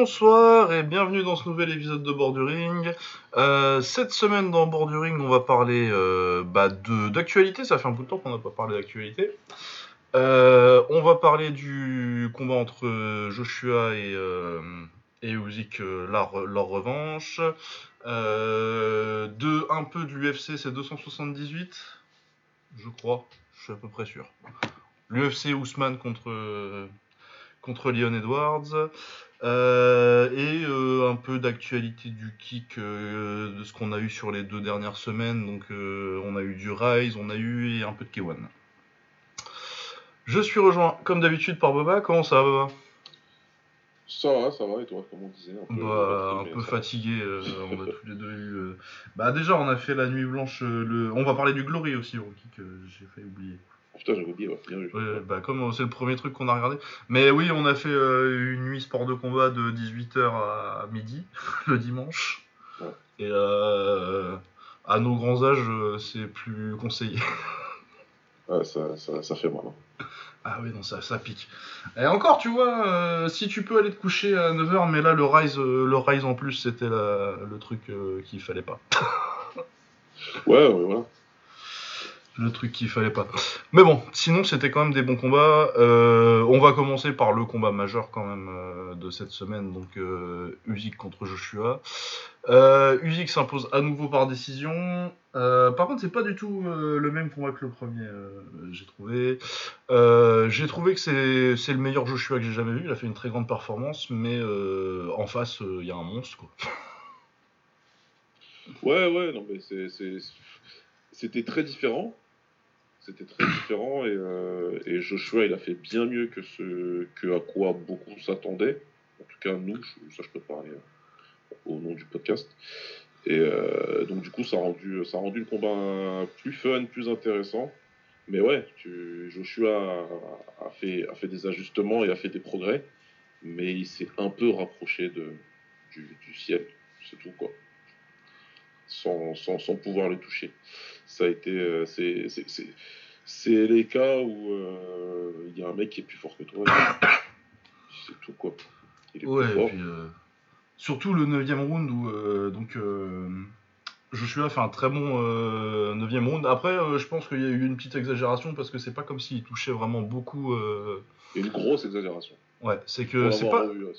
Bonsoir et bienvenue dans ce nouvel épisode de Borduring. Euh, cette semaine dans Borduring, on va parler euh, bah, d'actualité. Ça fait un bout de temps qu'on n'a pas parlé d'actualité. Euh, on va parler du combat entre Joshua et, et euh, leur, revanche. De un peu de l'UFC, c'est 278, je crois. Je suis à peu près sûr. L'UFC Ousmane contre, contre Leon Edwards. Euh, et euh, un peu d'actualité du kick, euh, de ce qu'on a eu sur les deux dernières semaines. Donc, on a eu du Rise, on a eu et un peu de K1. Je suis rejoint, comme d'habitude, par Boba. Comment ça va, Boba? Ça va, ça va, et toi, comme on disait Un peu, Bah, un peu fatigué. on a tous les deux eu. Bah, déjà, on a fait la nuit blanche. le... On va parler du Glory aussi, au kick, euh, j'ai failli oublier. Putain, j'avais oublié, ouais. Ouais, bah, comme euh, c'est le premier truc qu'on a regardé. Mais oui, on a fait euh, une nuit sport de combat de 18h à midi, le dimanche. Ouais. Et euh, à nos grands âges, c'est plus conseillé. Ouais, ça, ça, ça fait mal. hein. Ah oui, non, ça, ça pique. Et encore, tu vois, euh, si tu peux aller te coucher à 9h, mais là, le Rise, le rise en plus, c'était le truc qu'il fallait pas. Ouais, ouais, voilà. Le truc qu'il fallait pas. Mais bon, sinon c'était quand même des bons combats. Euh, on va commencer par le combat majeur quand même euh, de cette semaine, donc euh, contre Joshua. Euh, s'impose à nouveau par décision. Euh, par contre, c'est pas du tout le même combat que le premier. j'ai trouvé. J'ai trouvé que c'est le meilleur Joshua que j'ai jamais vu. Il a fait une très grande performance, mais en face, il y a un monstre. Quoi. Ouais, ouais, non, mais c'était très différent. C'était très différent, et, euh, et Joshua, il a fait bien mieux que ce à quoi beaucoup s'attendaient. En tout cas, nous, ça je peux parler euh, au nom du podcast. Et euh, donc, du coup, ça a, rendu, ça a rendu le combat plus fun, plus intéressant. Mais ouais, Joshua a, a fait, a fait des ajustements et a fait des progrès, mais il s'est un peu rapproché de, du, du ciel, c'est tout quoi. Sans, sans, sans pouvoir le toucher. Ça a été. euh, c'est, c'est, les cas où euh, il y a un mec qui est plus fort que toi. C'est tout quoi. Il est Ouais, plus et fort. puis, euh, surtout le 9 round où euh, donc, euh, Joshua fait un très bon 9 round. Après, euh, je pense qu'il y a eu une petite exagération parce que c'est pas comme s'il touchait vraiment beaucoup. euh, une grosse exagération. Ouais, c'est que c'est pas. revu, euh.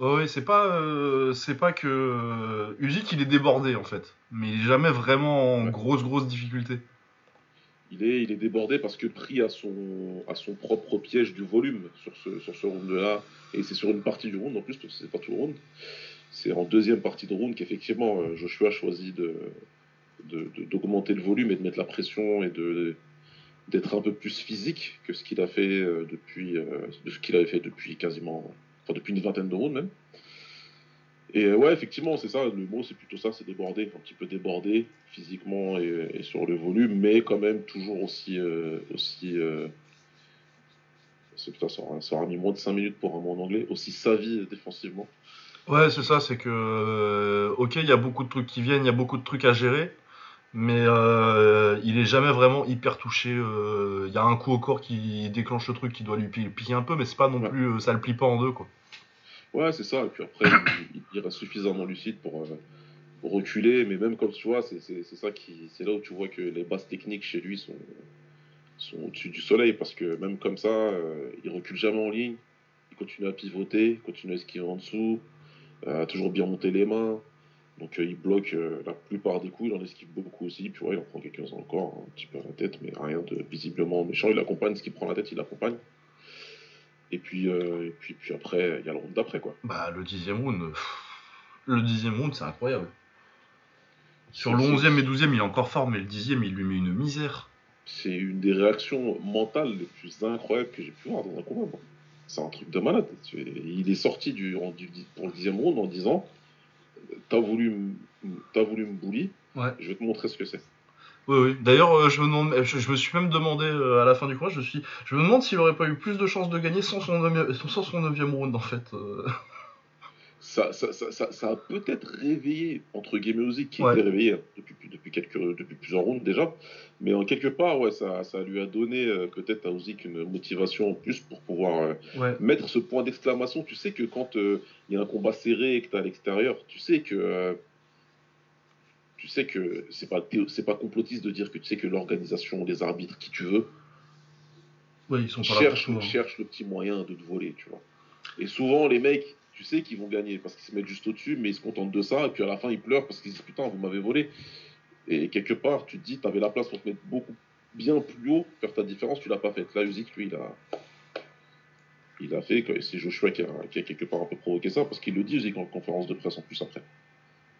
Ouais, c'est pas, euh, c'est pas que euh, Usyk il est débordé en fait, mais il est jamais vraiment en Ouais. grosse grosse difficulté. Il est, il est débordé parce que pris à son, à son propre piège du volume sur ce, sur ce round-là. Et c'est sur une partie du round en plus, parce que c'est pas tout le round. C'est en deuxième partie de round qu'effectivement euh, Joshua choisit de, de- de- d'augmenter le volume et de mettre la pression et de, d'être un peu plus physique que ce qu'il a fait euh, depuis, euh, de ce qu'il avait fait depuis quasiment, enfin depuis une vingtaine de rounds même. Et euh, ouais, effectivement, c'est ça, le mot c'est plutôt ça, c'est débordé, un petit peu débordé physiquement et, sur le volume, mais quand même toujours aussi. euh, aussi euh, ça, aura, ça aura mis moins de 5 minutes pour un mot en anglais, aussi savi défensivement. Ouais, c'est ça, c'est que ok, il y a beaucoup de trucs qui viennent, il y a beaucoup de trucs à gérer, mais euh, il est jamais vraiment hyper touché. euh, Il y a un coup au corps qui déclenche le truc qui doit lui pi- piquer un peu, mais c'est pas non Ouais. plus, euh, ça le plie pas en deux quoi. Ouais, c'est ça, et puis après, il, il reste suffisamment lucide pour, euh, pour reculer, mais même comme tu vois, c'est ça qui. C'est là où tu vois que les bases techniques chez lui sont, sont au-dessus du soleil, parce que même comme ça, euh, il recule jamais en ligne, il continue à pivoter, il continue à esquiver en dessous, euh, à toujours bien monter les mains. Donc euh, il bloque euh, la plupart des coups, il en esquive beaucoup aussi, puis ouais, il en prend quelques-uns encore, un petit peu à la tête, mais rien de visiblement méchant. Il accompagne ce qui prend la tête, il accompagne. Et puis, euh, et puis, puis après, il y a le round d'après, quoi. Bah le dixième round, euh, le dixième round c'est incroyable. Sur le onzième et douzième il est encore fort, mais le dixième il lui met une misère. C'est une des réactions mentales les plus incroyables que j'ai pu voir dans un combat. C'est un truc de malade. Il est sorti du, du- pour le dixième round en disant T'as voulu, t'as voulu me bully, Ouais. je vais te montrer ce que c'est. Oui, oui. D'ailleurs, euh, je, me demande- je, je me suis même demandé euh, à la fin du combat, je, me suis, je me demande s'il aurait pas eu plus de chances de gagner sans son, neuvième- sans son 9 round en fait. euh. Ça, ça, ça, ça, a peut-être réveillé, entre guillemets, Usyk, qui était réveillé hein, depuis, depuis, quelques, depuis plusieurs rounds déjà. Mais en quelque part, ouais, ça, ça lui a donné euh, peut-être à Usyk une motivation en plus pour pouvoir euh, mettre ce point d'exclamation. Tu sais que quand euh, il y a un combat serré et que tu es à l'extérieur, tu sais que. tu sais que c'est pas, c'est pas complotiste de dire que tu sais que l'organisation, les arbitres, qui tu veux, ouais, ils sont cherche, cherche le petit moyen de te voler, tu vois. Et souvent, les mecs, tu sais qu'ils vont gagner parce qu'ils se mettent juste au-dessus, mais ils se contentent de ça, et puis à la fin ils pleurent parce qu'ils disent putain, vous m'avez volé. Et quelque part, tu te dis, tu avais la place pour te mettre beaucoup bien plus haut, faire ta différence, tu l'as pas faite. Là, Usyk, lui, il a, il a fait, c'est Joshua qui a, qui a, quelque part un peu provoqué ça, parce qu'il le dit, Usyk, en conférence de presse en plus après.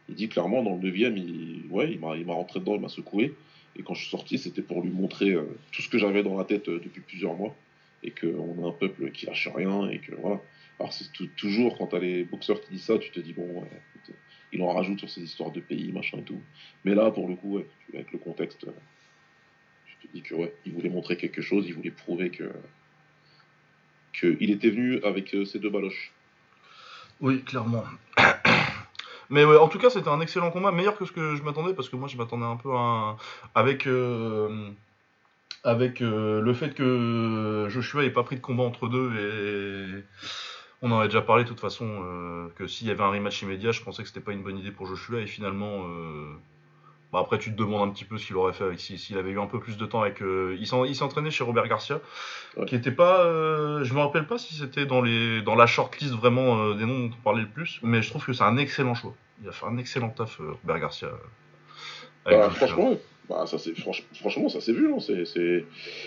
Il dit clairement, dans le 9 il, ouais, il m'a rentré dedans, il m'a secoué. Et quand je suis sorti, c'était pour lui montrer euh, tout ce que j'avais dans la tête euh, depuis plusieurs mois. Et qu'on a un peuple qui lâche rien, et que voilà. Alors, c'est toujours quand t'as les boxeurs qui disent ça, tu te dis, bon, ouais, il en rajoute sur ces histoires de pays, machin et tout. Mais là, pour le coup, avec le contexte, tu te dis que, ouais, il voulait montrer quelque chose, il voulait prouver que qu'il était venu avec euh, ces deux baloches. Oui, clairement. Mais ouais, en tout cas, c'était un excellent combat, meilleur que ce que je m'attendais, parce que moi, je m'attendais un peu à avec. Euh, avec euh, le fait que Joshua n'ait pas pris de combat entre deux et on en avait déjà parlé de toute façon euh, que s'il y avait un rematch immédiat, je pensais que c'était pas une bonne idée pour Joshua et finalement. Euh, bah, après, tu te demandes un petit peu ce qu'il aurait fait avec s'il avait eu un peu plus de temps avec. Euh, il s'est entraîné chez Robert Garcia, qui était pas. je me rappelle pas si c'était dans les dans la shortlist vraiment des noms dont on parlait le plus, mais je trouve que c'est un excellent choix. Il a fait un excellent taf Robert Garcia. Bah, franchement, bah, ça franchement, ça s'est vu. Hein, c'est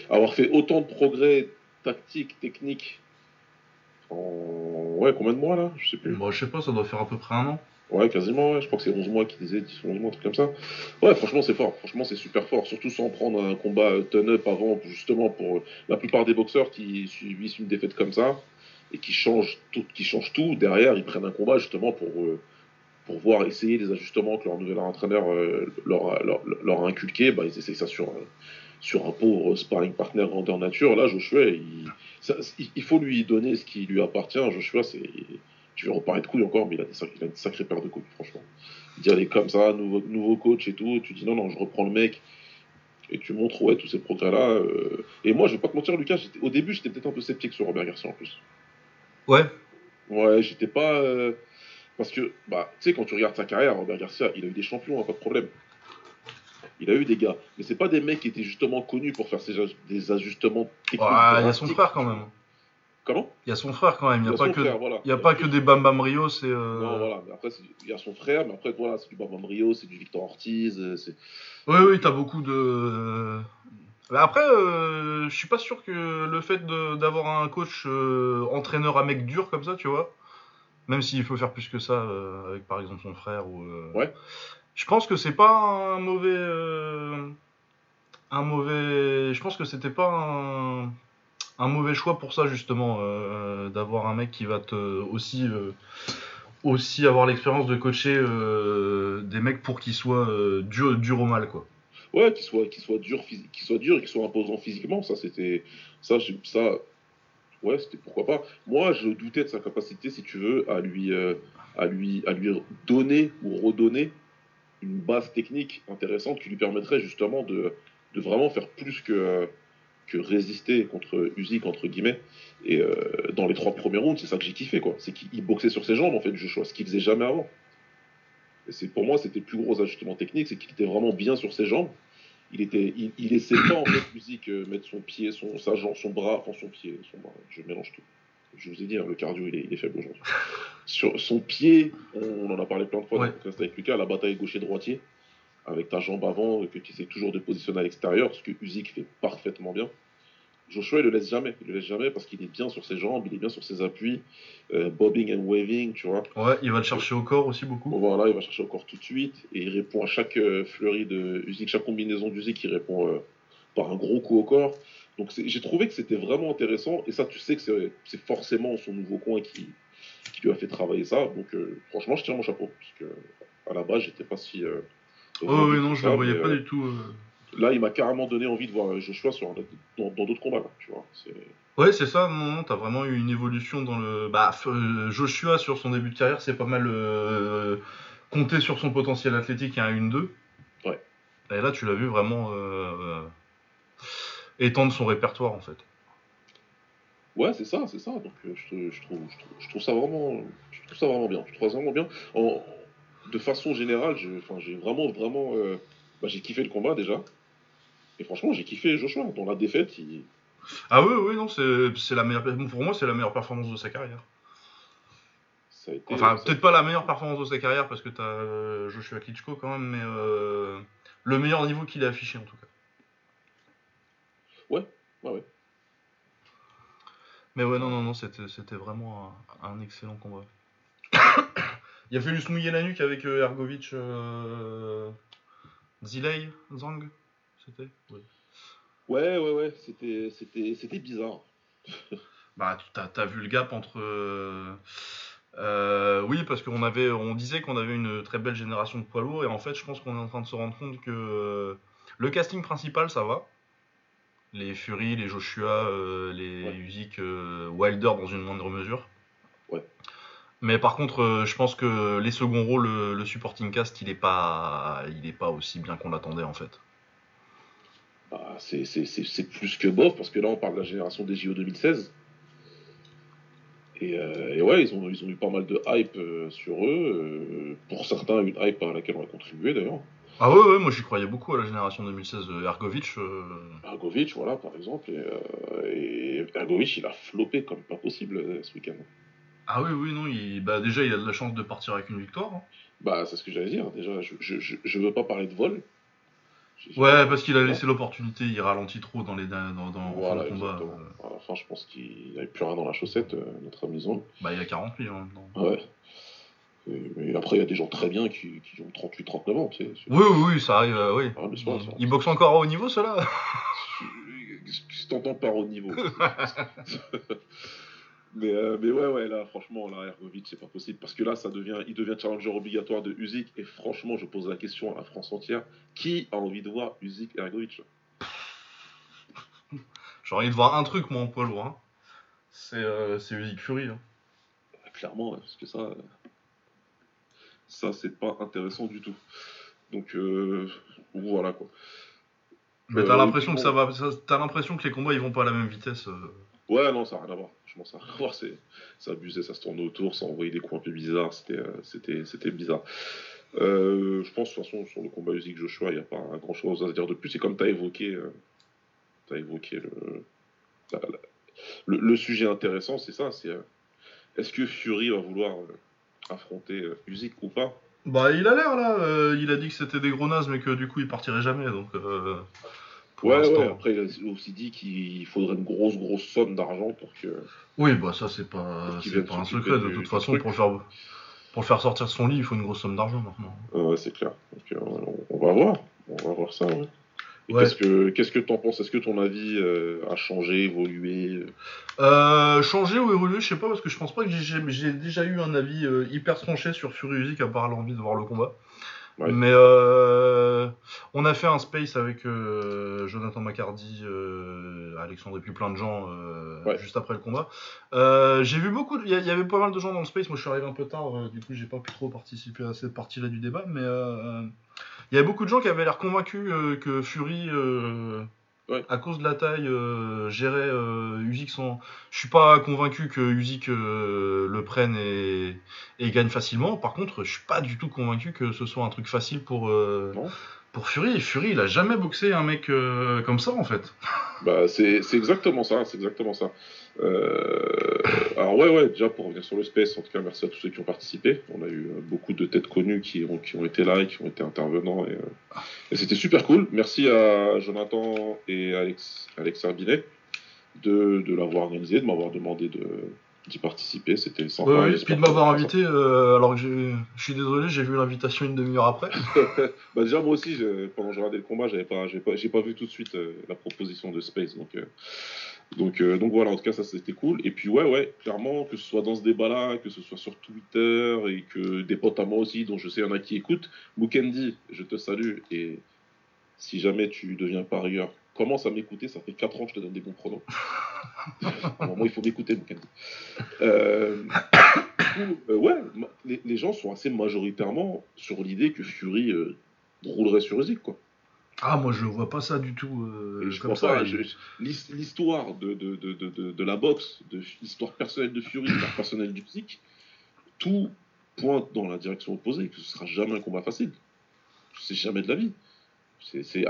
avoir fait autant de progrès tactiques, techniques Ouais, combien de mois là? Je sais plus. Moi, je sais pas, ça doit faire à peu près un an. Ouais, quasiment, ouais. je crois que c'est 11 mois qui disaient 10 11 mois, un truc comme ça. Ouais, franchement, c'est fort. Franchement, c'est super fort. Surtout sans prendre un combat euh, turn-up avant, justement, pour euh, la plupart des boxeurs qui subissent une défaite comme ça et qui changent tout, qui changent tout. Derrière, ils prennent un combat justement pour, euh, pour voir, essayer les ajustements que leur nouvel entraîneur leur, leur, leur, a inculqué. Bah, ils essayent ça sur, sur un pauvre sparring partner grandeur nature. Là, Joshua, il il faut lui donner ce qui lui appartient. Joshua, c'est, tu vais reparler de couilles encore, mais il a, des, une sacrée paire de couilles, franchement. D'y aller comme ça, nouveau, nouveau coach et tout, tu dis non, non, je reprends le mec, et tu montres ouais, tous ces progrès-là. Euh. Et moi, je vais pas te mentir, Lucas, au début, j'étais peut-être un peu sceptique sur Robert Garcia en plus. Ouais. Ouais, j'étais pas. Euh, parce que, bah, tu sais, quand tu regardes sa carrière, Robert Garcia, il a eu des champions, hein, pas de problème. Il a eu des gars. Mais c'est pas des mecs qui étaient justement connus pour faire des ajustements techniques. il y a son frère quand même. Comment? Il y a son frère quand même. Il n'y a, pas, que, il y a, pas que des Bam Bam Rio. C'est, euh, Non, voilà. Mais après, il y a son frère, mais après, voilà, c'est du Bam Bam Rio, c'est du Victor Ortiz. Euh, oui, oui, t'as beaucoup de. Après, euh, je suis pas sûr que le fait d'avoir un coach entraîneur à mec dur comme ça, tu vois, même s'il faut faire plus que ça avec par exemple son frère ou. Ouais. Je pense que c'est pas un mauvais. Euh, un mauvais. Je pense que c'était pas un, mauvais choix pour ça, justement, euh, d'avoir un mec qui va te aussi. Euh, aussi avoir l'expérience de coacher des mecs pour qu'ils soient dur, dur au mal, quoi. Ouais, qu'ils soient, qu'ils soient durs, qu'ils soient durs et qu'ils soient imposants physiquement. Ça, c'était. Ça, ça, ouais, c'était pourquoi pas. Moi, je doutais de sa capacité, si tu veux, à lui, à lui, à lui donner ou redonner une base technique intéressante qui lui permettrait justement de, de vraiment faire plus que, que résister contre Usyk, entre guillemets. Et euh, dans les trois premiers rounds, c'est ça que j'ai kiffé, quoi. C'est qu'il boxait sur ses jambes, en fait, choix, ce qu'il faisait jamais avant. C'est, pour moi, c'était le plus gros ajustement technique, c'est qu'il était vraiment bien sur ses jambes. Il, était, il laissait pas, en fait, Usyk euh, mettre son pied, son, sa jambe, son bras, enfin son pied, son bras, je mélange tout je vous ai dit, hein, le cardio, il est, faible aujourd'hui. Sur son pied, on, en a parlé plein de fois dans avec Lucas, la bataille gaucher-droitier, avec ta jambe avant, que tu essaies toujours de positionner à l'extérieur, ce que Usyk fait parfaitement bien. Joshua, il le laisse jamais. Il le laisse jamais parce qu'il est bien sur ses jambes, il est bien sur ses appuis, euh, bobbing and waving, tu vois. Ouais, il va le chercher au corps aussi beaucoup. Voilà, il va chercher au corps tout de suite et il répond à chaque euh, fleurie de Usyk, chaque combinaison d'Usyk, il répond euh, par un gros coup au corps. Donc j'ai trouvé que c'était vraiment intéressant, et ça tu sais que c'est forcément son nouveau coin qui, qui lui a fait travailler ça. Donc euh, franchement je tiens mon chapeau, parce que à la base j'étais pas si... Euh, oh oui non je ne voyais pas du tout. là, il m'a carrément donné envie de voir Joshua sur dans d'autres combats, tu vois. Ouais, c'est ça. Non, non, t'as vraiment eu une évolution dans le. Bah, Joshua sur son début de carrière, c'est pas mal euh, compté sur son potentiel athlétique à 1-2. Ouais. Et là, tu l'as vu vraiment euh, étendre son répertoire en fait. Ouais, c'est ça, c'est ça. Donc, je, je, trouve, je, trouve, ça vraiment, je trouve ça vraiment bien. Je trouve ça vraiment bien. En, de façon générale, j'ai vraiment, vraiment, euh, bah, j'ai kiffé le combat déjà. Et franchement, j'ai kiffé Joshua. Dans la défaite, il. Ah oui, oui, non, c'est la meilleure. Pour moi, c'est la meilleure performance de sa carrière. Ça a été, enfin, peut-être pas la meilleure performance de sa carrière parce que t'as euh, Joshua Klitschko quand même, mais euh, le meilleur niveau qu'il a affiché en tout cas. Ouais, ouais, ouais. Mais ouais, non, non, non, c'était vraiment un excellent combat. Il a fallu se mouiller la nuque avec euh, Ergovic euh... Zilei, Zang C'était? Ouais, ouais, ouais, c'était, c'était, c'était bizarre. bah, t'as, as vu le gap entre. Euh, oui, parce qu'on avait, on disait qu'on avait une très belle génération de poids lourds, et en fait, je pense qu'on est en train de se rendre compte que euh, le casting principal, ça va. Les Fury, les Joshua, euh, les ouais. Wilder dans une moindre mesure. Ouais. Mais par contre, euh, je pense que les seconds rôles, le, supporting cast, il est pas, il est pas aussi bien qu'on l'attendait en fait. Bah, c'est plus que bof parce que là on parle de la génération des JO 2016. Euh, et, ouais, ils ont, ils ont eu pas mal de hype euh, sur eux. pour certains, une hype à laquelle on a contribué d'ailleurs. Ah ouais, ouais moi j'y croyais beaucoup à la génération 2016. Ergovic. Ergovic, voilà, par exemple. Et, et Ergovic, il a floppé comme pas possible ce week-end. Ah oui, oui, non, il... bah, déjà il a de la chance de partir avec une victoire. Hein. Bah, c'est ce que j'allais dire. Déjà, je, je, je, veux pas parler de vol. Ouais, parce qu'il a laissé l'opportunité, il ralentit trop dans, les, dans, dans voilà, le combat. À la fin, je pense qu'il n'avait plus rien dans la chaussette, euh, notre maison. Bah, il a 40 000 hein, maintenant. Ouais. Et, après, il y a des gens très bien qui, qui ont 38-39 ans. Tu sais, oui, oui, oui, ça arrive, euh, oui. Ah, il, boxe encore à haut niveau, Qu'est-ce que t'entends par haut niveau? Mais, euh, mais ouais, ouais, là, franchement, là, Ergovic, c'est pas possible. Parce que là, ça devient, il devient challenger obligatoire de Usyk. Et franchement, je pose la question à la France entière qui a envie de voir Usyk et Ergovic? J'ai envie de voir un truc, moi, en poids lourd. Hein. C'est euh, Usyk Fury. Hein. Clairement, parce que ça, ça, c'est pas intéressant du tout. Donc, euh, voilà, quoi. Mais t'as l'impression que ça va. T'as l'impression que les combats ils vont pas à la même vitesse. Ouais, non, ça n'a rien à voir. Je pense à voir, c'est, ça abusé, ça se tourne autour, ça envoyait des coups un peu bizarres, c'était, euh, c'était, c'était bizarre. Euh, je pense de toute façon sur le combat Usyk Joshua, il n'y a pas grand chose à se dire de plus. C'est comme tu as évoqué, euh, as évoqué le, le, le, sujet intéressant, c'est ça. C'est est-ce que Fury va vouloir affronter Usyk ou pas Bah, il a l'air là. il a dit que c'était des gros nazes, mais que du coup il partirait jamais. Donc ouais, ouais, après, il a aussi dit qu'il faudrait une grosse, grosse somme d'argent pour que. Oui, bah ça, c'est pas, c'est pas un secret. De toute façon, pour le, faire, pour faire sortir de son lit, il faut une grosse somme d'argent maintenant. ouais, c'est clair. Donc, euh, on, va voir. On va voir ça, ouais. Qu'est-ce que qu'est-ce que t'en penses? Est-ce que ton avis euh, a changé, évolué? Euh, Changé ou évolué, je sais pas parce que je pense pas que j'ai déjà eu un avis euh, hyper tranché sur Fury à part l'envie de voir le combat. Mais on a fait un space avec Jonathan McCardy, Alexandre et puis plein de gens juste après le combat. j'ai vu beaucoup, il y, avait pas mal de gens dans le space. Moi, je suis arrivé un peu tard, du coup, j'ai pas pu trop participer à cette partie-là du débat, mais il y avait beaucoup de gens qui avaient l'air convaincus que Fury à cause de la taille, euh, gérer euh, Usyk sans. Je suis pas convaincu que Usyk euh, le prenne et, et, gagne facilement. Par contre, je suis pas du tout convaincu que ce soit un truc facile pour, euh, pour Fury. Fury, il a jamais boxé un mec comme ça en fait. Bah, c'est exactement ça. C'est exactement ça. Euh, alors ouais, ouais, déjà pour revenir sur le space, en tout cas merci à tous ceux qui ont participé. On a eu euh, beaucoup de têtes connues qui ont, qui ont été là et qui ont été intervenants et, euh, c'était super cool. Merci à Jonathan et Alex, Alex Herbinet de, de l'avoir organisé, de m'avoir demandé de d'y participer, c'était sympa. Ouais, et puis de m'avoir invité, euh, alors que je suis désolé, j'ai vu l'invitation une demi-heure après. bah déjà moi aussi, pendant que je regardais le combat, j'avais pas, j'ai pas, pas, vu tout de suite la proposition de Space, donc donc, euh, donc voilà, en tout cas, ça c'était cool. Et puis, ouais, ouais, clairement, que ce soit dans ce débat-là, que ce soit sur Twitter et que des potes à moi aussi, dont je sais, il y en a qui écoutent. Mukendi, je te salue et si jamais tu deviens parieur, commence à m'écouter. Ça fait 4 ans que je te donne des bons pronoms. moi, il faut m'écouter, mon euh, euh, ouais, les, gens sont assez majoritairement sur l'idée que Fury euh, roulerait sur Usyk, quoi. Ah, moi je vois pas ça du tout. Euh, je comme ça. L'histoire de, de, de, de, la boxe, de l'histoire personnelle de Fury, l'histoire personnelle du Usyk, tout pointe dans la direction opposée, que ce sera jamais un combat facile. C'est jamais de la vie. C'est,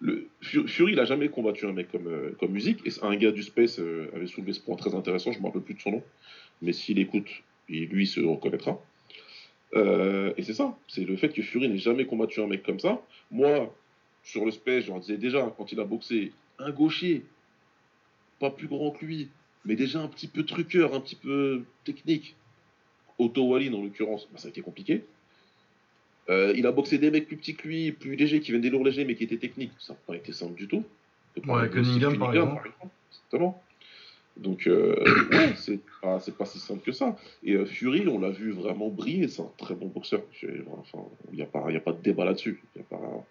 le, Fury, il a jamais combattu un mec comme, euh, comme musique. Et un gars du Space euh, avait soulevé ce point très intéressant, je me rappelle plus de son nom. Mais s'il écoute, il, lui se reconnaîtra. Euh, et c'est ça, c'est le fait que Fury n'ait jamais combattu un mec comme ça. Moi, sur le Space, j'en disais déjà, quand il a boxé, un gaucher, pas plus grand que lui, mais déjà un petit peu truqueur, un petit peu technique. Otto Wallin, en l'occurrence, bah, ça a été compliqué. Euh, il a boxé des mecs plus petits que lui, plus légers, qui viennent des lourds légers, mais qui étaient techniques. Ça n'a pas été simple du tout. Ouais, Cunningham, par exemple. Exactement. Donc, euh, ouais, c'est pas, pas si simple que ça. Et euh, Fury, on l'a vu vraiment briller, c'est un très bon boxeur. Enfin, il n'y a, pas, a pas de débat là-dessus. Il a pas,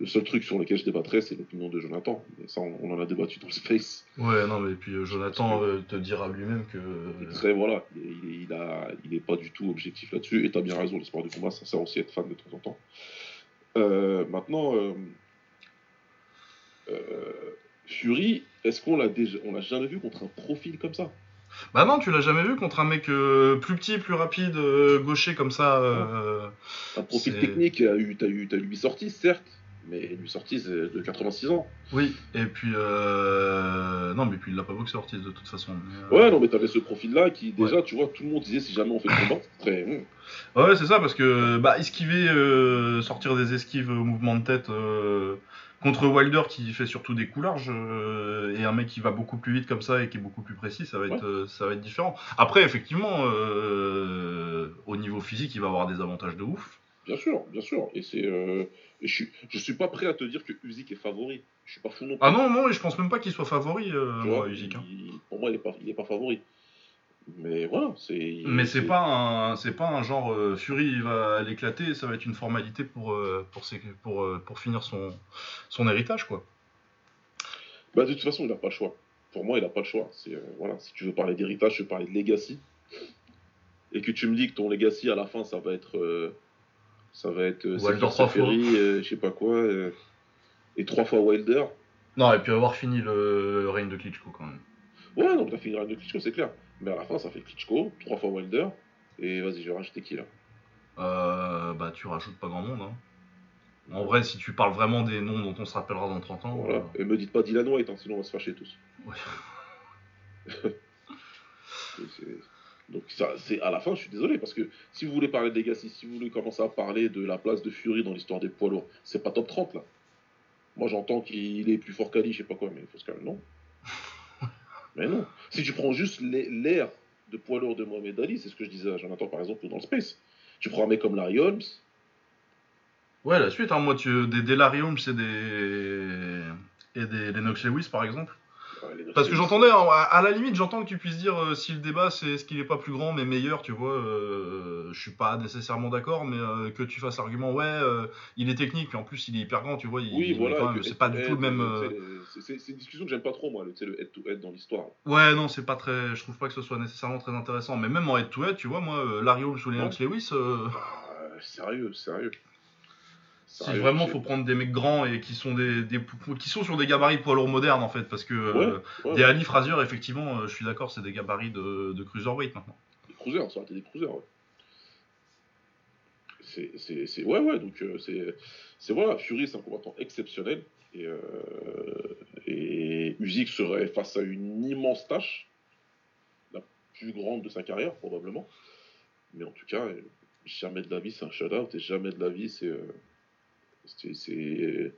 le seul truc sur lequel je débattrais, c'est l'opinion de Jonathan. Mais ça, on, en a débattu dans le space. Ouais, non, mais puis euh, Jonathan euh, te dira lui-même que. Très, voilà, il, il, a, il est pas du tout objectif là-dessus. Et t'as bien raison, l'espoir du combat, ça sert aussi à être fan de temps en temps. Euh, maintenant, Fury, est-ce qu'on l'a déjà, on l'a jamais vu contre un profil comme ça? Bah non, tu l'as jamais vu contre un mec plus petit, plus rapide, gaucher comme ça. un profil technique, tu as eu, as eu, as eu 8 sorties, certes, mais lui Ortiz de 86 ans. Oui, et puis euh... non, mais puis il l'a pas boxé Ortiz de toute façon. Euh, ouais, non, mais t'avais ce profil-là qui déjà, tu vois, tout le monde disait si jamais on fait le combat, très. Hmm. Ouais, c'est ça, parce que bah esquiver, euh, sortir des esquives au mouvement de tête. Contre Wilder qui fait surtout des coups larges et un mec qui va beaucoup plus vite comme ça et qui est beaucoup plus précis, ça va être, ça va être différent. Après, effectivement, au niveau physique, il va avoir des avantages de ouf. Bien sûr, bien sûr. Et c'est, euh, je, je suis pas prêt à te dire que Usyk est favori. Je suis pas fou non plus. Ah non, non, je pense même pas qu'il soit favori, euh, hein. pour moi, il est pas, il est pas favori. Mais voilà, c'est. Mais c'est pas un, c'est pas un genre euh, Fury il va l'éclater, ça va être une formalité pour pour, pour, pour finir son son héritage quoi. Bah de toute façon, il a pas le choix. Pour moi, il a pas le choix. C'est voilà, si tu veux parler d'héritage, je veux parler de legacy. Et que tu me dis que ton legacy à la fin, ça va être ça va être euh, Wilder trois fois. Euh, je sais pas quoi. Euh, et trois fois Wilder. Non, et puis avoir fini le règne de Klitschko quand même. Ouais, donc t'as fini le règne de Klitschko, c'est clair. Mais à la fin, ça fait Klitschko, trois fois Wilder. Et vas-y, je vais rajouter qui là? Euh, Bah, tu rajoutes pas grand monde. Hein. En vrai, si tu parles vraiment des noms dont on se rappellera dans 30 ans. Voilà. Et me dites pas Dylan White, hein, sinon on va se fâcher tous. Ouais. Donc ça, c'est à la fin, je suis désolé, parce que si vous voulez parler de Legacy, si vous voulez commencer à parler de la place de Fury dans l'histoire des poids lourds, c'est pas top 30 là. Moi j'entends qu'il est plus fort qu'Ali, je sais pas quoi, mais il faut se calmer. Non? mais non. Si tu prends juste l'air de poids lourd de Mohamed Ali, c'est ce que je disais à Jonathan par exemple dans le Space. Tu prends un mec comme Larry Holmes. Ouais, la suite, hein, moi, tu, des, des Larry Holmes et des, et des Lennox Lewis par exemple. Parce que j'entendais, hein, à la limite, j'entends que tu puisses dire euh, si le débat c'est est-ce qu'il est pas plus grand mais meilleur, tu vois. Euh, je suis pas nécessairement d'accord, mais euh, que tu fasses l'argument, ouais, il est technique, puis en plus il est hyper grand, tu vois. oui, voilà. C'est pas du tout le même. C'est une discussion que j'aime pas trop, moi, le, le head-to-head dans l'histoire. Ouais, non, c'est pas très. Je trouve pas que ce soit nécessairement très intéressant, mais même en head-to-head, tu vois, moi, Larry Holmes ou Lennox Lewis. Ah, sérieux, sérieux. Si vraiment faut prendre des mecs grands et qui sont des, qui sont sur des gabarits poids lourds modernes en fait parce que euh, des Ali Frazier effectivement euh, je suis d'accord c'est des gabarits de, de cruiserweight maintenant. Des cruisers ça aurait été des cruisers ouais. C'est c'est ouais ouais donc euh, c'est c'est voilà Fury c'est un combattant exceptionnel et euh, et Usyk serait face à une immense tâche la plus grande de sa carrière probablement mais en tout cas jamais de la vie c'est un shout-out et jamais de la vie c'est c'est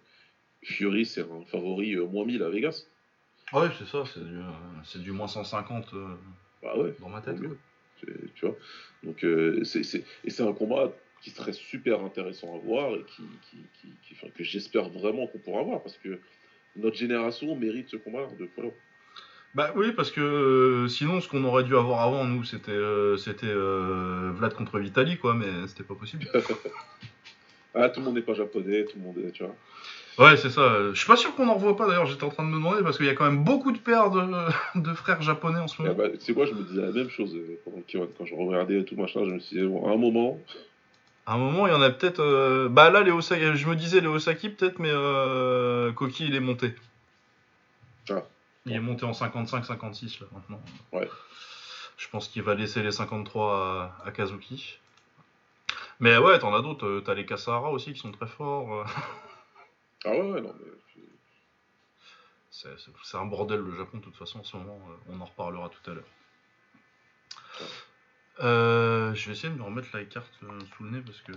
Fury, c'est un favori euh, moins 1000 à Vegas. Ah oui, c'est ça, c'est du, euh, du, moins 150 euh, bah ouais, dans ma tête. Tu vois Donc, c'est, et c'est un combat qui serait super intéressant à voir et qui, qui, qui, enfin, que j'espère vraiment qu'on pourra voir parce que notre génération mérite ce combat de poids Bah oui, parce que sinon, ce qu'on aurait dû avoir avant, nous, c'était c'était Vlad contre Vitali, quoi, mais c'était pas possible. Ah, tout le monde n'est pas japonais, tout le monde est, tu vois. Ouais, c'est ça. Je suis pas sûr qu'on en revoit pas d'ailleurs, j'étais en train de me demander parce qu'il y a quand même beaucoup de paires de, de frères japonais en ce Ah moment. bah, c'est quoi, je me disais la même chose euh, pendant Kiwan. Quand je regardais tout machin, je me suis dit, bon, à un moment, À un moment, il y en a peut-être. euh, Bah là, les Osaki, je me disais les Osaki peut-être, mais euh... Koki il est monté. Ah. Il est monté en 55-56 là maintenant. Ouais. Je pense qu'il va laisser les 53 à, à Kazuki. Mais ouais, t'en as d'autres. euh, T'as les Kasahara aussi qui sont très forts. euh. ah ouais, ouais, non, mais C'est un bordel le Japon de toute façon en ce moment. euh, On en reparlera tout à l'heure. Euh, je vais essayer de me remettre la carte sous le nez parce que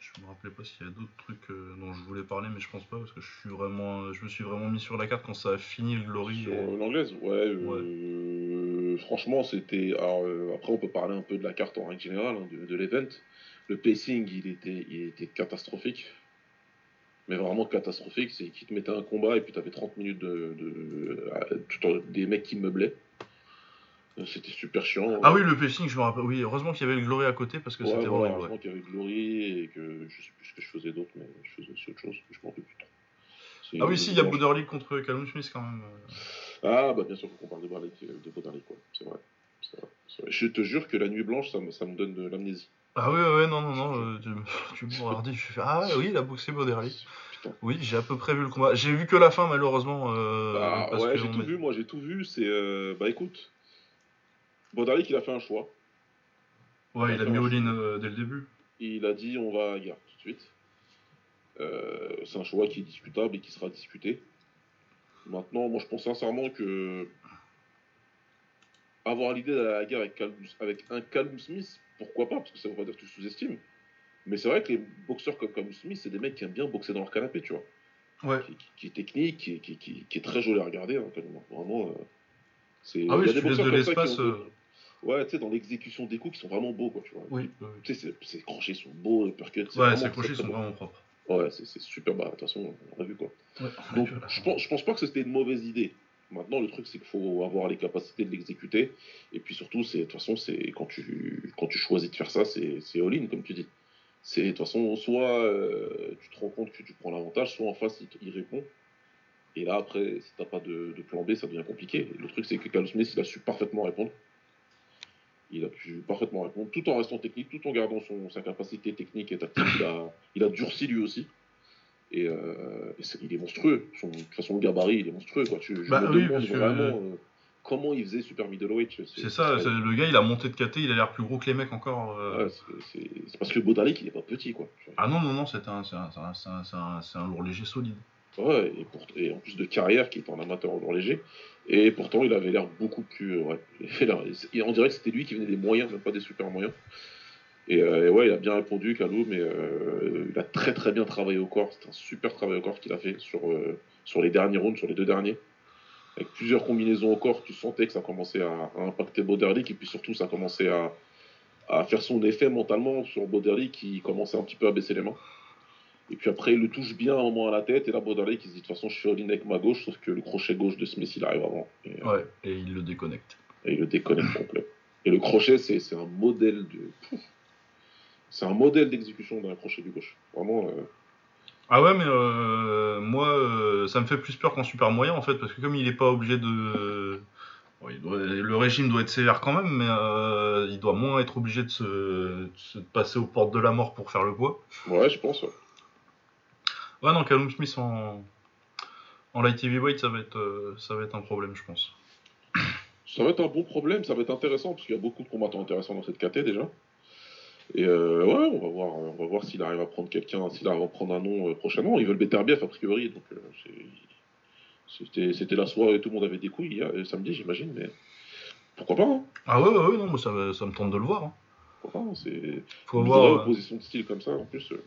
je me rappelais pas s'il y a d'autres trucs dont je voulais parler, mais je pense pas parce que je suis vraiment, je me suis vraiment mis sur la carte quand ça a fini le Glory. Sur et- l'anglaise, ouais. euh, franchement, c'était. après, on peut parler un peu de la carte en règle générale, hein, de, de l'event. Le pacing, il était, il était catastrophique. Mais vraiment catastrophique. C'est qu'ils te mettaient un combat et puis t'avais 30 minutes de, de- en- des mecs qui meublaient. Euh, C'était super chiant. Ah oui, le pacing, je me rappelle. Oui, heureusement qu'il y avait le Glory à côté parce que Ouais, c'était voilà, ouais. heureusement qu'il y avait Glory et que je sais plus ce que je faisais d'autre, mais je faisais aussi autre chose. Je m'en rappelle plus trop. Ah oui, si, il y a Border League contre Callum Smith quand même. Ah, bah bien sûr, qu'on parle de Borderlick, euh, de quoi. C'est vrai. Vrai. Je te jure que la nuit blanche, ça me, ça me donne de l'amnésie. Ah oui, ouais, non, non, non, tu, tu dit, je fais, ah oui, il a boxé. Putain. Oui, j'ai à peu près vu le combat. J'ai vu que la fin, malheureusement. euh, Bah, parce ouais, j'ai tout vu, moi j'ai tout vu. C'est. euh, Bah écoute, Borderlick, il a fait un choix. Ouais, il a mis all-in euh, dès le début. Il a dit on va à guerre tout de suite. Euh, c'est un choix qui est discutable et qui sera discuté. Maintenant, moi je pense sincèrement que avoir l'idée d'aller à la guerre avec, un Callum Smith, pourquoi pas? Parce que ça veut pas dire que tu sous-estimes. Mais c'est vrai que les boxeurs comme Callum Smith, c'est des mecs qui aiment bien boxer dans leur canapé, tu vois. Ouais. Qui, qui- qui est technique, qui, est- qui- est très joli à regarder, hein. Vraiment. euh, c'est... Ah oui, il y a laisses boxeurs de comme ça qui l'espace, ont- euh. Ouais, tu sais, dans l'exécution des coups, qui sont vraiment beaux, quoi, tu vois. Oui. Tu sais, ces- ces crochets sont beaux, les percuts, c'est Ouais, très, crochets sont vraiment propres. Ouais, c'est c'est super. Bah, de toute façon, on a vu quoi. Ouais. Donc, je pense, je pense pas que c'était une mauvaise idée. Maintenant, le truc, c'est qu'il faut avoir les capacités de l'exécuter. Et puis surtout, c'est de toute façon, quand tu, quand tu choisis de faire ça, c'est all-in, comme tu dis. C'est de toute façon, soit euh, tu te rends compte que tu prends l'avantage, soit en face, il, répond. Et là, après, si t'as pas de, plan B, ça devient compliqué. Le truc, c'est que Carlos il a su parfaitement répondre. Il a pu parfaitement répondre, tout en restant technique, tout en gardant son, sa capacité technique et tactique. Il a durci lui aussi. Et, euh, et il est monstrueux. Son, de toute façon, le gabarit, il est monstrueux. Quoi. Tu, je Bah me oui, demande parce que- vraiment euh, comment il faisait Super Middleweight. C'est ça, le gars il a monté de KT, il a l'air plus gros que les mecs encore. euh. Ouais, c'est- parce que Bodalik, il est pas petit. Quoi. Ah non, non, non, c'est un, un, un, un, un- un lourd léger solide. Ouais, et, pour- et en plus de carrière, qui est en amateur en lourd léger. Et pourtant, il avait l'air beaucoup plus. ouais, il avait l'air- et on dirait que c'était lui qui venait des moyens, même pas des super moyens. Et, euh, et ouais, il a bien répondu, Kalou, mais euh, il a très très bien travaillé au corps. C'est un super travail au corps qu'il a fait sur, euh, sur les derniers rounds, sur les deux derniers. Avec plusieurs combinaisons au corps, tu sentais que ça commençait à, à impacter Boderlick, et puis surtout, ça commençait à, à faire son effet mentalement sur Boderlick, qui commençait un petit peu à baisser les mains. Et puis après, il le touche bien un moment à la tête, et là, Boderlick, il se dit de toute façon, je suis all-in avec ma gauche, sauf que le crochet gauche de Smith, il arrive avant. Et, euh, Ouais, et il le déconnecte. et il le déconnecte complet. Et le crochet, c'est c'est un modèle de. Pouf. C'est un modèle d'exécution d'un crochet du gauche. Vraiment. euh, Ah ouais, mais euh, moi, euh, ça me fait plus peur qu'en super moyen en fait, parce que comme il est pas obligé de. Bon, il doit- Le régime doit être sévère quand même, mais il doit moins être obligé de se... de se passer aux portes de la mort pour faire le poids. Ouais, je pense. ouais. Ouais, non, Callum Smith en, en light heavyweight, ça va, être, ça va être un problème, je pense. Ça va être un bon problème, ça va être intéressant, parce qu'il y a beaucoup de combattants intéressants dans cette KT déjà. Et euh, ouais, on va voir, on va voir s'il arrive à prendre quelqu'un, s'il arrive à prendre un nom euh, prochainement. Ils veulent Beterbiev a priori, donc euh, c'était c'était la soirée, tout le monde avait des couilles euh, samedi, j'imagine, mais pourquoi pas hein Ah ouais, ouais, ouais, non, moi ça, me- ça me tente de le voir. hein. Pourquoi pas hein, C'est Faut voir. euh, opposition de style comme ça, en plus. euh,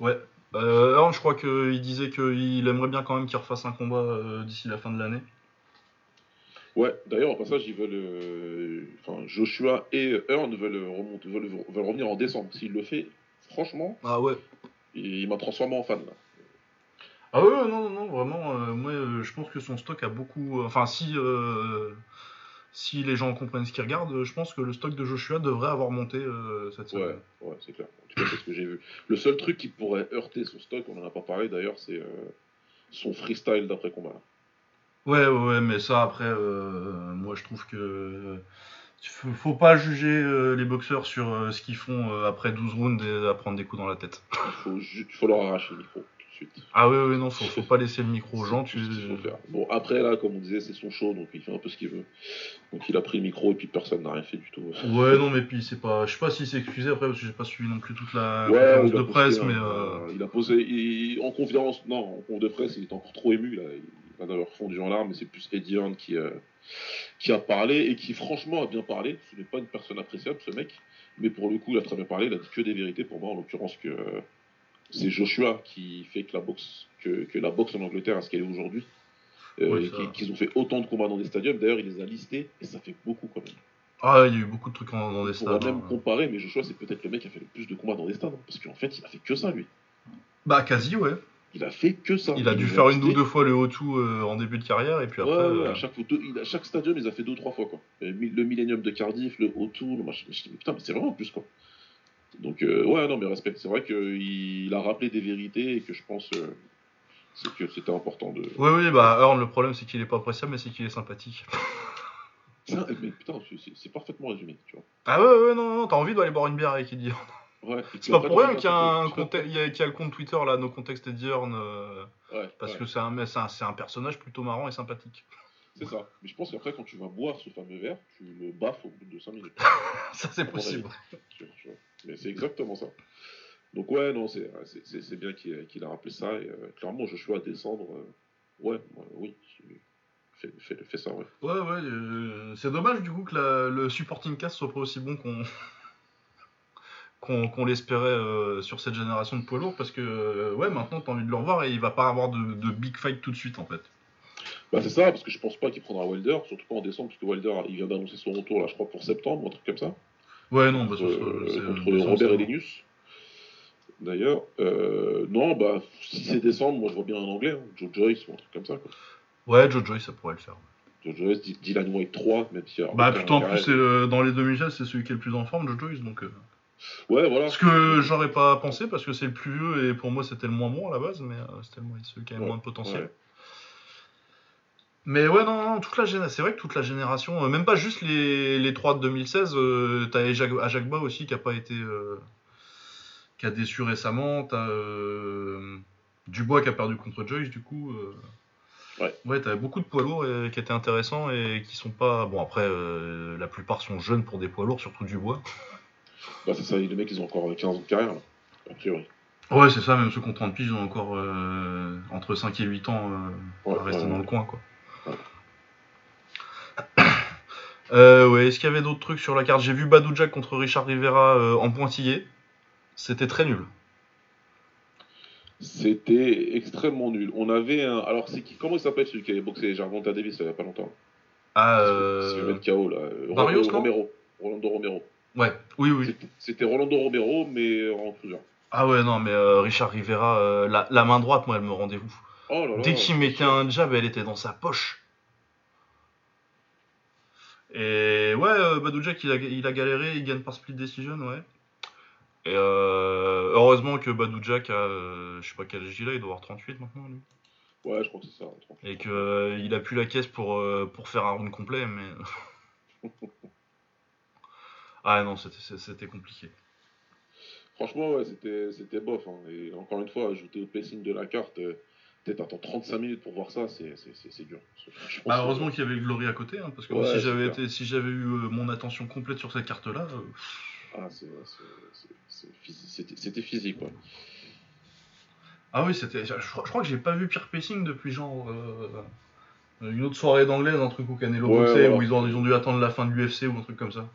Ouais. Euh, alors, je crois qu'il disait qu'il aimerait bien quand même qu'il refasse un combat d'ici la fin de l'année. Ouais, d'ailleurs, au passage, ils veulent. euh, Enfin, Joshua et Earn veulent, remonter, veulent, veulent revenir en décembre. S'il le fait, franchement, Ah ouais. il, il m'a transformé en fan. Là. Ah ouais, ouais, non, non, non, vraiment, euh, moi euh, je pense que son stock a beaucoup. Enfin, si. euh, si les gens comprennent ce qu'ils regardent, je pense que le stock de Joshua devrait avoir monté euh, cette Ouais, semaine. ouais, c'est clair. En tout cas, c'est ce que j'ai vu. Le seul truc qui pourrait heurter son stock, on en a pas parlé d'ailleurs, c'est euh, son freestyle d'après combat. Ouais, ouais, ouais, mais ça après, euh, moi je trouve que faut, faut pas juger euh, les boxeurs sur euh, ce qu'ils font après 12 rounds et à prendre des coups dans la tête. Il faut, leur arracher le micro tout de suite. Ah ouais, ouais, non, faut, faut pas laisser le micro aux gens. Tu... faut faire. Bon, après, là, comme on disait, c'est son show, donc il fait un peu ce qu'il veut. Donc il a pris le micro et puis personne n'a rien fait du tout. Ouais, non, mais puis c'est pas. Je sais pas s'il s'est excusé après parce que j'ai pas suivi non plus toute la Ouais, conférence de presse, un- mais. euh, il a posé il- en conférence, non, en conf de presse, il est encore trop ému là. Il va d'avoir fondu en larmes, mais c'est plus Eddie Hearn qui, euh, qui a parlé et qui franchement a bien parlé. Ce n'est pas une personne appréciable, ce mec, mais pour le coup, il a très bien parlé. Il a dit que des vérités pour moi, en l'occurrence que euh, c'est Joshua qui fait que la boxe, que, que la boxe en Angleterre est ce qu'elle est aujourd'hui. Euh, Ouais, qu'ils- ont fait autant de combats dans des stadiums. D'ailleurs, il les a listés et ça fait beaucoup quand même. Ah, il y a eu beaucoup de trucs en- dans des On pourra stades. même hein. comparer, mais Joshua, c'est peut-être le mec qui a fait le plus de combats dans des stades. hein, parce qu'en fait, il a fait que ça, lui. Bah, quasi, ouais. Il a fait que ça. Il a dû faire une ou deux fois le O2 euh, en début de carrière, et puis après. Ouais, ouais, euh, à, chaque, il- à chaque stadium, ils a fait deux ou trois fois. Quoi. Le, mi- le Millennium de Cardiff, le O2, le machin. Je dis, mais putain, mais c'est vraiment plus quoi. Donc, euh, ouais, non, mais respect. C'est vrai qu'il il a rappelé des vérités et que je pense que c'était important de. Oui, oui, bah, Earn, le problème, c'est qu'il est pas appréciable, mais c'est qu'il est sympathique. Ça, mais putain, c'est- parfaitement résumé, tu vois. Ah, ouais, ouais, non, non, t'as envie d'aller boire une bière avec Eddie. Ouais, C'est pas pour rien qu'il y a y le compte Twitter, là, nos contextes Hearn, euh, Ouais, parce ouais, que c'est un, personnage plutôt marrant et sympathique. c'est ça. Mais je pense qu'après, quand tu vas boire ce fameux verre, tu le baffes au bout de 5 minutes. Ça, c'est possible. Mais c'est exactement ça. Donc ouais, non, c'est bien qu'il qu'il a rappelé ça. Et euh, clairement, Joshua à descendre, euh, ouais, oui, fais, fais, fais ça, ouais. Ouais, ouais, euh, c'est dommage du coup que la- le supporting cast soit pas aussi bon qu'on qu'on l'espérait euh, sur cette génération de poids lourds parce que euh, ouais maintenant t'as envie de le revoir et il va pas avoir de, de big fight tout de suite en fait. Bah c'est ça, parce que je pense pas qu'il prendra Wilder, surtout pas en décembre, parce que Wilder, il vient d'annoncer son retour, là, je crois, pour septembre, ou un truc comme ça. Ouais non bah, ça, Euh, contre décembre, Robert Elenius. D'ailleurs, euh, non, bah, si c'est décembre, moi je vois bien un anglais, hein, Joe Joyce ou un truc comme ça. Quoi. Ouais Joe Joyce ça pourrait le faire. Joe Joyce, Dylan White 3, même si. Bah putain en plus le- dans les demi-finales c'est celui qui est le plus en forme Joe Joyce donc. euh, Ouais, voilà. Ce que j'aurais pas pensé parce que c'est le plus vieux et pour moi c'était le moins bon à la base mais euh, c'était le moins- celui qui avait le moins de potentiel. ouais. Mais ouais, non, non, toute la c'est vrai que toute la génération, euh, même pas juste les, les 3 de 2016, euh, t'as Ajak- Ajakba aussi qui a pas été. euh, qui a déçu récemment, t'as euh, Dubois qui a perdu contre Joyce, du coup. Ouais. Ouais, t'avais beaucoup de poids lourds qui étaient intéressants et qui sont pas. Bon, après, la plupart sont jeunes pour des poids lourds, surtout Dubois. Bah, c'est ça, les mecs, ils ont encore 15 ans de carrière, a priori. Ouais, c'est ça, même ceux qui ont 30 piges, ils ont encore euh, entre 5 et 8 ans euh, Ouais, à rester ouais, dans ouais. le coin, quoi. Euh, ouais, est-ce qu'il y avait d'autres trucs sur la carte? J'ai vu Badou Jack contre Richard Rivera euh, en pointillé. C'était très nul. C'était extrêmement nul. On avait un. Alors, c'est qui Comment il s'appelle celui qui avait boxé Jarvonta Davis là, il y a pas longtemps? Ah, C'est le euh... KO là. Barrios, non? Romero. Rolando Romero. Ouais, oui, oui. C'était- Rolando Romero, mais en cruiser. Ah ouais, non, mais euh, Richard Rivera, euh, la, la main droite, moi, elle me rendait ouf. Oh là là. Dès qu'il mettait un jab, elle était dans sa poche. Et ouais, euh, Badou Jack, il a, il a galéré, il gagne par split decision, ouais. Et euh, heureusement que Badou Jack a, je sais pas quel âge il a, il doit avoir 38 maintenant, lui. Ouais, je crois que c'est ça. tranquille. Et qu'il a plus la caisse pour, pour faire un round complet, mais. ah non, c'était- compliqué. Franchement, ouais, c'était bof. hein. Et encore une fois, ajouter au pacing de la carte, euh, peut-être attends 35 minutes pour voir ça, c'est dur. Bah, heureusement qu'il y avait Glory à côté, hein, parce que Ouais, moi, si j'avais été, si j'avais eu euh, mon attention complète sur cette carte-là, euh, Ah, c'était physique, quoi. ah oui, c'était, je, crois- je crois que j'ai pas vu pire pacing depuis genre euh, une autre soirée d'anglaise, un truc au Canelo Ouais, où ils ont, ils ont dû attendre la fin de l'UFC ou un truc comme ça.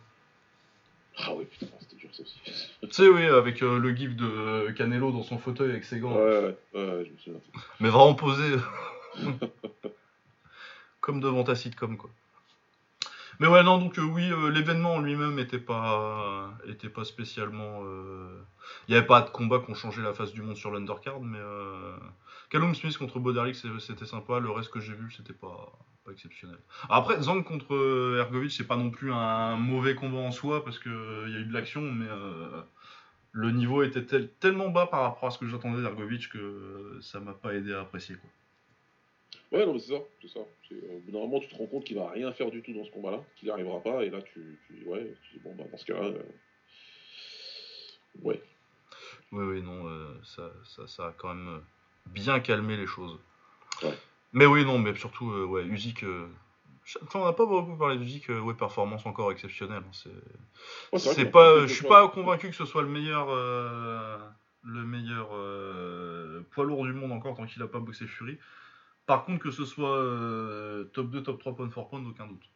Ah oui, putain, c'était dur ça aussi. Tu sais, oui, avec euh, le gif de euh, Canelo dans son fauteuil avec ses gants, Ouais, ouais, ouais, je me souviens. mais vraiment posé comme devant ta sitcom quoi. Mais ouais non donc euh, oui euh, l'événement en lui-même était pas était pas spécialement il y avait pas de combat qui ont changé la face du monde sur l'undercard mais euh... Callum Smith contre c'est- c'était sympa le reste que j'ai vu c'était pas pas exceptionnel. Après, Zang contre euh, Ergovic, c'est pas non plus un mauvais combat en soi parce qu'il y a eu de l'action, mais euh, le niveau était tel- tellement bas par rapport à ce que j'attendais d'Ergovic que ça m'a pas aidé à apprécier. Quoi. Ouais, non, mais c'est ça, c'est ça. Euh, moment, tu te rends compte qu'il va rien faire du tout dans ce combat-là, qu'il n'y arrivera pas, et là, tu, tu, ouais, tu dis, bon, bah, dans ce cas-là, euh, ouais. Oui, oui, non, euh, ça, ça, ça a quand même euh, bien calmé les choses. Ouais. Mais oui, non, mais surtout, euh, ouais, Usyk. euh, Enfin, on n'a pas beaucoup parlé d'Usyk, euh, ouais, performance encore exceptionnelle. hein, c'est... Vrai c'est pas, peut- je suis pas convaincu que ce soit le meilleur, euh, le meilleur euh, poids lourd du monde encore tant qu'il a pas boxé Fury. Par contre, que ce soit euh, top 2, top 3 pound for pound, aucun doute.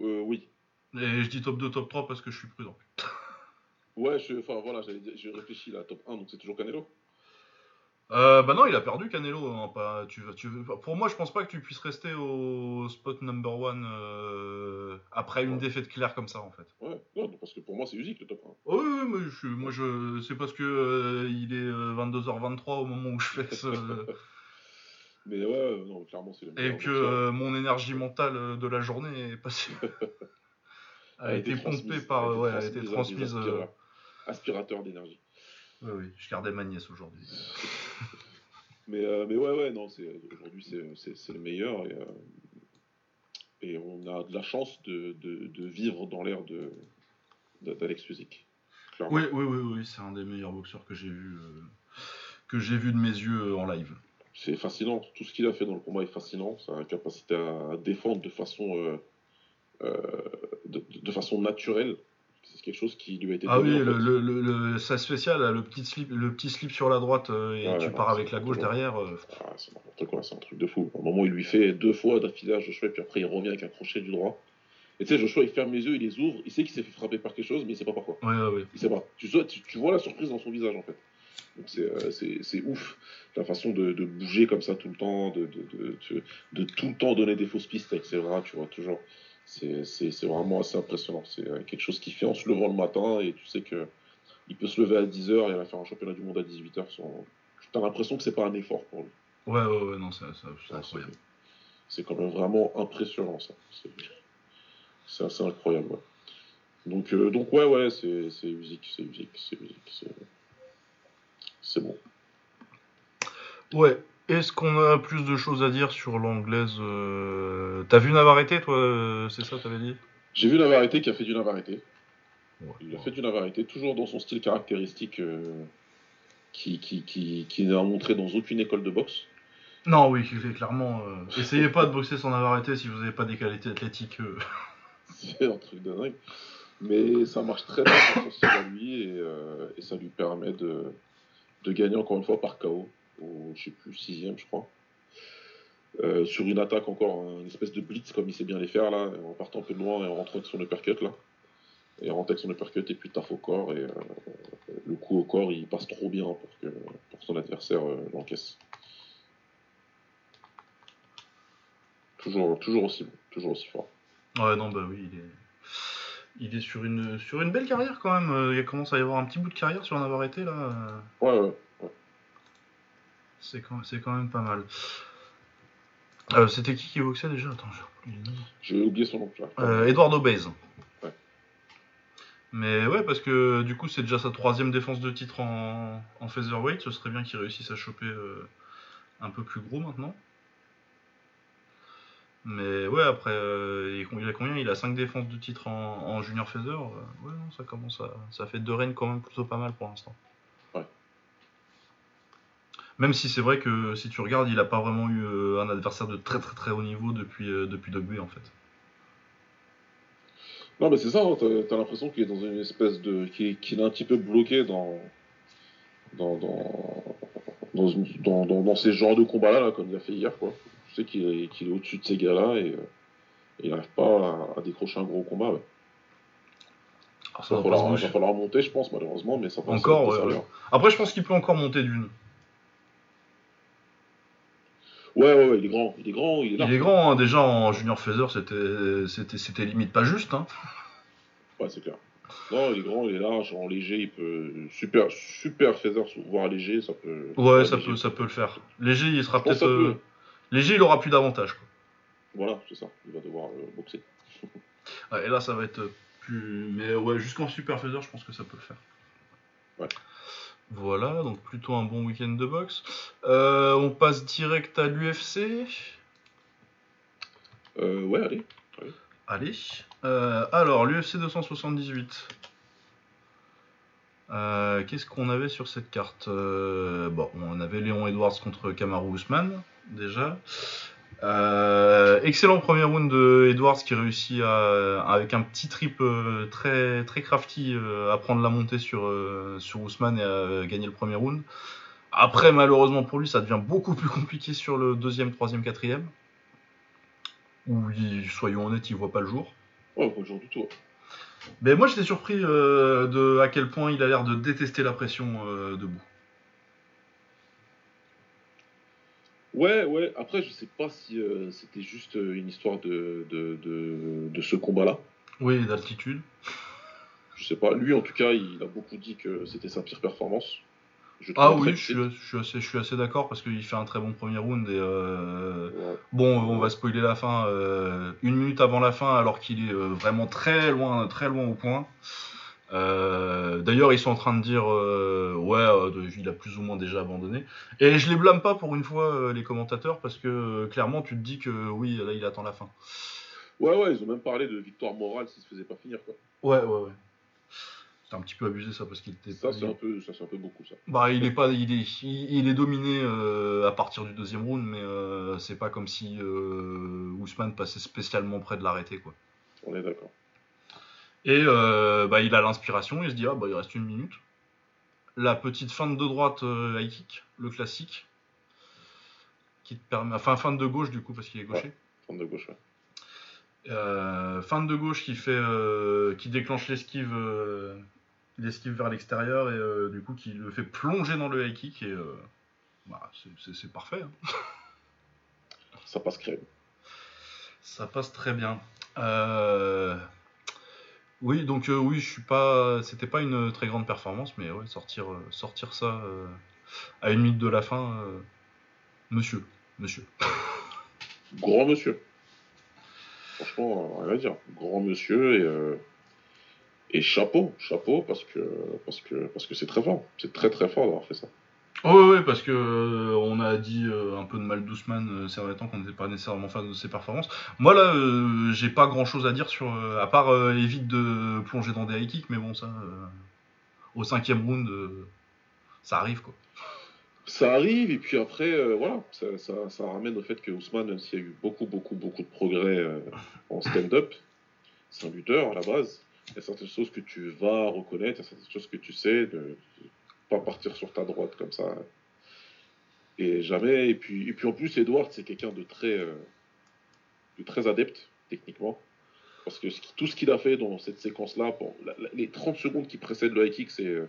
Euh, oui. Et je dis top 2, top 3 parce que je suis prudent. Ouais, je, enfin, voilà, je réfléchis là, top 1, donc c'est toujours Canelo Euh, bah non, il a perdu Canelo. hein, pas, tu, tu, pour moi, je pense pas que tu puisses rester au spot number one euh, après une Ouais. défaite claire comme ça, en fait. Ouais, non, parce que pour moi, c'est Usyk le top 1. Oh, oui, oui, mais je, moi, je, c'est parce que euh, il est euh, 22h23 au moment où je fais ce, Mais ouais, euh, non, clairement, c'est le et que euh, mon énergie mentale euh, de la journée est passée, a été pompée par, a été ouais, a été transmise euh. Aspirateur d'énergie. Oui, oui, je gardais ma nièce aujourd'hui. Mais, euh, mais ouais, ouais, non, aujourd'hui, c'est, le meilleur. Et, euh, et on a de la chance de, de, de vivre dans l'ère d'Alex. Clairement. Oui, oui, oui, oui, c'est un des meilleurs boxeurs que j'ai vu, euh, que j'ai vu de mes yeux en live. C'est fascinant. Tout ce qu'il a fait dans le combat est fascinant. Sa capacité à défendre de façon, de, de façon naturelle. C'est quelque chose qui lui a été Ah oui, le, le, le, sa spéciale, le petit slip, le petit slip sur la droite euh, et tu pars avec la gauche derrière. euh, Ah, c'est n'importe quoi, c'est un truc de fou. À un moment, il lui fait deux fois d'affilage de chevet, puis après, il revient avec un crochet du droit. Et tu sais, Joshua, il ferme les yeux, il les ouvre, il sait qu'il s'est fait frapper par quelque chose, mais il sait pas pourquoi. Ouais, ouais, ouais. Il sait pas. Tu, tu, tu vois la surprise dans son visage, en fait. Donc, c'est, euh, ouf. La façon de, de bouger comme ça tout le temps, de, de, de, de, de tout le temps donner des fausses pistes avec ses bras, tu vois, toujours. C'est, vraiment assez impressionnant. C'est euh, quelque chose qu'il fait en se levant le matin, et tu sais que il peut se lever à 10h et aller faire un championnat du monde à 18h. Sans... T'as l'impression que c'est pas un effort pour lui. Ouais, ouais, ouais, non, c'est c'est- Ah, incroyable. C'est quand même vraiment impressionnant ça. C'est- assez incroyable. ouais. Donc, euh, donc ouais, ouais, c'est Usyk, c'est Usyk, c'est c'est c'est bon. Ouais. Est-ce qu'on a plus de choses à dire sur l'anglaise euh, T'as vu Navarrete, toi euh, C'est ça, t'avais dit? J'ai vu Navarrete qui a fait du Navarrete. Ouais. Il a fait du Navarrete, toujours dans son style caractéristique euh, qui, qui, qui, qui n'a montré dans aucune école de boxe. Non, oui, cl- clairement. euh, essayez pas de boxer sans Navarrete si vous n'avez pas des qualités athlétiques. C'est un truc de dingue. Mais ça marche très bien sur son style à lui et, et ça lui permet de, de gagner encore une fois par KO, au, je sais plus, sixième, je crois. Euh, sur une attaque encore, une espèce de blitz comme il sait bien les faire là, en partant un peu de loin et en rentrant avec son uppercut là. Et en rentrant avec son uppercut et puis taf au corps et euh, le coup au corps il passe trop bien pour que pour son adversaire euh, l'encaisse. Toujours, toujours aussi bon, toujours aussi fort. Ouais, non, bah oui, il est, il est sur, une, sur une belle carrière quand même. Il commence à y avoir un petit bout de carrière sur Navarrete là. euh, Ouais, ouais. C'est quand, c'est quand même pas mal. Euh, C'était qui qui boxait déjà? Attends, j'ai oublié son nom. Euh, Eduardo Baez. Ouais. Mais ouais, parce que du coup, c'est déjà sa troisième défense de titre en, en featherweight. Ce serait bien qu'il réussisse à choper euh, un peu plus gros maintenant. Mais ouais, après, euh, il a combien? Il a 5 défenses de titre en, en junior feather. Ouais, non, ça commence à. Ça fait deux règnes quand même plutôt pas mal pour l'instant. Même si c'est vrai que si tu regardes, il a pas vraiment eu euh, un adversaire de très très très haut niveau depuis, euh, depuis en fait. Non, mais c'est ça, hein, t'as t'as l'impression qu'il est dans une espèce de. qu'il est un petit peu bloqué dans. dans. dans. dans, une- dans, dans- dans ces genres de combats-là, là, comme il a fait hier, quoi. Tu sais qu'il est, est au-dessus de ces gars-là et. euh, il n'arrive pas à, à décrocher un gros combat. Ouais. Alors, Il ça va, va falloir, va monter, je pense, malheureusement, mais ça passe Encore, ouais, ouais. Après, je pense qu'il peut encore monter d'une. Ouais, ouais, ouais, il est grand, il est grand, il est là. Il est grand, hein, déjà en junior feather, c'était, limite pas juste. Hein. Ouais, c'est clair. Non, il est grand, il est large, en léger, il peut. Super, super feather, voire léger, ça peut. Ouais, ça léger. peut, ça peut le faire. Léger, il sera peut-être. euh, peut. Léger, il aura plus d'avantages. quoi. Voilà, c'est ça, il va devoir euh, boxer. Ouais, et là, ça va être plus. Mais ouais, jusqu'en super feather, je pense que ça peut le faire. Ouais. Voilà, donc plutôt un bon week-end de boxe. Euh, on passe direct à l'UFC. Euh, ouais, allez. Allez. Euh, alors, l'UFC 278. Euh, Qu'est-ce qu'on avait sur cette carte? Bon, on avait Léon Edwards contre Kamaru Usman, déjà. Euh, excellent premier round de Edwards qui réussit à, avec un petit trip euh, très, très crafty euh, à prendre la montée sur, sur Usman et à gagner le premier round. Après, malheureusement pour lui, ça devient beaucoup plus compliqué sur le deuxième, troisième, quatrième. Où, il- soyons honnêtes, il voit pas le jour. Ouais, pas le jour du tout. Mais moi j'étais surpris de à quel point il a l'air de détester la pression debout. Ouais, ouais, après, je sais pas si euh, c'était juste euh, une histoire de, de, de, de ce combat-là. Oui, d'altitude. Je sais pas. Lui, en tout cas, il a beaucoup dit que c'était sa pire performance. Je Ah oui, je suis, lucide. je suis assez, je suis assez d'accord parce qu'il fait un très bon premier round et euh, Ouais. bon, on va spoiler la fin euh, une minute avant la fin alors qu'il est vraiment très loin, très loin au point. Euh, D'ailleurs, ils sont en train de dire euh, ouais, euh, de- il a plus ou moins déjà abandonné. Et je les blâme pas pour une fois les commentateurs parce que clairement tu te dis que oui, là il attend la fin. ouais, ouais, ils ont même parlé de victoire morale s'il se faisait pas finir, quoi. Ouais, ouais, ouais. C'est un petit peu abusé ça parce qu'il était Ça, pas. c'est un peu, ça, c'est un peu beaucoup, ça. Bah, il est pas, il est, il, il est dominé à partir du deuxième round, mais c'est pas comme si Ousmane passait spécialement près de l'arrêter quoi. On est d'accord. Et euh, bah, il a l'inspiration, il se dit ah bah il reste une minute. La petite feinte de droite euh, high kick, le classique, qui te permet, enfin feinte de gauche du coup parce qu'il est gaucher. Fente de gauche, ouais. Euh, feinte de gauche qui fait, euh, qui déclenche l'esquive, euh, l'esquive vers l'extérieur et du coup qui le fait plonger dans le high kick et bah, c'est parfait. hein. Ça passe crème. Ça passe très bien. Euh, Oui, donc euh, oui, je suis pas, c'était pas une très grande performance, mais ouais, sortir, euh, sortir ça euh, à une minute de la fin, monsieur, monsieur. Grand monsieur. Franchement, rien à dire. Grand monsieur et, et chapeau, chapeau, parce que parce que parce que c'est très fort. C'est très très fort d'avoir fait ça. Oh, parce que euh, on a dit euh, un peu de mal d'Ousmane euh, ces derniers temps qu'on n'était pas nécessairement fan de ses performances. Moi là, euh, j'ai pas grand chose à dire sur, à part évite de plonger dans des high kicks, mais bon ça, au cinquième round, ça arrive quoi. Ça arrive, et puis après, voilà, ça, ramène au fait que Ousmane, même s'il y a eu beaucoup, beaucoup, beaucoup de progrès en stand-up, c'est un lutteur à la base. Il y a certaines choses que tu vas reconnaître, il y a certaines choses que tu sais, pas partir sur ta droite comme ça. Et jamais. Et puis, et puis en plus, Edward, c'est quelqu'un de très, euh, de très adepte, techniquement. Parce que tout ce qu'il a fait dans cette séquence-là, bon, les 30 secondes qui précèdent le high kick, c'est euh,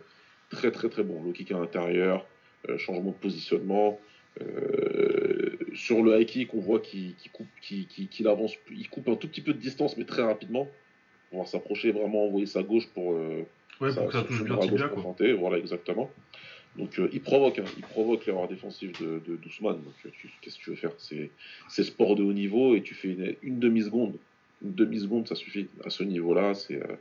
très, très, très bon. Le kick à l'intérieur, euh, changement de positionnement. Sur le high kick, on voit qu'il coupe, qu'il avance, il coupe un tout petit peu de distance, mais très rapidement. Va s'approcher, vraiment envoyer sa gauche pour, Ouais, ça- pour que ça touche bien tibia quoi. voilà exactement. Donc euh, il provoque, hein, il provoque l'erreur défensive de, de d'Ousmane. Donc euh, qu'est-ce que tu veux faire C'est c'est sport de haut niveau et tu fais une, une demi seconde, une demi seconde ça suffit. À ce niveau-là, c'est euh,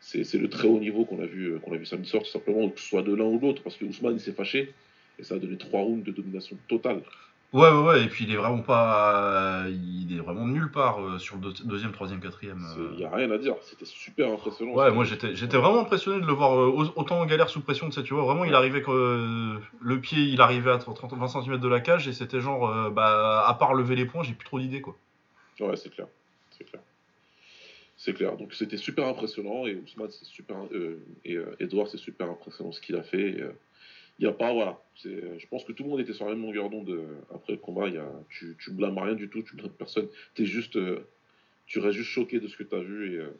c'est c'est le très haut niveau qu'on a vu euh, qu'on a vu samedi soir tout simplement, que ce soit de l'un ou de l'autre, parce que Ousmane il s'est fâché et ça a donné trois rounds de domination totale. Ouais, ouais, ouais, et puis il est vraiment pas. Il est vraiment nulle part euh, sur le deux- deuxième, troisième, quatrième. euh. Il y a rien à dire. C'était super impressionnant. Ouais, moi j'étais j'étais vraiment impressionné de le voir euh, au- autant en galère sous pression, tu sais, tu vois. Vraiment, il arrivait que le pied, il arrivait à 30, 20 cm de la cage et c'était genre, bah, à part lever les poings, j'ai plus trop d'idées quoi. Ouais, c'est clair. C'est clair. C'est clair. Donc c'était super impressionnant et Ousmane c'est super et Edouard c'est super impressionnant ce qu'il a fait. et, Il y a pas voilà. C'est, je pense que tout le monde était sur la même longueur d'onde euh, après le combat. Y a, tu, tu blâmes rien du tout, tu blâmes personne. T'es juste, euh, tu restes juste choqué de ce que tu as vu et euh,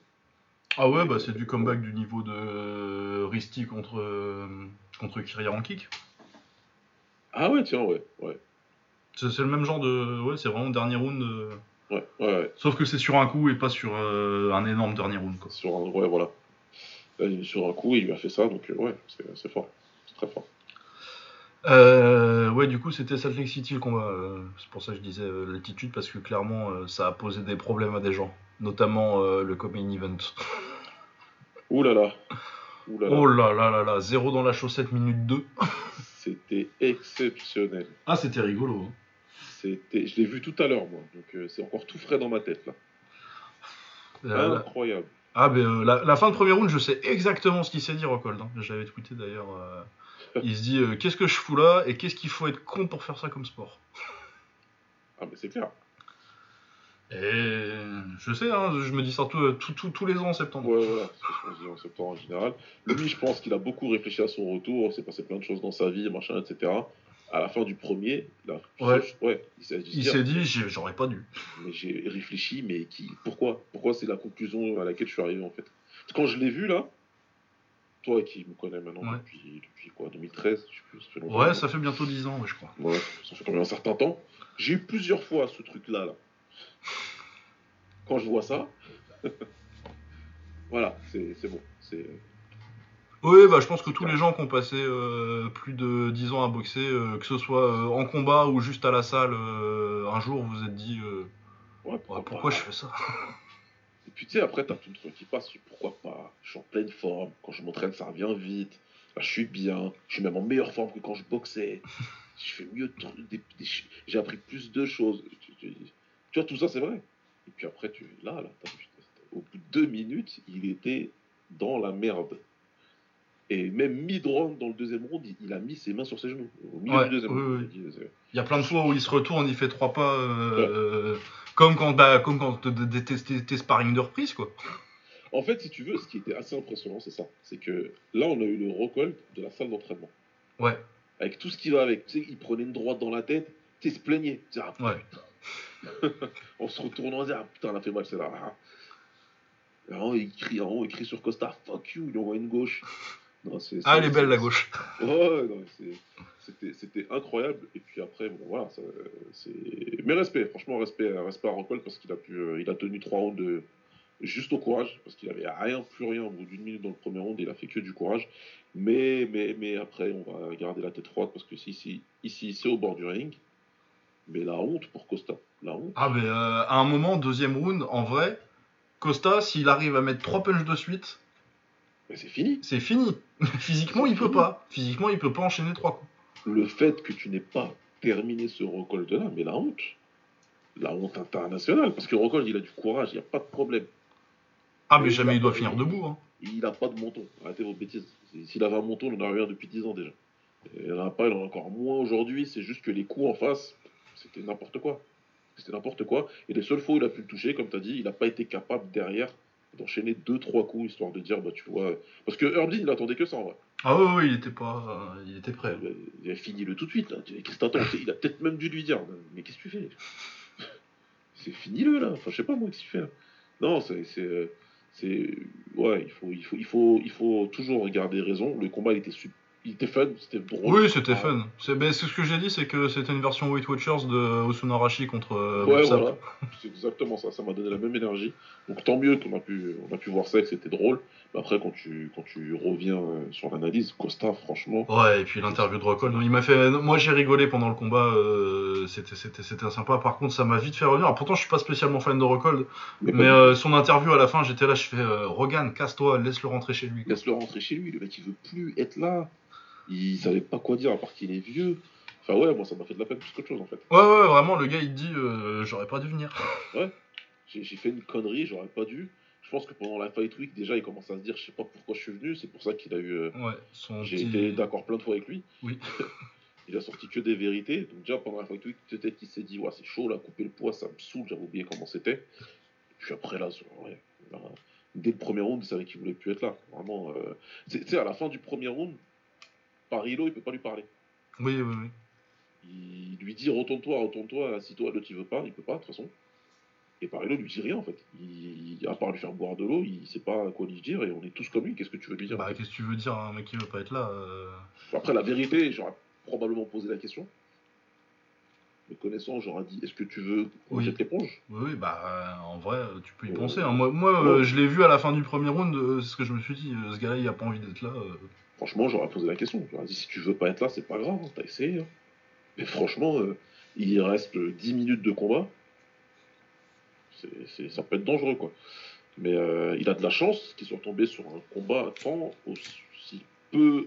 Ah ouais, bah c'est du comeback du niveau de euh, Risti contre, euh, contre Kyria en kick. ah ouais tiens ouais ouais C'est le même genre de. Ouais, c'est vraiment dernier round. euh, ouais ouais, ouais. Sauf que c'est sur un coup et pas sur euh, un énorme dernier round quoi. sur un ouais voilà Là, sur un coup, il lui a fait ça, donc euh, ouais, c'est fort. C'est très fort. Euh, ouais, du coup, c'était Salt Lake City le combat. euh, c'est pour ça que je disais euh, l'altitude, parce que clairement, euh, ça a posé des problèmes à des gens. Notamment le Main Event. Ouh là là. Ouh là là. Oh là là là là, zéro dans la chaussette, minute 2. C'était exceptionnel. Ah, c'était rigolo. hein. C'était, je l'ai vu tout à l'heure, moi. Donc c'est encore tout frais dans ma tête là. Incroyable. Ah, ben la, la fin de premier round, je sais exactement ce qu'il s'est dit, Rockhold. hein. J'avais tweeté d'ailleurs. Euh, il se dit euh, Qu'est-ce que je fous là et qu'est-ce qu'il faut être con pour faire ça comme sport Ah mais c'est clair. Et je sais, hein, je me dis ça tout- tout- tout- tous les ans en septembre. Ouais, ce qu'on dit en septembre en général. Lui, je pense qu'il a beaucoup réfléchi à son retour, il s'est passé plein de choses dans sa vie, machin, etc. À la fin du premier, là, Ouais. ouais il s'est dit, Il s'est dit j'ai- J'aurais pas dû. mais j'ai réfléchi, mais qui, pourquoi Pourquoi c'est la conclusion à laquelle je suis arrivé en fait Parce que Quand je l'ai vu là, toi qui me connais maintenant Ouais. depuis, depuis quoi 2013 je sais plus, ça fait longtemps. Ouais, ça fait bientôt 10 ans, ouais, je crois. Ouais, ça fait quand même un certain temps. J'ai eu plusieurs fois ce truc-là. Là. Quand je vois ça, voilà, c'est bon. C'est Oui, bah, je pense que tous les gens qui ont passé euh, plus de 10 ans à boxer, euh, que ce soit euh, en combat ou juste à la salle, euh, un jour vous vous êtes dit euh, Ouais, pourquoi je fais ça? Et puis tu sais, après, t'as tout le truc qui passe. Pourquoi pas? Je suis en pleine forme. Quand je m'entraîne, ça revient vite. Là, je suis bien. Je suis même en meilleure forme que quand je boxais. Je fais mieux. des- des- J'ai appris plus de choses. Tu, tu- tu vois, tout ça, c'est vrai. Et puis après, tu là, là, au bout de deux minutes, il était dans la merde. Et même mid-round, dans le deuxième round, il, a mis ses mains sur ses genoux. Au milieu Ouais, du deuxième oui, round. oui. Il y a plein de fois où il se retourne, il fait trois pas, euh, comme quand, bah, comme quand t'es- sparring de reprise, quoi. En fait, si tu veux, ce qui était assez impressionnant, c'est ça. C'est que là, on a eu le recall de la salle d'entraînement. Ouais, Avec tout ce qui va avec. Tu sais, il prenait une droite dans la tête, tu sais, se plaignait. Ah, ouais. on se retourne, on se dit, ah putain, elle a fait mal, c'est là. Ah. En haut, il crie, en haut, il crie sur Costa, fuck you, il envoie une gauche. Non, c'est- Ah, elle est belle la gauche. Ouais, non, c'est- c'était, incroyable. Et puis après, bon, voilà, ça, c'est. Mais respect, franchement, respect, respect à Rockhold parce qu'il a pu, euh, il a tenu trois rounds de, juste au courage, parce qu'il avait rien, plus rien au bout d'une minute dans le premier round, il a fait que du courage. Mais, mais, mais après, on va garder la tête froide parce que si, si, ici, c'est au bord du ring. Mais la honte pour Costa, la honte. Ah, mais euh, à un moment, deuxième round, en vrai, Costa, s'il arrive à mettre trois punches de suite, Mais c'est fini. c'est fini. Physiquement, il peut pas. Physiquement, il peut pas enchaîner trois coups. Le fait que tu n'aies pas terminé ce Rockhold là, mais la honte. La honte internationale, parce que Rockhold, il a du courage, il n'y a pas de problème. Ah, mais jamais il doit finir debout. Hein. Il n'a pas de menton. Arrêtez vos bêtises. S'il avait un menton, on en aurait un depuis 10 ans déjà. Et il n'en a pas, il en a encore moins aujourd'hui. C'est juste que les coups en face, c'était n'importe quoi. C'était n'importe quoi. Et les seules fois où il a pu le toucher, comme tu as dit, il n'a pas été capable derrière d'enchaîner 2-3 coups, histoire de dire, bah tu vois. Parce que Herbie, il attendait que ça en vrai. Ah, ouais, ouais, il était pas. euh, il était prêt. Il a- Il a fini le tout de suite. là. Qu'est-ce que t'attends Il a peut-être même dû lui dire, mais qu'est-ce que tu fais? C'est fini le là. Enfin, je sais pas moi, qu'est-ce que tu fais là? Non, c'est. c'est, euh, c'est- Ouais, il faut, il, faut, il, faut, il faut toujours garder raison. Le combat, il était, su- il était fun, c'était drôle. Oui, c'était fun. C'est ben, ce que j'ai dit, c'est que c'était une version Weight Watchers de Osunarashi contre euh, Ouais, voilà. C'est exactement ça. Ça m'a donné la même énergie. Donc tant mieux qu'on a pu, on a pu voir ça et que c'était drôle. Mais après, quand tu, quand tu reviens euh, sur l'analyse, Costa, franchement. Ouais, et puis l'interview de Rockhold, il m'a fait. Moi, j'ai rigolé pendant le combat. euh, c'était, sympa. Par contre, ça m'a vite fait revenir. Alors, pourtant, je suis pas spécialement fan de Rockhold, Mais, euh, son interview à la fin, j'étais là, je fais euh, Rogan, casse-toi, laisse-le rentrer chez lui. Laisse-le rentrer chez lui, le mec il veut plus être là. Il savait pas quoi dire à part qu'il est vieux. Enfin ouais, moi ça m'a fait de la peine plus qu'autre chose en fait. Ouais, ouais, vraiment, le gars, il dit, euh, j'aurais pas dû venir. J'ai j'ai fait une connerie, j'aurais pas dû. Je pense que pendant la fight week déjà il commence à se dire je sais pas pourquoi je suis venu, c'est pour ça qu'il a eu... euh, Ouais, son J'ai petit- été d'accord plein de fois avec lui. Oui. il a sorti que des vérités. Donc déjà pendant la fight week peut-être qu'il s'est dit ouais c'est chaud là, couper le poids ça me saoule, j'avais oublié comment c'était. Et puis après là, ouais, là, dès le premier round il savait qu'il voulait plus être là. Vraiment, euh, tu sais à la fin du premier round, Parilo il peut pas lui parler. Oui, oui, oui. Il lui dit retourne-toi, retourne-toi, assis-toi, l'autre il veut pas, il peut pas de toute façon. Et Parello lui dit rien en fait. Il, à part lui faire boire de l'eau, il sait pas quoi lui dire et on est tous comme lui. Qu'est-ce que tu veux lui dire? Bah, qu'est-ce que tu veux dire à un mec qui veut pas être là euh, Après la vérité, j'aurais probablement posé la question. Me connaissant, j'aurais dit est-ce que tu veux qu'on Oui. jette l'éponge? Oui, oui, bah euh, en vrai, tu peux y penser. hein. Moi, moi euh, je l'ai vu à la fin du premier round, c'est ce que je me suis dit. ce gars-là, il a pas envie d'être là. Franchement, j'aurais posé la question. J'aurais dit si tu veux pas être là, c'est pas grave, hein, t'as essayé. hein. Mais franchement, euh, il reste euh, 10 minutes de combat. C'est- c'est- ça peut être dangereux, quoi. Mais euh, il a de la chance qu'il soit tombé sur un combat à temps aussi peu.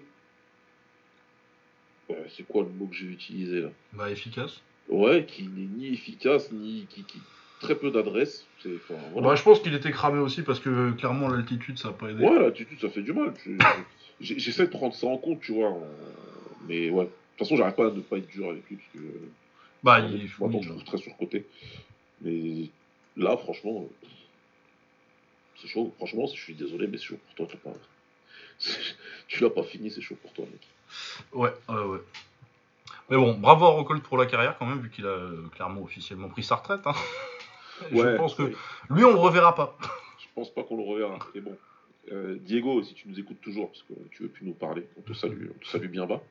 Euh, c'est quoi le mot que j'ai utilisé là? Bah, efficace. Ouais, qui n'est ni efficace, ni qui, qui très peu d'adresse. Voilà. Bah, je pense qu'il était cramé aussi parce que euh, clairement, l'altitude, ça a pas aidé. Ouais, l'attitude, ça fait du mal. J'essaie de prendre ça en compte, tu vois. en- Mais ouais. De toute façon, j'arrête pas de pas être dur avec lui parce que Bah, moi, il moi, oui, je trouve très surcoté. Mais là, franchement, euh, c'est chaud. Franchement, je suis désolé, mais c'est chaud pour toi. Tu l'as pas fini, c'est chaud pour toi, mec. Ouais, ouais, ouais. Mais bon, bravo à Rockhold pour la carrière quand même, vu qu'il a euh, clairement officiellement pris sa retraite. hein. je pense que ouais. lui, on le reverra pas. Je pense pas qu'on le reverra. Et bon, euh, Diego, si tu nous écoutes toujours, parce que tu veux plus nous parler, on te salue, on te salue bien bas.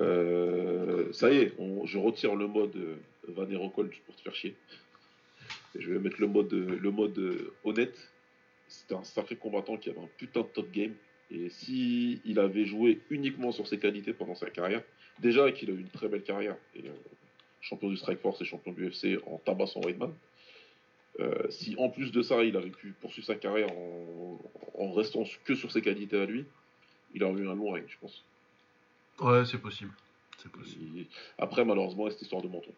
Euh, ça y est, je retire le mode euh, Van Rockhold pour te faire chier. Et je vais mettre le mode, honnête. C'était un sacré combattant qui avait un putain de top game. Et si il avait joué uniquement sur ses qualités pendant sa carrière, déjà qu'il a eu une très belle carrière, champion du Strike Force et champion du UFC en tabassant Weidman, si en plus de ça, il avait pu poursuivre sa carrière en, en restant que sur ses qualités à lui, il aurait eu un long règne, je pense. Ouais, c'est possible. C'est possible. Après, malheureusement, cette histoire de menton.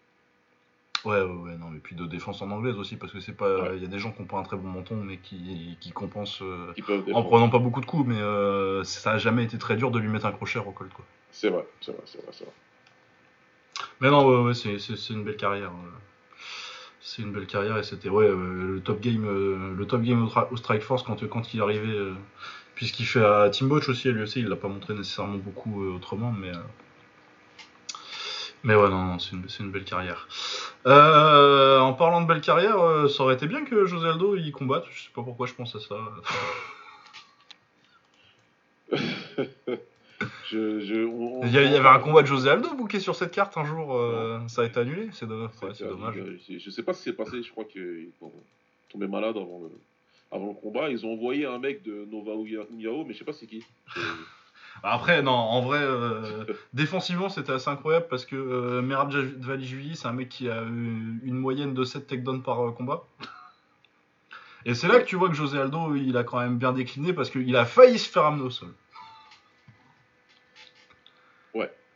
Ouais, ouais, ouais, non, mais puis de défense en anglaise aussi, parce que c'est pas. Il Ouais. y a des gens qui ont pas un très bon menton, mais qui, qui compensent euh, en prenant pas beaucoup de coups, mais euh, ça a jamais été très dur de lui mettre un crochet à Rockhold, quoi. C'est vrai, c'est vrai, c'est vrai, c'est vrai. Mais non, ouais, ouais, c'est, une belle carrière. euh. C'est une belle carrière et c'était ouais, euh, le top game, euh, le top game au, Strike Force quand, quand il euh, puisqu'il fait à Team Botch aussi à l'UFC, il l'a pas montré nécessairement beaucoup euh, autrement, mais euh, mais ouais, non, non, c'est une, une belle carrière. Euh, en parlant de belle carrière, euh, ça aurait été bien que José Aldo y combatte. Je sais pas pourquoi je pense à ça. Je, je, on- Il y, avait un combat de José Aldo booké sur cette carte un jour, euh, ça a été annulé. C'est dommage. ouais, c'est dommage. Je, sais pas ce qui s'est passé, je crois qu'ils sont tombés malades avant le, avant le combat. Ils ont envoyé un mec de Nova Uniao, mais je sais pas c'est qui. C'est- Après, non, en vrai, euh, défensivement, c'était assez incroyable parce que euh, Merab Dvalishvili, c'est un mec qui a eu une moyenne de 7 takedowns par euh, combat. Et c'est là que tu vois que José Aldo, il a quand même bien décliné parce qu'il a failli se faire amener au sol.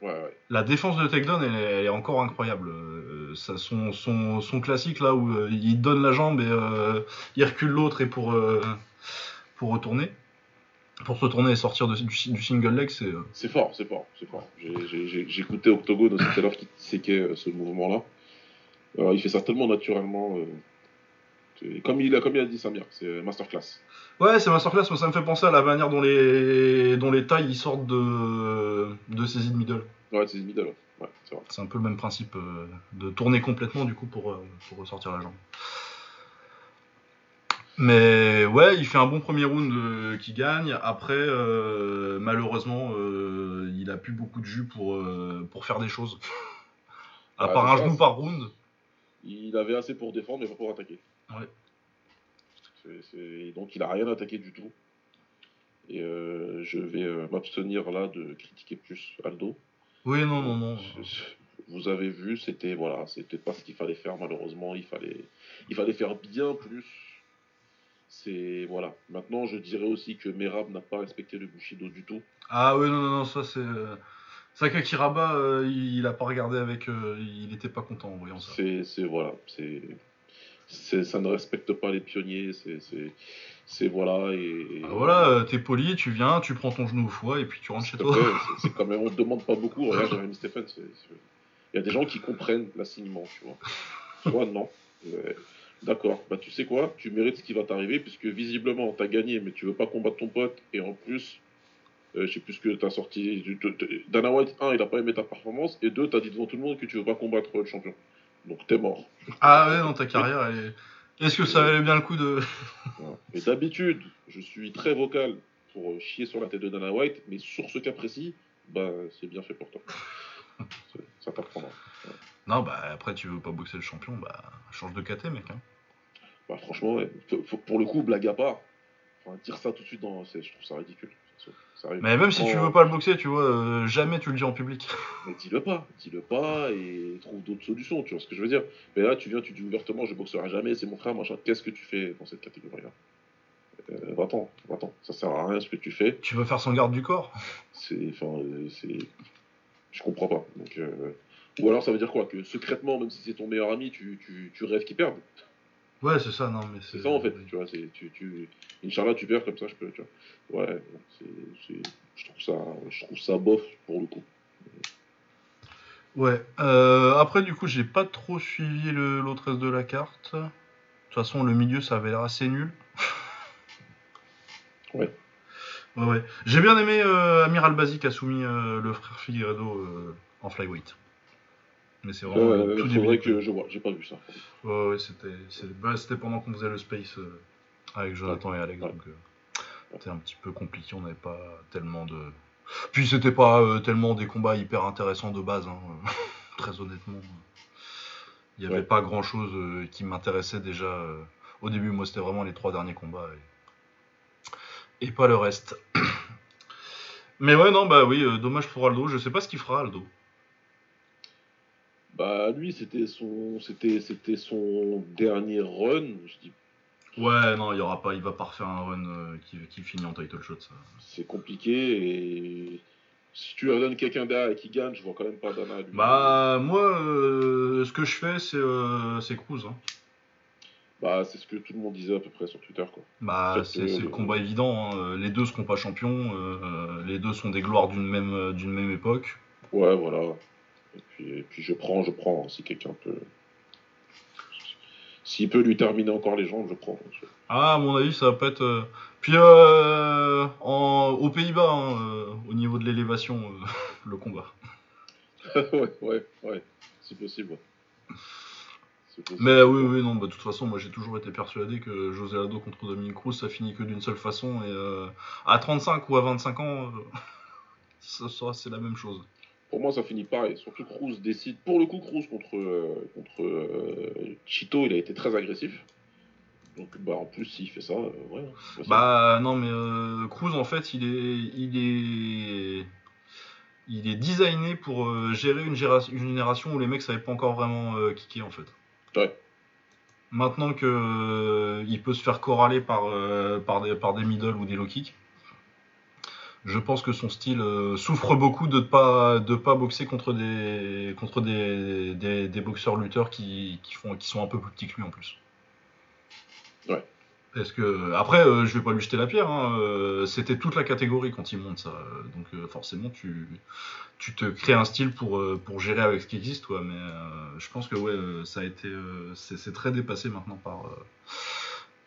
Ouais, ouais. La défense de takedown, elle, est- elle est encore incroyable. Euh, ça, son, son, son classique là où euh, il donne la jambe et euh, il recule l'autre et pour, pour retourner. Pour se retourner et sortir de- du, du single leg, c'est. C'est fort, c'est fort, c'est fort. J'écoutais Octogone aussi tout à l'heure qui séquait ce mouvement-là. Alors, il fait ça tellement naturellement. comme, il a, comme il a dit Samir, c'est masterclass. Ouais, c'est masterclass, moi ça me fait penser à la manière dont les, dont les tailles ils sortent de, de ces in middle. Ouais, c'est une middle. Ouais, c'est vrai. C'est un peu le même principe euh, de tourner complètement du coup pour, euh, pour ressortir la jambe. Mais ouais, il fait un bon premier round euh, qui gagne. Après, euh, malheureusement, euh, il a plus beaucoup de jus pour, pour faire des choses. À Ouais, part un genou par round. Il avait assez pour défendre, mais pas pour attaquer. Ouais. Donc il a rien attaqué du tout. Et euh, je vais euh, m'abstenir là de critiquer plus Aldo. Oui, non, non, non. Vous avez vu, c'était voilà, c'était pas ce qu'il fallait faire malheureusement. Il fallait, il fallait faire bien plus. C'est voilà. Maintenant, je dirais aussi que Merab n'a pas respecté le Bushido du tout. Ah oui, non, non, non, ça c'est. euh, C'est vrai qu'Akiraba, euh, il, il a pas regardé avec. euh, il était pas content en voyant ça. C'est, voilà, c'est, ça ne respecte pas les pionniers. C'est, voilà et. Ah, voilà, euh, t'es poli, tu viens, tu prends ton genou au foie et puis tu rentres chez te toi. c'est- quand même, on ne demande pas beaucoup. Regarde, Jérémy c'est- il y a des gens qui comprennent l'assignement, tu vois. Toi, non. Euh, D'accord, bah tu sais quoi, tu mérites ce qui va t'arriver, puisque visiblement, t'as gagné, mais tu veux pas combattre ton pote, et en plus, euh, je sais plus ce que t'as sorti. Dana White, un, il a pas aimé ta performance, et deux, t'as dit devant tout le monde que tu veux pas combattre le champion. Donc t'es mort. Ah ouais, dans ta carrière, elle est- est-ce que ça valait bien le coup de. Et d'habitude, je suis très vocal pour euh, chier sur la tête de Dana White, mais sur ce cas précis, bah c'est bien fait pour toi. Ça t'apprendra. Non, bah après, tu veux pas boxer le champion, bah change de KT, mec. Hein. Bah, franchement, ouais. Pour le coup, blague à part, enfin, dire ça tout de suite, dans... je trouve ça ridicule. Sérieux. Mais même si tu veux pas le boxer, tu vois, euh, jamais tu le dis en public. Mais dis-le pas, dis-le pas et trouve d'autres solutions, tu vois ce que je veux dire. Mais là, tu viens, tu dis ouvertement, je boxerai jamais, c'est mon frère, machin. Qu'est-ce que tu fais dans cette catégorie-là? Euh, Va-t'en, va-t'en. Ça sert à rien ce que tu fais. Tu veux faire son garde du corps? C'est, enfin, euh, c'est, je comprends pas. Donc, euh, ou alors ça veut dire quoi? Que secrètement, même si c'est ton meilleur ami, tu, tu, tu rêves qu'il perde. Ouais, c'est ça, non, mais C'est ça en fait, tu vois. C'est, tu, tu, Inch'Allah, tu perds comme ça, je peux, tu vois. Ouais, c'est, c'est, je trouve ça, je trouve ça bof pour le coup. Ouais. Euh, après, du coup, j'ai pas trop suivi le- l'autre reste de la carte. De toute façon, le milieu, ça avait l'air assez nul. Ouais. Ouais, ouais. J'ai bien aimé euh, Amir Albazi qui a soumis euh, le frère Figueredo euh, en flyweight. Mais c'est vraiment Euh, tout que je vois, j'ai pas vu ça. Ouais, ouais, c'était bah, c'était pendant qu'on faisait le space euh, avec Jonathan et Alex, Ouais. donc euh, c'était un petit peu compliqué, on n'avait pas tellement de... Puis c'était pas tellement des combats hyper intéressants de base, hein, très honnêtement. Il n'y avait pas grand-chose euh, qui m'intéressait déjà au début, moi c'était vraiment les trois derniers combats et, et pas le reste. Mais ouais, non, bah oui, dommage pour Aldo, je sais pas ce qu'il fera Aldo. Bah lui, c'était son, c'était, c'était son dernier run. Je dis, Ouais, non, il y aura pas, il va pas refaire un run euh, qui, qui finit en title shot, ça. c'est compliqué et si tu leur donnes quelqu'un derrière et qui gagne, je vois quand même pas Dana. lui. Bah, moi, euh, ce que je fais, c'est euh, c'est Cruz. Hein. Bah c'est ce que tout le monde disait à peu près sur Twitter quoi. Bah, c'est le combat évident. hein. Les deux seront pas champions. euh, les deux sont des gloires d'une même, d'une même époque. Ouais, voilà. Et puis, et puis je prends, je prends. si quelqu'un peut, s'il peut lui terminer encore les jambes, je prends. Ah, à mon avis, ça va pas être. euh, Puis, euh, en... aux Pays-Bas, hein, euh, au niveau de l'élévation, euh, le combat. ouais, ouais, ouais. C'est possible. Mais oui, oui, non, bah, de toute façon, moi j'ai toujours été persuadé que José Aldo contre Dominique Cruz, ça finit que d'une seule façon. Et euh, à 35 ou à 25 ans, ça c'est la même chose. Pour moi, ça finit pareil. Surtout Cruz décide. Pour le coup, Cruz contre, euh, contre euh, Chito, il a été très agressif. Donc, bah, en plus, s'il fait ça, euh, ouais. Bah non, mais euh, Cruz en fait, il est, il est, il est designé pour gérer une, géra- une génération où les mecs savaient pas encore vraiment kicker en fait. Ouais. Maintenant que il peut se faire corraler par, par, des, par des middle ou des low kicks, je pense que son style euh, souffre beaucoup de ne pas, de pas boxer contre des, contre des, des, des boxeurs lutteurs qui, qui, font, qui sont un peu plus petits que lui en plus. Ouais. Parce que après, euh, je vais pas lui jeter la pierre. hein, euh, C'était toute la catégorie quand il monte ça. Donc euh, forcément, tu, tu te crées un style pour, pour gérer avec ce qui existe, toi. Mais je pense que ouais, ça a été, c'est c'est très dépassé maintenant par,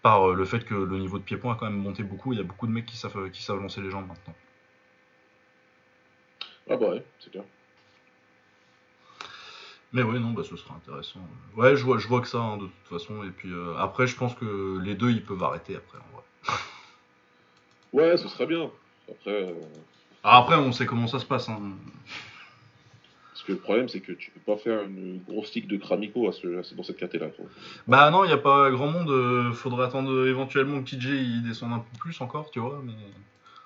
par le fait que le niveau de pied-point a quand même monté beaucoup. Il y a beaucoup de mecs qui savent, qui savent lancer les jambes maintenant. Ah, bah, ouais, c'est clair. Mais ouais, non, bah, ce sera intéressant. Ouais, je vois, je vois que ça hein, de toute façon. Et puis euh, après, je pense que les deux, ils peuvent arrêter après. En vrai. Ouais, ce serait bien. Après, euh, Ah, après, on sait comment ça se passe. hein. parce que le problème, c'est que tu peux pas faire une grosse stick de Kramiko à ce, à ce- dans cette caté-là. quoi. Bah non, il n'y a pas grand monde. euh, faudrait attendre euh, éventuellement que TJ il descende un peu plus encore, tu vois. Mais...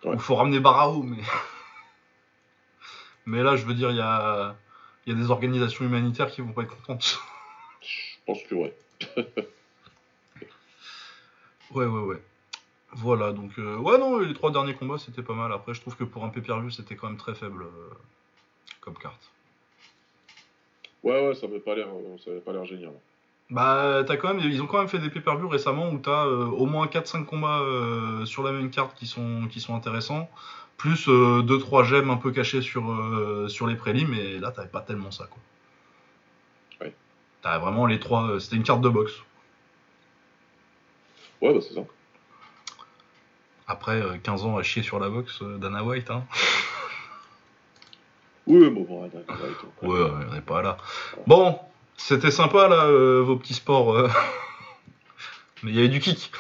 Ouais. Ou faut ramener Barao, mais. mais là, je veux dire, il y a... il y a des organisations humanitaires qui vont pas être contentes. Je pense que ouais. ouais, ouais, ouais. Voilà, donc. euh, Ouais, non, les trois derniers combats c'était pas mal. Après, je trouve que pour un pay-per-view, c'était quand même très faible euh, comme carte. Ouais, ouais, ça avait pas l'air, euh, ça avait pas l'air génial. Bah, t'as quand même, ils ont quand même fait des pay-per-view récemment où t'as euh, au moins 4-5 combats sur la même carte qui sont, qui sont intéressants, plus 2-3 gemmes un peu cachés sur, euh, sur les prélims, et là t'avais pas tellement ça quoi. Ouais. T'as vraiment les trois, euh, c'était une carte de boxe. Ouais, bah c'est ça. Après euh, 15 ans à chier sur la boxe, euh, Dana White, hein. Oui, bon, bon, ouais, ouais, on n'est pas là. Bon, c'était sympa là, euh, vos petits sports. euh. Mais il y avait du kick.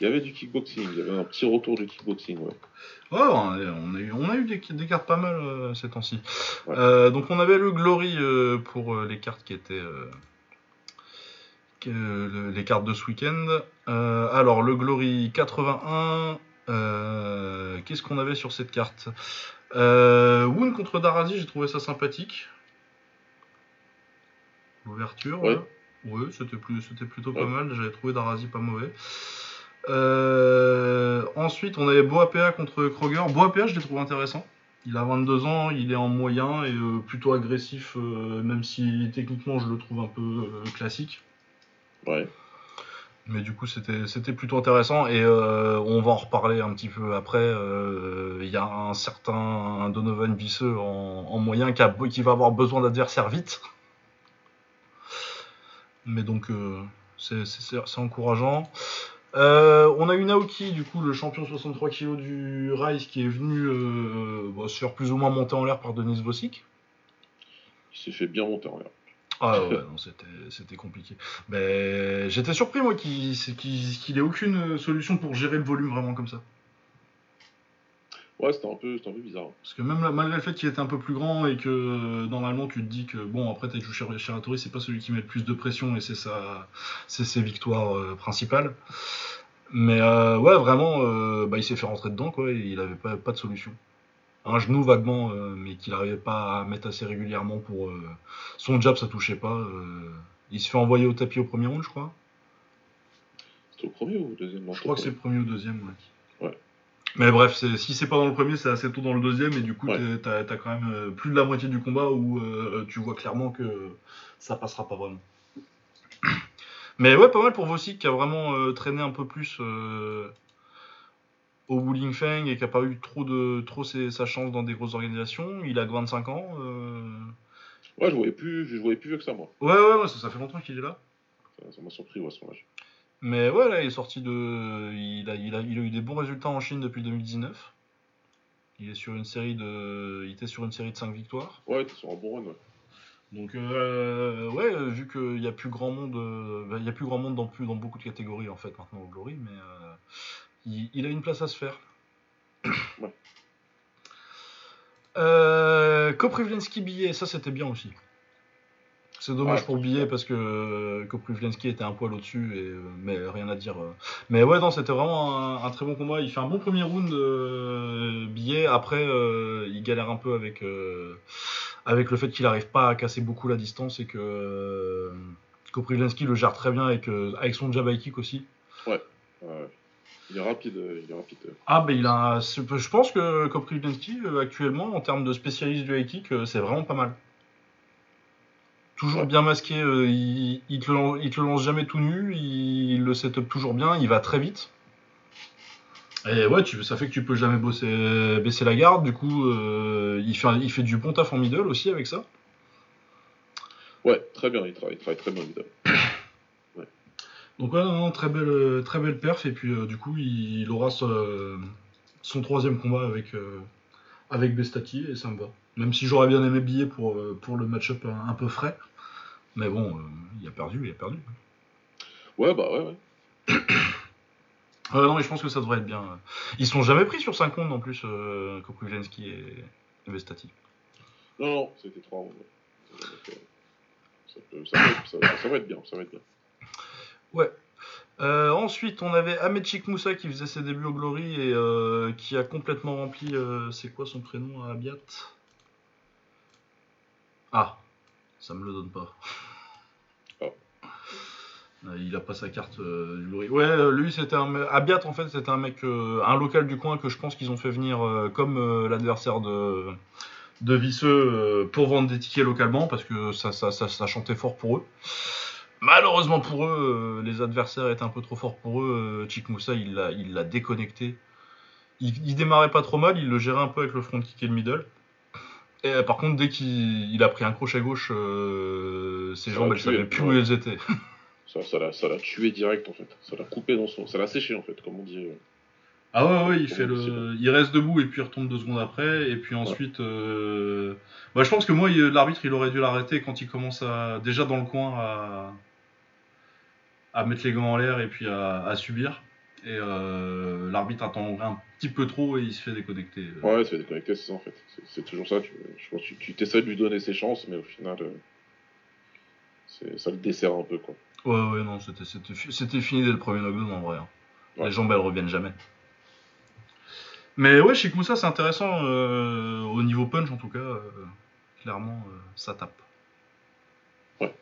Il y avait du kickboxing, il y avait un petit retour du kickboxing, ouais. Ouais, on a, on a eu, on a eu des, des cartes pas mal euh, ces temps-ci. Euh, donc on avait le Glory euh, pour euh, les cartes qui étaient... le- les cartes de ce week-end. Alors le Glory 81, euh, qu'est-ce qu'on avait sur cette carte? Woon contre Darasi, j'ai trouvé ça sympathique. L'ouverture. Ouais. Ouais, c'était plutôt pas mal. J'avais trouvé Darasi pas mauvais. Euh, ensuite, on avait Boapea contre Kroger. Boapea, je l'ai trouvé intéressant. Il a 22 ans, il est en moyen et euh, plutôt agressif, euh, même si techniquement je le trouve un peu classique. Ouais. Mais du coup, c'était plutôt intéressant et on va en reparler un petit peu après. Il y a un certain Donovan Visseux en, en moyen qui, a- qui va avoir besoin d'adversaires vite. Mais donc, c'est encourageant. Euh, on a eu Naoki, du coup, le champion 63 kg du Rise, qui est venu euh, bah, se faire plus ou moins monter en l'air par Denis Vossic. Il s'est fait bien monter en l'air. Ah ouais, non, c'était c'était compliqué. Mais j'étais surpris, moi, qu'il qu'il qu'il ait aucune solution pour gérer le volume vraiment comme ça. Ouais, c'était un peu, un peu bizarre. Parce que même là, malgré le fait qu'il était un peu plus grand et que euh, normalement tu te dis que bon après t'as joué chez Shiratori, c'est pas celui qui met le plus de pression et c'est ses victoires euh, principales. Mais euh, ouais vraiment bah, il s'est fait rentrer dedans quoi et il avait pas, pas de solution. Un genou vaguement mais qu'il arrivait pas à mettre assez régulièrement pour son jab ça touchait pas. il se fait envoyer au tapis au premier round je crois. C'était au premier ou au deuxième Je crois que c'est le premier ou deuxième ouais. Ouais. Mais bref, si c'est pas dans le premier, c'est assez tôt dans le deuxième, et du coup, Ouais. t'as as quand même euh, plus de la moitié du combat où euh, tu vois clairement que ça passera pas vraiment. Mais ouais, pas mal pour Vossic qui a vraiment euh, traîné un peu plus euh, au Wuling Feng et qui a pas eu trop de trop ses- sa chance dans des grosses organisations. Il a que 25 ans. Ouais, je voyais plus, je voyais plus vieux que ça, moi. Ouais, ouais, ouais, ça, ça fait longtemps qu'il est là. Ça ça m'a surpris, ouais, son âge. Mais ouais, là, il est sorti de. Il a, il a, il a eu des bons résultats en Chine depuis 2019. Il est sur une série de. Il était sur une série de 5 victoires. Ouais, t'es sur un bon run, ouais. Donc euh, ouais, euh, vu qu'il n'y a plus grand monde, euh, bah, il y a plus grand monde dans, plus, dans beaucoup de catégories en fait maintenant au Glory, mais euh, il, il a une place à se faire. Ouais. Euh, Koprivlensky billet, ça c'était bien aussi. C'est dommage Ouais, pour le billet parce que Koprivlensky était un poil au-dessus, et, euh, mais rien à dire. euh. Mais ouais, non, c'était vraiment un, un très bon combat. Il fait un bon premier round euh, billet. Après, euh, il galère un peu avec, euh, avec le fait qu'il n'arrive pas à casser beaucoup la distance et que Koprivlensky le gère très bien avec, avec son jab kick aussi. Ouais. Il est rapide, il est rapide. Ah, ben il a. Je pense que Koprivlensky, actuellement, en termes de spécialiste du high kick, c'est vraiment pas mal. Toujours bien masqué, euh, il, il, te le, lan- il te le lance jamais tout nu, il, il le setup toujours bien, il va très vite. Et ouais, tu, ça fait que tu peux jamais bosser, baisser la garde, du coup, euh, il, fait, il fait du bon taf en middle aussi avec ça. Ouais, très bien, il travaille, il travaille très bien, évidemment. Donc ouais, non, non, très belle, euh, très belle perf, et puis euh, du coup, il, aura son troisième combat avec, avec Bestati, et ça me va. Même si j'aurais bien aimé billet pour, pour le match-up un, un peu frais. Mais bon, euh, il a perdu, il a perdu. Ouais, bah ouais, ouais. Euh, non, mais je pense que ça devrait être bien. Ils sont jamais pris sur 5 rounds en plus, euh, Koprivlensky et, Bestati. Non, non, c'était trois rounds. ouais. Donc, euh, Ça, va être, ça, va- ça va être bien, ça va être bien. Ouais. Euh, ensuite, on avait Ahmed Moussa qui faisait ses débuts au Glory et euh, qui a complètement rempli. c'est quoi son prénom à Abiat Ah, ça me le donne pas. Euh, Il a pas sa carte euh, du. Ouais, euh, lui c'était un. Abiat en fait c'était un mec, euh, un local du coin que je pense qu'ils ont fait venir euh, comme l'adversaire de de Visseux pour vendre des tickets localement parce que ça, ça, ça, ça chantait fort pour eux. Malheureusement pour eux, les adversaires étaient un peu trop forts pour eux. Chick Moussa, il l'a, il l'a déconnecté. Il, il démarrait pas trop mal, il le gérait un peu avec le front kick et le middle. Et par contre, dès qu'il il a pris un crochet gauche, ses jambes, elles savaient plus où elles étaient. Ça, ça l'a ça l'a tué direct, en fait. Ça l'a coupé dans son... Ça l'a séché, en fait, comme on dit. euh. Ah ouais, ouais, il fait le, il reste debout et puis il retombe deux secondes après. Et puis ensuite, euh, bah, je pense que moi, il- l'arbitre, il aurait dû l'arrêter quand il commence à, déjà dans le coin, à, à mettre les gants en l'air et puis à, à subir. Et euh, l'arbitre attend un petit peu trop et il se fait déconnecter. Ouais, il se fait déconnecter, c'est ça en fait. C'est- C'est toujours ça. Tu, je pense que tu- tu t'essaies de lui donner ses chances, mais au final, euh, c'est- ça le dessert un peu quoi. Ouais, ouais, non, c'était, c'était, fi- c'était fini dès le premier knockdown en vrai. hein. Ouais. Les jambes, elles reviennent jamais. Mais ouais, Sheik Moussa, c'est intéressant. euh, au niveau punch, en tout cas, euh, clairement, euh, ça tape. Ouais.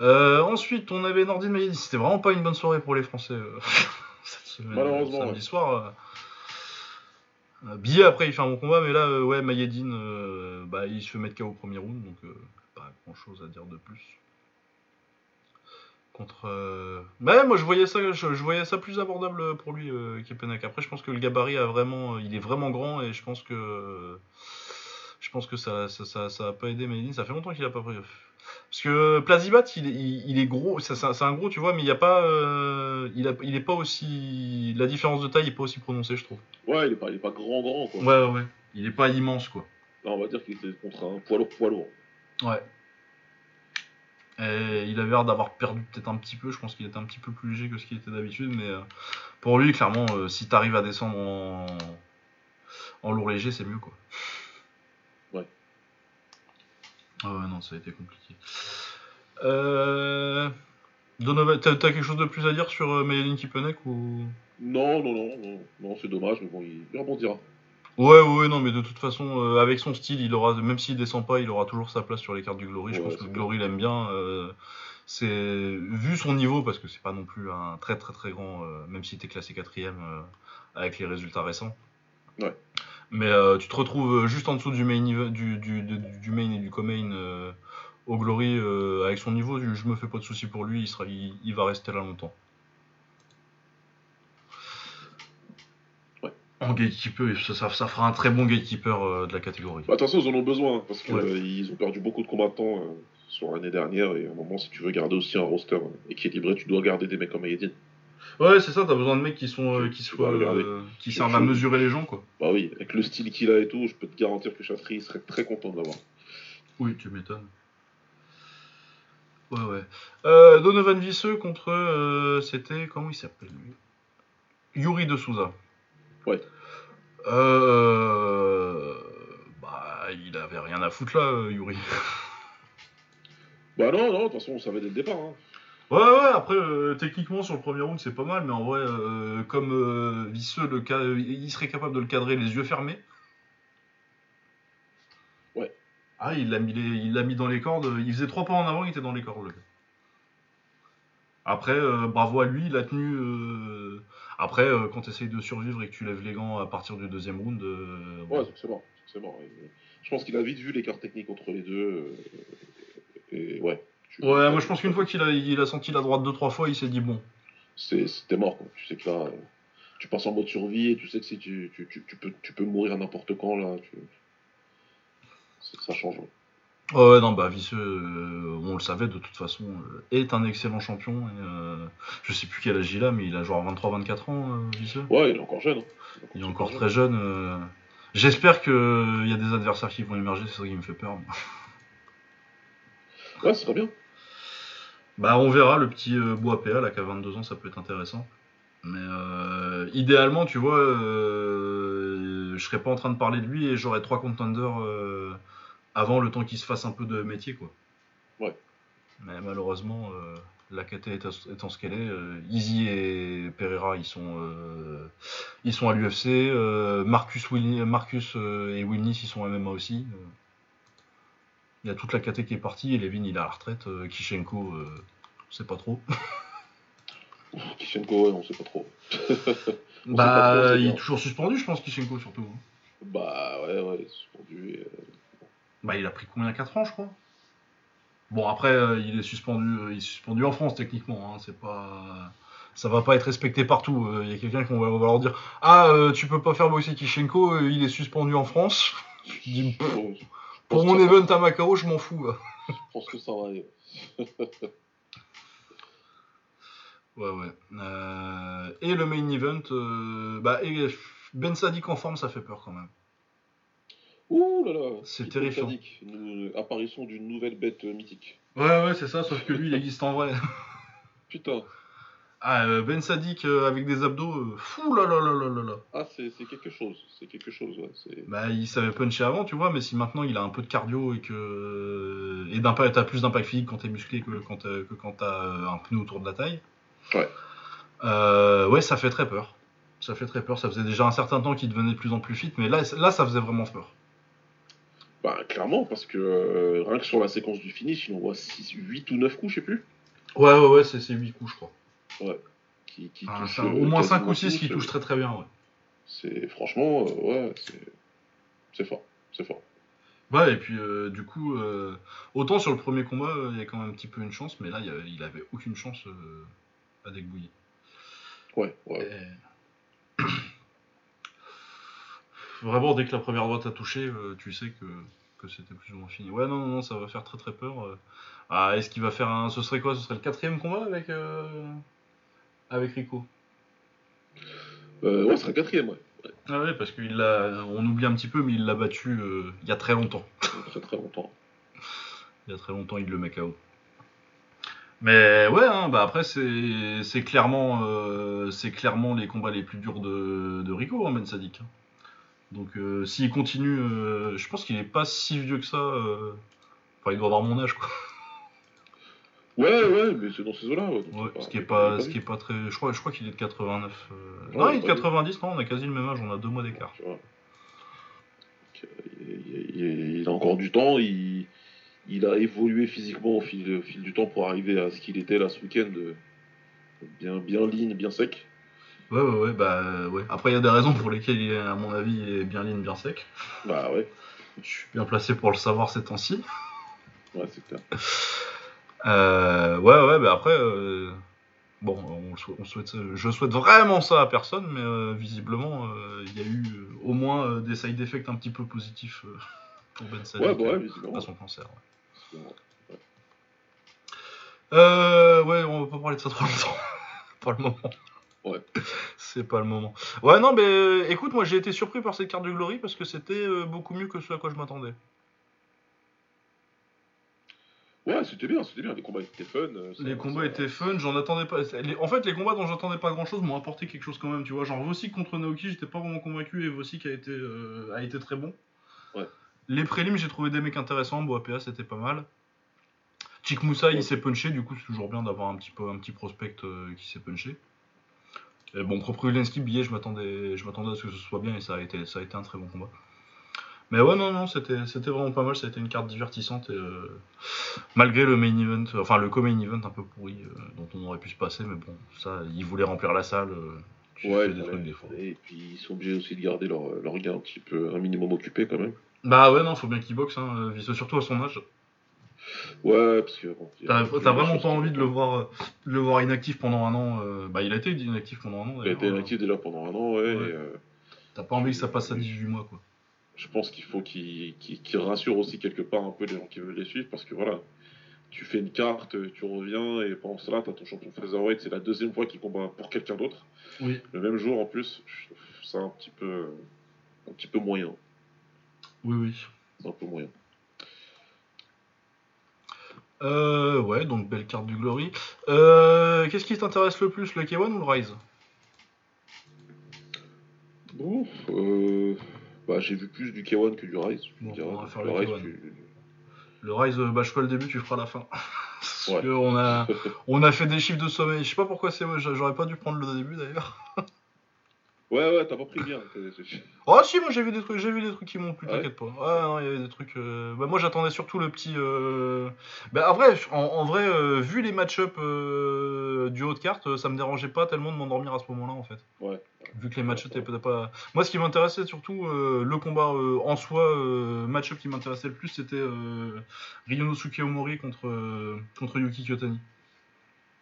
Ensuite, on avait Nordine Mayedi. C'était vraiment pas une bonne soirée pour les Français cette semaine. Malheureusement, Samedi ouais. soir. Billet, après, il fait un bon combat, mais là, ouais, Mayedine, bah, il se fait mettre KO au premier round, donc pas grand chose à dire de plus. Contre. euh, Ouais, moi je voyais ça, je, je voyais ça plus abordable pour lui, euh, Kepenek. Après, je pense que le gabarit a vraiment, il est vraiment grand et je pense que, je pense que ça, ça, ça, ça a pas aidé Mayedine. Ça fait longtemps qu'il a pas pris. Parce que Plazibat, il, il, il est gros, c'est un gros, tu vois, mais il y a pas, euh, il, a, il est pas aussi, la différence de taille est pas aussi prononcée, je trouve. Ouais, il est pas, il est pas grand grand quoi. Ouais, ouais, ouais. Il est pas immense, quoi. Là, on va dire qu'il était contre un poids lourd poids lourd. Ouais. Et il avait l'air d'avoir perdu peut-être un petit peu. Je pense qu'il était un petit peu plus léger que ce qu'il était d'habitude. Mais euh, pour lui, clairement, euh, si t'arrives à descendre en, en lourd léger, c'est mieux quoi. Ouais. Ah ouais, non, ça a été compliqué. Euh... Donovan, t'as quelque chose de plus à dire sur euh, Mayelin Kipenek ou? Non, non, non, non, non c'est dommage, mais bon, il, il rebondira. Ouais, ouais, non, mais de toute façon, euh, avec son style, il aura, même s'il descend pas, il aura toujours sa place sur les cartes du Glory. Je Ouais, pense que le Glory l'aime bien. euh, c'est vu son niveau, parce que c'est pas non plus un très très très grand, euh, même si t'es classé quatrième avec les résultats récents. Ouais. Mais euh, tu te retrouves juste en dessous du main, du, du, du, du main et du co-main au Glory avec son niveau. Je, je me fais pas de soucis pour lui, il, sera, il, il va rester là longtemps. En gatekeeper, ça, ça, ça fera un très bon gatekeeper euh, de la catégorie. Bah, attention, ils en ont besoin, hein, parce qu'ils Ouais. ont perdu beaucoup de combattants euh, sur l'année dernière, et à un moment, si tu veux garder aussi un roster euh, équilibré, tu dois garder des mecs comme Ayedine. Ouais, c'est ça, t'as besoin de mecs qui sont euh, qui soient euh, qui servent à mesurer les gens quoi. Bah oui, avec le style qu'il a et tout, je peux te garantir que Chaffry serait très content de l'avoir. Oui, tu m'étonnes. Ouais ouais. Euh, Donovan Visseux contre euh, c'était comment il s'appelle lui? Yuri de Souza. Ouais. Euh, bah il avait rien à foutre là euh, Yuri. Bah non, non, de toute façon, on savait dès le départ. Hein. Ouais ouais après euh, techniquement sur le premier round c'est pas mal mais en vrai euh, comme euh, Visseux le ca- il serait capable de le cadrer les yeux fermés. Ouais. Ah il l'a mis les- il l'a mis dans les cordes il faisait trois pas en avant il était dans les cordes le gars. Après bravo à lui il a tenu après euh, quand tu essayes de survivre et que tu lèves les gants à partir du deuxième round euh, Ouais, c'est bon, c'est bon. Et, euh, Je pense qu'il a vite vu l'écart technique entre les deux. et ouais. tu- Ouais, moi je pense qu'une fois qu'il a, il a senti la droite deux trois fois, il s'est dit bon. c'est- C'était mort, quoi. Tu sais que là, tu passes en mode survie et tu sais que si tu, tu, peux, tu peux mourir à n'importe quand, là. Ça change. ouais. Ouais, non, bah Visseux, euh, on le savait de toute façon, euh, est un excellent champion. Et, euh, je sais plus quel âge il a, mais il a genre 23-24 ans, euh, Visseux. Ouais, il est encore jeune. hein. Il est encore très jeune. J'espère qu'il y a des adversaires qui vont émerger, c'est ça qui me fait peur. Ouais, ce serait bien. Bah, on verra, le petit Bois PA, là, qui a 22 ans, ça peut être intéressant. Mais euh, idéalement, tu vois, je serais pas en train de parler de lui et j'aurais trois contenders avant le temps qu'il se fasse un peu de métier, quoi. Ouais. Mais malheureusement, euh, la KT étant, ce qu'elle est, euh, Easy et Pereira, ils sont, euh, ils sont à l'UFC. euh, Marcus, Marcus et Wilnis, ils sont à MMA aussi. Il y a toute la KT qui est partie et Levin, il est à la retraite. Kishenko, euh, c'est pas trop. Kishenko, ouais, on sait pas trop. On sait pas trop, Bah, c'est il bien. est toujours suspendu, je pense, Kishenko, surtout. hein. Bah ouais, ouais, suspendu. et, Bah, il a pris combien 4 ans, je crois? Bon, après, euh, il est suspendu euh, il est suspendu en France, techniquement. hein, c'est pas... Ça va pas être respecté partout. euh, Il y a quelqu'un qui va, va leur dire Ah, tu peux pas faire boxer Kishenko, il est suspendu en France. Je dis, Pff, bon, je Pour mon event à Macao, je m'en fous. Je pense que ça va aller. Ouais, ouais. Et le main event, bah, et Ben Sadik en forme, ça fait peur quand même. Ouh là là. C'est terrifiant. Une apparition d'une nouvelle bête euh, mythique. Ouais, ouais, c'est ça, sauf que lui, il existe en vrai. Putain. Ah, euh, Ben Sadik euh, avec des abdos, euh, fou là là là là là là. Ah, c'est quelque chose. C'est quelque chose, ouais. Bah, il savait puncher avant, tu vois, mais si maintenant il a un peu de cardio et que. Et t'as plus d'impact physique quand t'es musclé que quand t'as, euh, un pneu autour de la taille. Ouais. Euh, ouais, ça fait très peur. Ça fait très peur. Ça faisait déjà un certain temps qu'il devenait de plus en plus fit, mais là, là ça faisait vraiment peur. Bah, clairement, parce que euh, rien que sur la séquence du finish, il envoie 6, 8 ou 9 coups, je sais plus. Ouais, ouais, ouais, c'est, c'est 8 coups, je crois. Qui, qui Ah, euh, au moins 5 quasiment ou 6 tous, qui euh, touchent très très bien, ouais. C'est franchement, euh, ouais, c'est fort, c'est fort. Ouais, et puis euh, du coup, autant sur le premier combat, il y a quand même un petit peu une chance, mais là, il avait, aucune chance à Degbouiller. Ouais, ouais. Et- Vraiment, dès que la première droite a touché, euh, tu sais que, que c'était plus ou moins fini. Ouais, non, non, non, ça va faire très très peur. euh. Ah, est-ce qu'il va faire un. Ce serait quoi Ce serait le quatrième combat avec, euh, avec Rico? Euh, ouais, ce sera quatrième, ouais. Ah ouais, parce qu'il l'a. On oublie un petit peu, mais il l'a battu euh, il y a très longtemps. Très très longtemps. Il y a très longtemps, il le met KO. Mais ouais, hein, bah après, c'est c'est clairement, c'est clairement les combats les plus durs de, de Rico, hein, Ben Sadik. Donc euh, s'il continue, euh, je pense qu'il est pas si vieux que ça. euh, Enfin, il doit avoir mon âge, quoi. Ouais, ouais, mais c'est dans ces eaux-là. Ouais, Ouais, ce qui est pas, ce qui est pas très. Je crois, je crois qu'il est de 89. euh, Ouais, non, il est de pas 90. Non, on a quasi le même âge. On a deux mois d'écart. il, a encore du temps, il, il a évolué physiquement au fil, au fil du temps pour arriver à ce qu'il était là ce week-end. Bien, bien lean, bien sec. Ouais, ouais, ouais. Bah ouais. Après, il y a des raisons pour lesquelles, il est, à mon avis, il est bien ligne, bien sec. Bah ouais, Je suis bien placé pour le savoir ces temps-ci. ouais c'est clair. Euh, ouais, ouais, bah après, euh, bon, on, sou- on souhaite, je souhaite vraiment ça à personne, mais euh, visiblement, euh, il y a eu euh, au moins des side effects un petit peu positifs pour Ben Sadik Ouais, bah ouais, visiblement. à son cancer. ouais. Euh, ouais, on va pas parler de ça trop longtemps. pas le moment. Ouais. C'est pas le moment. Ouais, non, mais euh, écoute, moi j'ai été surpris par cette carte de Glory parce que c'était euh, beaucoup mieux que ce à quoi je m'attendais. Ouais, c'était bien, c'était bien. Les combats étaient fun. euh, ça- Les combats ça- étaient fun, j'en attendais pas. les- En fait, les combats dont j'attendais pas grand chose m'ont apporté quelque chose quand même, tu vois. Genre Vossic contre Naoki, j'étais pas vraiment convaincu et Vossic a été, euh, a été très bon. Ouais. Les prélims, j'ai trouvé des mecs intéressants. Bon, APA, c'était pas mal. Chick Moussa, Ouais. il s'est punché, du coup, c'est toujours bien d'avoir un petit, peu, un petit prospect euh, qui s'est punché. Et bon, propre Ulenski, billet, je m'attendais je m'attendais à ce que ce soit bien et ça a été, ça a été un très bon combat. Mais ouais, non, non, c'était c'était vraiment pas mal. Ça a été une carte divertissante et euh, malgré le main event, enfin le co-main event un peu pourri euh, dont on aurait pu se passer, mais bon, ça, ils voulaient remplir la salle. euh, tu Ouais, fais des ouais. trucs des fois. Et puis ils sont obligés aussi de garder leur, leur gars un petit peu, un minimum occupé quand même. Bah ouais, non, faut bien qu'il boxe, hein, euh, surtout à son âge. Ouais, parce que. bon, T'as vraiment pas envie de le voir, euh, de le voir inactif pendant un an. euh, bah, il a été inactif pendant un an. Il a été euh, inactif déjà pendant un an, ouais. Euh, T'as pas envie que ça passe à 18 mois, quoi. je pense qu'il faut qu'il rassure aussi quelque part un peu les gens qui veulent les suivre parce que voilà, tu fais une carte, tu reviens et pendant cela, t'as ton champion featherweight, c'est la deuxième fois qu'il combat pour quelqu'un d'autre. Oui. Le même jour en plus, ça un petit peu, un petit peu moyen. Oui, oui. C'est un peu moyen. Euh, ouais, donc belle carte du Glory. Euh, Qu'est-ce qui t'intéresse le plus, le K1 ou le Rise? Bon, euh, bah, j'ai vu plus du K1 que du Rise. Bon, on va faire le Rise, K1. tu- Le Rise, euh, bah, je ferai le début, tu feras la fin. Parce Ouais. que on a, on a fait des chiffres de sommeil. Je sais pas pourquoi c'est moi, j'aurais pas dû prendre le début d'ailleurs. Ouais, ouais, t'as pas pris bien. Oh si, moi j'ai vu des trucs, j'ai vu des trucs qui m'ont plu, Ah ouais t'inquiète pas. Ouais, non, il y avait des trucs. euh, Bah moi j'attendais surtout le petit. euh, Bah en vrai, en, en vrai, euh, vu les match-up euh, du haut de carte, ça me dérangeait pas tellement de m'endormir à ce moment-là en fait. Ouais. Vu que les match-up étaient pas- pas. Moi ce qui m'intéressait surtout, le combat en soi, match-up qui m'intéressait le plus, c'était Ryonosuke Omori contre, contre Yuki Kyotani.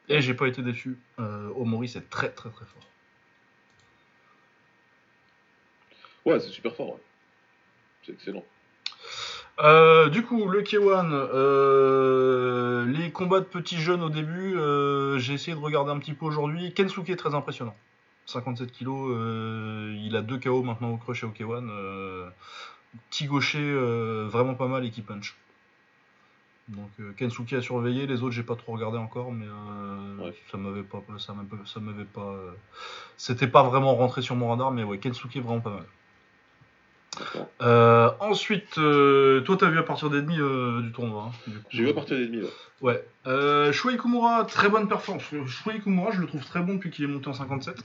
Et j'ai pas été déçu. Omori c'est très très très fort. Ouais, c'est super fort. ouais. C'est excellent. Euh, du coup, le K1, euh, les combats de petits jeunes au début, euh, j'ai essayé de regarder un petit peu aujourd'hui. Kensuke est très impressionnant. 57 kilos, il a deux KO maintenant au crush et au K1. euh, petit gaucher vraiment pas mal et qui punch. Donc Kensuke a surveillé, les autres j'ai pas trop regardé encore, mais Ouais. ça m'avait pas, ça m'avait, ça m'avait pas, c'était pas vraiment rentré sur mon radar, mais ouais Kensuke vraiment pas mal. Euh, ensuite, euh, toi t'as vu à partir des demi euh, du tournoi. hein. J'ai vu à partir des demi, ouais. Ouais. Euh, Shuei Kumura, très bonne performance. Shuei Kumura, je le trouve très bon depuis qu'il est monté en 57.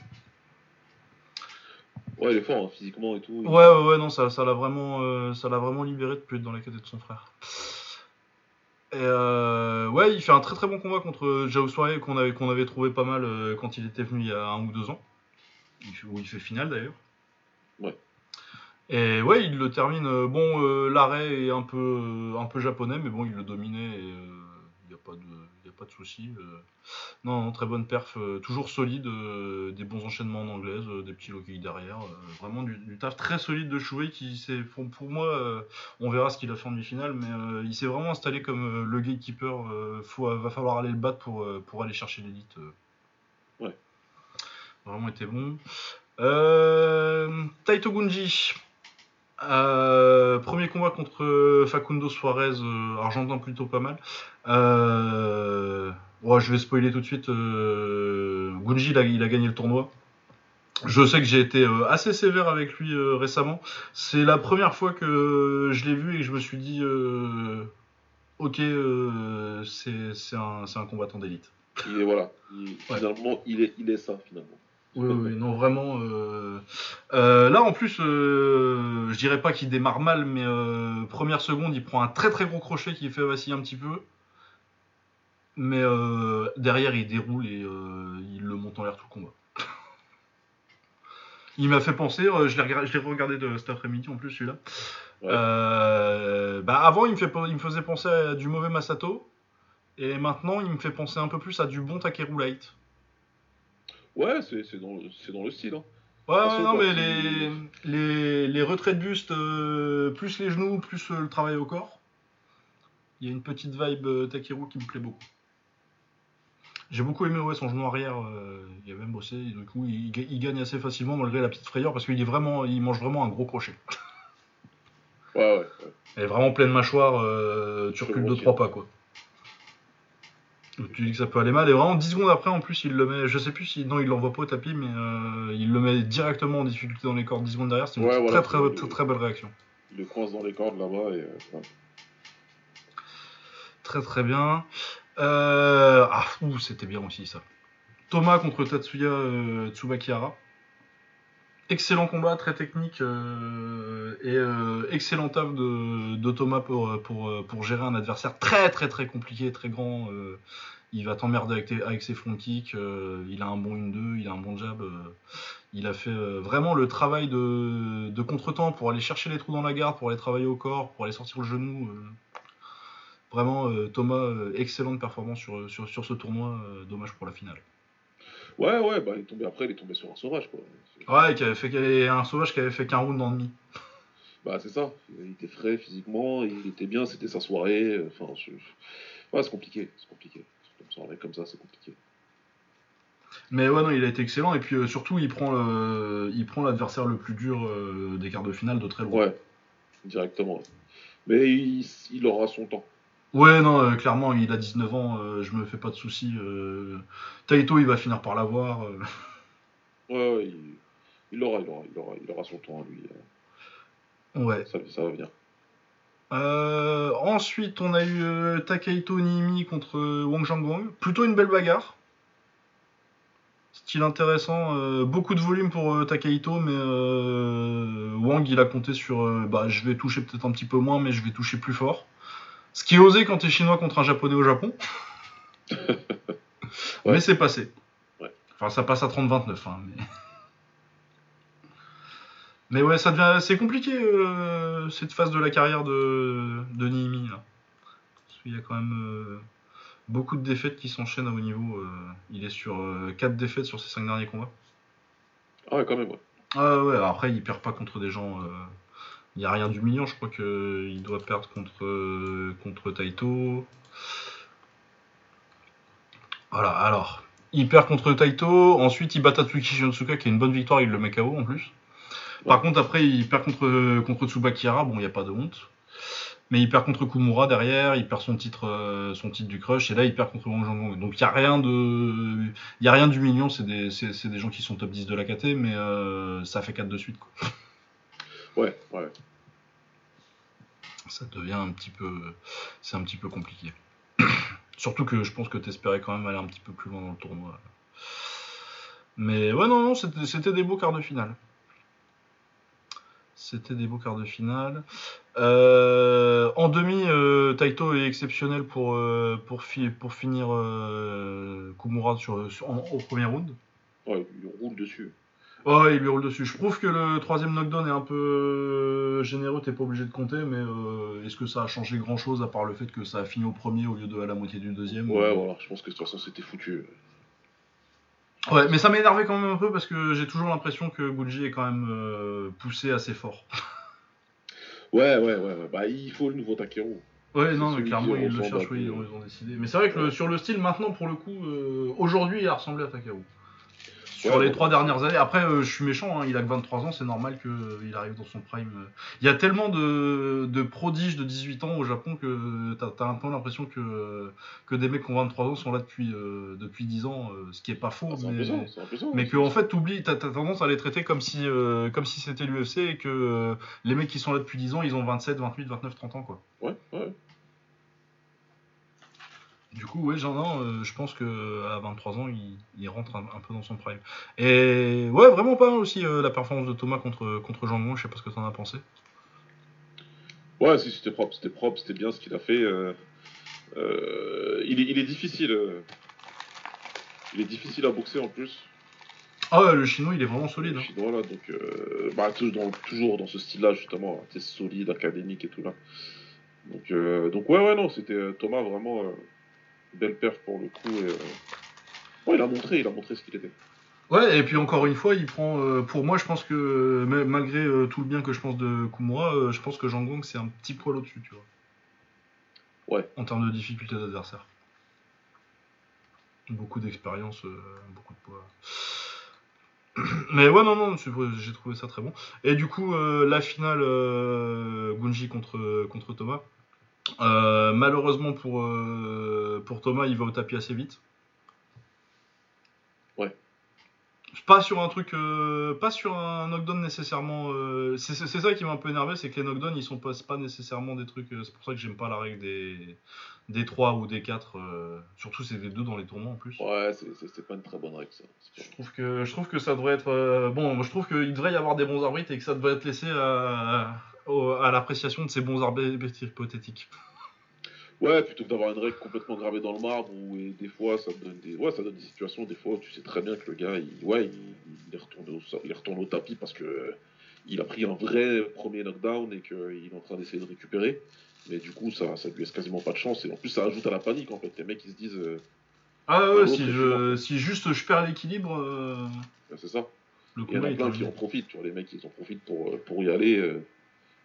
Ouais, il est fort, hein, physiquement et tout. Ouais, ouais, ouais, non, ça, ça l'a vraiment, ça l'a vraiment libéré de plus être dans la cadette de son frère. Et euh, ouais, il fait un très très bon combat contre Jao Soirée qu'on avait, qu'on avait trouvé pas mal quand il était venu il y a un ou deux ans. Il fait- où il fait finale d'ailleurs. Ouais. Et ouais, il le termine. euh, bon, euh, l'arrêt est un peu, euh, un peu japonais, mais bon, il le dominait et il n'y a pas de, y a pas de souci. euh. Non, non, très bonne perf, toujours solide, des bons enchaînements en anglaise, des petits kicks derrière, vraiment du, du taf très solide de Shuei qui pour, pour moi, on verra ce qu'il a fait en demi-finale, mais il s'est vraiment installé comme le gatekeeper. faut, va falloir aller le battre pour, pour aller chercher l'élite. Ouais. Vraiment été bon. Taito Gunji. Euh, premier combat contre euh, Facundo Suarez, euh, argentin plutôt pas mal. Euh, ouais, je vais spoiler tout de suite. Gunji, il a, il a gagné le tournoi. Je sais que j'ai été assez sévère avec lui récemment. C'est la première fois que je l'ai vu et que je me suis dit, ok, c'est un, combattant d'élite. Voilà. Il- Ouais. Finalement, il est, il est ça, finalement. Oui, oui, non, vraiment. euh, euh, là, en plus, euh, je dirais pas qu'il démarre mal, mais première seconde, il prend un très très gros crochet qui fait vaciller un petit peu. Mais derrière, il déroule et il le monte en l'air tout le combat. il m'a fait penser, je l'ai regardé, de cet après-midi en plus, celui-là. Ouais. Bah, avant, il me, fait, il me faisait penser à du mauvais Masato. Et maintenant, il me fait penser un peu plus à du bon Takeru Light. Ouais, c'est dans, le- c'est dans le style. Hein. Ouais, non, mais les, les, les retraits de buste, euh, plus les genoux, plus euh, le travail au corps, il y a une petite vibe euh, Takeru qui me plaît beaucoup. J'ai beaucoup aimé ouais, son genou arrière, euh, il a même bossé, et du coup il, ga- il gagne assez facilement malgré la petite frayeur parce qu'il est vraiment, il mange vraiment un gros crochet. Ouais, ouais. ouais. Elle est vraiment pleine mâchoire, tu recules vois 2-3 pas quoi. Tu dis que ça peut aller mal, et vraiment 10 secondes après en plus il le met, je sais plus si, non il l'envoie pas au tapis, mais euh, il le met directement en difficulté dans les cordes 10 secondes derrière, c'est une Ouais, très, voilà, très, très, très belle réaction. Il le coince dans les cordes là-bas et. euh, ouais. Très très bien. Euh, Ah, ouh, c'était bien aussi ça. Thomas contre Tatsuya Tsubakihara. Excellent combat, très technique euh, et euh, excellent taf de, Thomas pour, pour, gérer un adversaire très très très compliqué, très grand. euh, il va t'emmerder avec, ses front kicks. euh, il a un bon 1-2, il a un bon jab. euh, il a fait euh, vraiment le travail de, de contretemps pour aller chercher les trous dans la garde, pour aller travailler au corps, pour aller sortir le genou. euh. Vraiment, euh, Thomas, euh, excellente performance sur, ce tournoi. euh, dommage pour la finale. Ouais, ouais, bah, il est tombé après, il est tombé sur un sauvage, quoi. Ouais, qui avait fait, et un sauvage qui avait fait qu'un round le demi. Bah, c'est ça. Il était frais physiquement, il était bien, c'était sa soirée. euh, Enfin, je- ouais, c'est compliqué, c'est compliqué. Comme mec comme ça, c'est compliqué. Mais ouais, non, il a été excellent. Et puis euh, surtout, il prend le- il prend l'adversaire le plus dur euh, des quarts de finale de très loin. Ouais, directement. Mais il, il aura son temps. Ouais, non, euh, clairement, il a 19 ans, euh, je me fais pas de soucis. euh, Taito, il va finir par l'avoir. euh. Ouais, ouais, il, il aura, il aura, il aura, il aura son temps, lui. euh, Ouais. Ça, ça va venir. Euh, ensuite, on a eu euh, Takahito Niimi contre euh, Wang Zhangguang. Plutôt une belle bagarre. Style intéressant. euh, beaucoup de volume pour euh, Takahito, mais euh, Wang, il a compté sur. euh, bah, je vais toucher peut-être un petit peu moins, mais je vais toucher plus fort. Ce qui est osé quand t'es chinois contre un japonais au Japon. Mais c'est passé. Ouais. Enfin, ça passe à 30-29. hein, mais... mais ouais, ça devient... c'est compliqué euh, cette phase de la carrière de, de Niimi. Là. Parce qu'il y a quand même euh, beaucoup de défaites qui s'enchaînent à haut niveau. euh, il est sur 4 défaites sur ses 5 derniers combats. Ah ouais, quand même, ouais. Ah ouais, après, il perd pas contre des gens. Il n'y a rien d'humiliant. Je crois qu'il doit perdre contre, contre Taito. Voilà, alors. Il perd contre Taito. Ensuite, il bat Tatsuki Shinosuka, qui est une bonne victoire. Il le met KO en plus. Par contre, après, il perd contre, contre Tsubakihara. Bon, il n'y a pas de honte. Mais il perd contre Kumura derrière, il perd son titre, euh, son titre du crush, et là il perd contre Wang Zhangong. Donc il y a rien de, il y a rien d'humiliant. C'est des, c'est, c'est des gens qui sont top 10 de la KT, mais euh, ça fait 4 de suite. Quoi. Ouais, ouais. Ça devient un petit peu, c'est un petit peu compliqué. Surtout que je pense que t'espérais quand même aller un petit peu plus loin dans le tournoi. Mais ouais, non, non, c'était, des beaux quarts de finale. C'était des beaux quarts de finale. Euh, en demi, euh, Taito est exceptionnel pour, euh, pour, fi- pour finir Kumura sur, sur- en- au premier round. Ouais, il roule dessus. Oh, il lui roule dessus. Je trouve que le troisième knockdown est un peu euh, généreux, t'es pas obligé de compter, mais euh, est-ce que ça a changé grand chose à part le fait que ça a fini au premier au lieu de à la moitié du deuxième? Ouais, voilà, je pense que de toute façon c'était foutu. Ouais, mais ça m'a énervé quand même un peu parce que j'ai toujours l'impression que Guji est quand même euh, poussé assez fort. Ouais, ouais, ouais, ouais. Bah, il faut le nouveau Takeru. Ouais, non, mais clairement, ils le cherchent, oui, ils ont, décidé. Mais c'est vrai que le- sur le style, maintenant, pour le coup, euh, aujourd'hui, il a ressemblé à Takaru. Sur Ouais, les trois dernières années, après, euh, je suis méchant, hein, il a que 23 ans, c'est normal qu'il arrive dans son prime. Il y a tellement de, de prodiges de 18 ans au Japon que t'as as un peu l'impression que, que des mecs qui ont 23 ans sont là depuis, euh, depuis 10 ans, euh, ce qui est pas faux, Ah, mais, ça. mais que en fait, t'oublies, t'as as tendance à les traiter comme si, comme si c'était l'UFC et que les mecs qui sont là depuis 10 ans, ils ont 27, 28, 29, 30 ans, quoi. Ouais, ouais. Du coup, ouais, ai, euh, je pense que à 23 ans, il, il rentre un, un peu dans son prime. Et ouais, vraiment pas mal aussi euh, la performance de Thomas contre contre Jean Gon, je sais pas ce que t'en as pensé. Ouais, si, c'était propre, c'était propre, c'était bien ce qu'il a fait. euh, euh, il, est, il est difficile. il est difficile à boxer en plus. Ah ouais, le chinois, il est vraiment solide. hein. Chinois, là, donc, bah, toujours, dans, toujours dans ce style-là, justement, c'est solide, académique et tout là. Donc, donc ouais, ouais, non, c'était Thomas vraiment belle perf pour le coup. Et, euh, il a montré, il a montré ce qu'il était. Ouais, et puis encore une fois, il prend. euh, pour moi, je pense que ma- malgré euh, tout le bien que je pense de Kumura, euh, je pense que Jean Gong c'est un petit poil au-dessus, tu vois. Ouais. En termes de difficulté d'adversaire. Beaucoup d'expérience, beaucoup de poids. Mais ouais, non, non, j'ai trouvé ça très bon. Et du coup, la finale Gunji contre, contre Thomas. Euh, malheureusement pour, euh, pour Thomas, il va au tapis assez vite. Ouais. Pas sur un truc, euh, pas sur un knockdown nécessairement. c'est ça qui m'a un peu énervé, c'est que les knockdowns ils sont pas, nécessairement des trucs. c'est pour ça que j'aime pas la règle des, des 3 ou des 4. euh, surtout c'est des 2 dans les tournois en plus. Ouais, c'est pas une très bonne règle ça. Je trouve que je trouve que ça devrait être euh, bon. Je trouve qu'il devrait y avoir des bons arbitres et que ça devrait être laissé à, au- à l'appréciation de ces bons arbitres hypothétiques. Ouais, plutôt que d'avoir une règle complètement gravée dans le marbre où et des fois ça donne des, ouais, ça donne des situations, des fois où tu sais très bien que le gars, il, ouais, il, retourné au, il tapis parce que euh, il a pris un vrai premier knockdown et qu'il est en train d'essayer de récupérer. Mais du coup, ça, ça lui laisse quasiment pas de chance. Et en plus, ça ajoute à la panique en fait. Les mecs, ils se disent, euh, Ah ouais, si, c'est je, si juste je perds l'équilibre, euh, bah, c'est ça. le Il y en a plein qui en profitent. Tu vois, les mecs, ils en profitent pour, euh, pour y aller,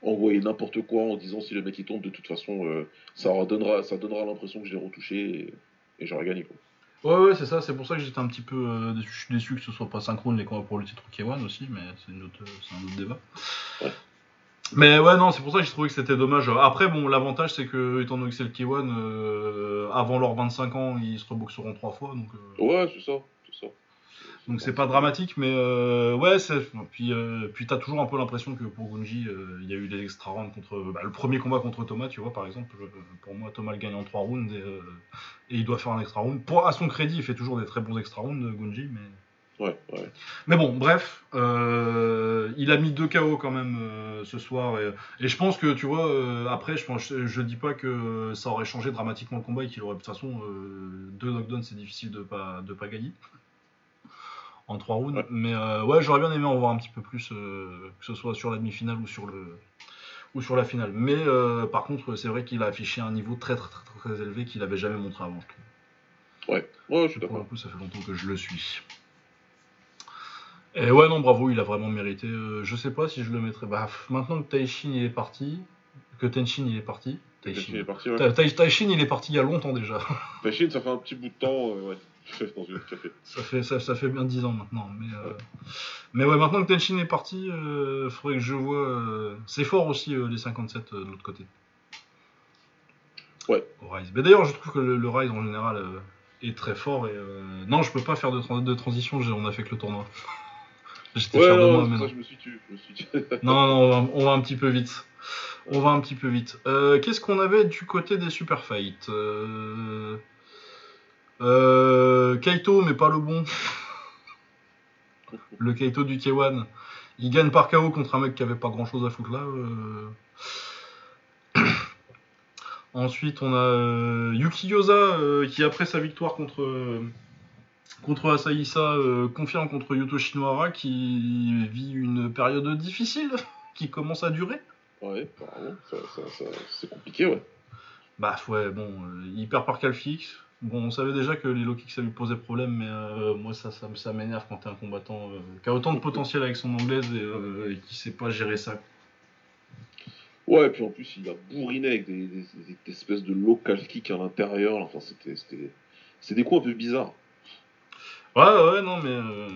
envoyer n'importe quoi en disant si le mec il tombe, de toute façon, euh, ça donnera, ça donnera l'impression que je l'ai retouché et, et j'aurais gagné. Quoi. Ouais, ouais, c'est ça. C'est pour ça que j'étais un petit peu euh, déçu, je suis déçu que ce soit pas synchrone les combats pour le titre K1 aussi, mais c'est une autre- c'est un autre débat. Ouais. Mais ouais, non, c'est pour ça que j'ai trouvé que c'était dommage. Après, bon, l'avantage c'est que, étant donné que c'est le K1, euh, avant leurs 25 ans, ils se reboxeront trois fois, donc. euh, Ouais, c'est ça. C'est ça. Donc c'est pas dramatique, mais euh, ouais, c'est... puis euh, puis t'as toujours un peu l'impression que pour Gunji, euh, il y a eu des extra rounds contre bah, le premier combat contre Thomas, tu vois par exemple. pour moi, Thomas le gagne en 3 rounds et, et il doit faire un extra round. Pour à son crédit, il fait toujours des très bons extra rounds, Gunji, mais Ouais, ouais. mais bon, bref, il a mis deux KO quand même ce soir et, et je pense que tu vois après, je pense, je dis pas que ça aurait changé dramatiquement le combat et qu'il aurait de toute façon deux knockdowns, c'est difficile de pas de pas gagner en trois rounds. Ouais. Mais euh, ouais, j'aurais bien aimé en voir un petit peu plus, euh, que ce soit sur la demi-finale ou sur le ou sur la finale. Mais euh, par contre, c'est vrai qu'il a affiché un niveau très très très, très élevé qu'il avait jamais montré avant. Je trouve. Ouais, ouais, je suis Pour le d'accord. coup, ça fait longtemps que je le suis. Et ouais, non, bravo, il a vraiment mérité. Je sais pas si je le mettrais. Bah, maintenant que Taishin il est parti, que Tenshin il est parti. Taishin est Taishin. parti, ouais. Ta- Tai- Taishin il est parti il y a longtemps déjà. Taishin, ça fait un petit bout de temps, ouais. Dans une café. ça, fait, ça, ça fait bien 10 ans maintenant. Mais, euh, mais ouais, maintenant que Tenshin est parti, euh, faudrait que je vois. euh, C'est fort aussi les 57 euh, de l'autre côté. Ouais. Au Rise. Mais d'ailleurs, je trouve que le, le Rise en général est très fort. Et, euh, Non, je peux pas faire de, tran- de transition, on a fait que le tournoi. J'étais Ouais, fier de moi, mais non. je me suis tué. Je me suis tué. Non, non, on va, on va un petit peu vite. On va un petit peu vite. Euh, Qu'est-ce qu'on avait du côté des super fights euh... euh, Kaito, mais pas le bon. Le Kaito du K1. Il gagne par KO contre un mec qui avait pas grand chose à foutre là. euh. Ensuite, on a euh, Yuki Yosa qui, après sa victoire contre, contre euh, confirme contre Yuto Shinohara qui vit une période difficile qui commence à durer. Ouais, apparemment, ça, ça, ça, c'est compliqué, ouais. Bah ouais, bon, il perd par calfix. Bon, on savait déjà que les low kicks ça lui posait problème, mais euh, moi ça, ça, ça m'énerve quand t'es un combattant euh, qui a autant de potentiel avec son anglaise et, euh, et qui sait pas gérer ça. Ouais, et puis en plus, il a bourriné avec des, des- des- des espèces de local kick à l'intérieur. Enfin, c'était, des coups un peu bizarres. Ouais, ouais, non, mais, euh,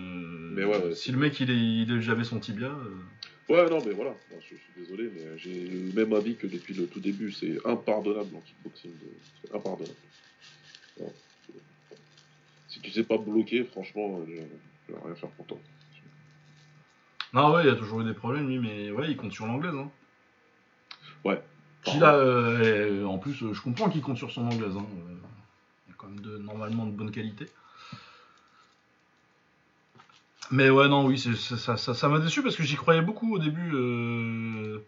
Mais ouais, ouais. si le mec il est, il est jamais son tibia. Ouais, non, mais voilà, je, je suis désolé, mais j'ai le même avis que depuis le tout début. C'est impardonnable en kickboxing. de- C'est impardonnable. Si tu sais pas bloquer, franchement, je, je vais rien faire pour toi. Non, ouais, il y a toujours eu des problèmes, lui, mais ouais, il compte sur l'anglaise. Hein. Ouais. Euh, en plus, euh, je comprends qu'il compte sur son anglaise. Hein. euh, Il y a quand même de, normalement de bonne qualité. Mais ouais, non, oui, c'est- ça ça- ça m'a déçu parce que j'y croyais beaucoup au début. euh,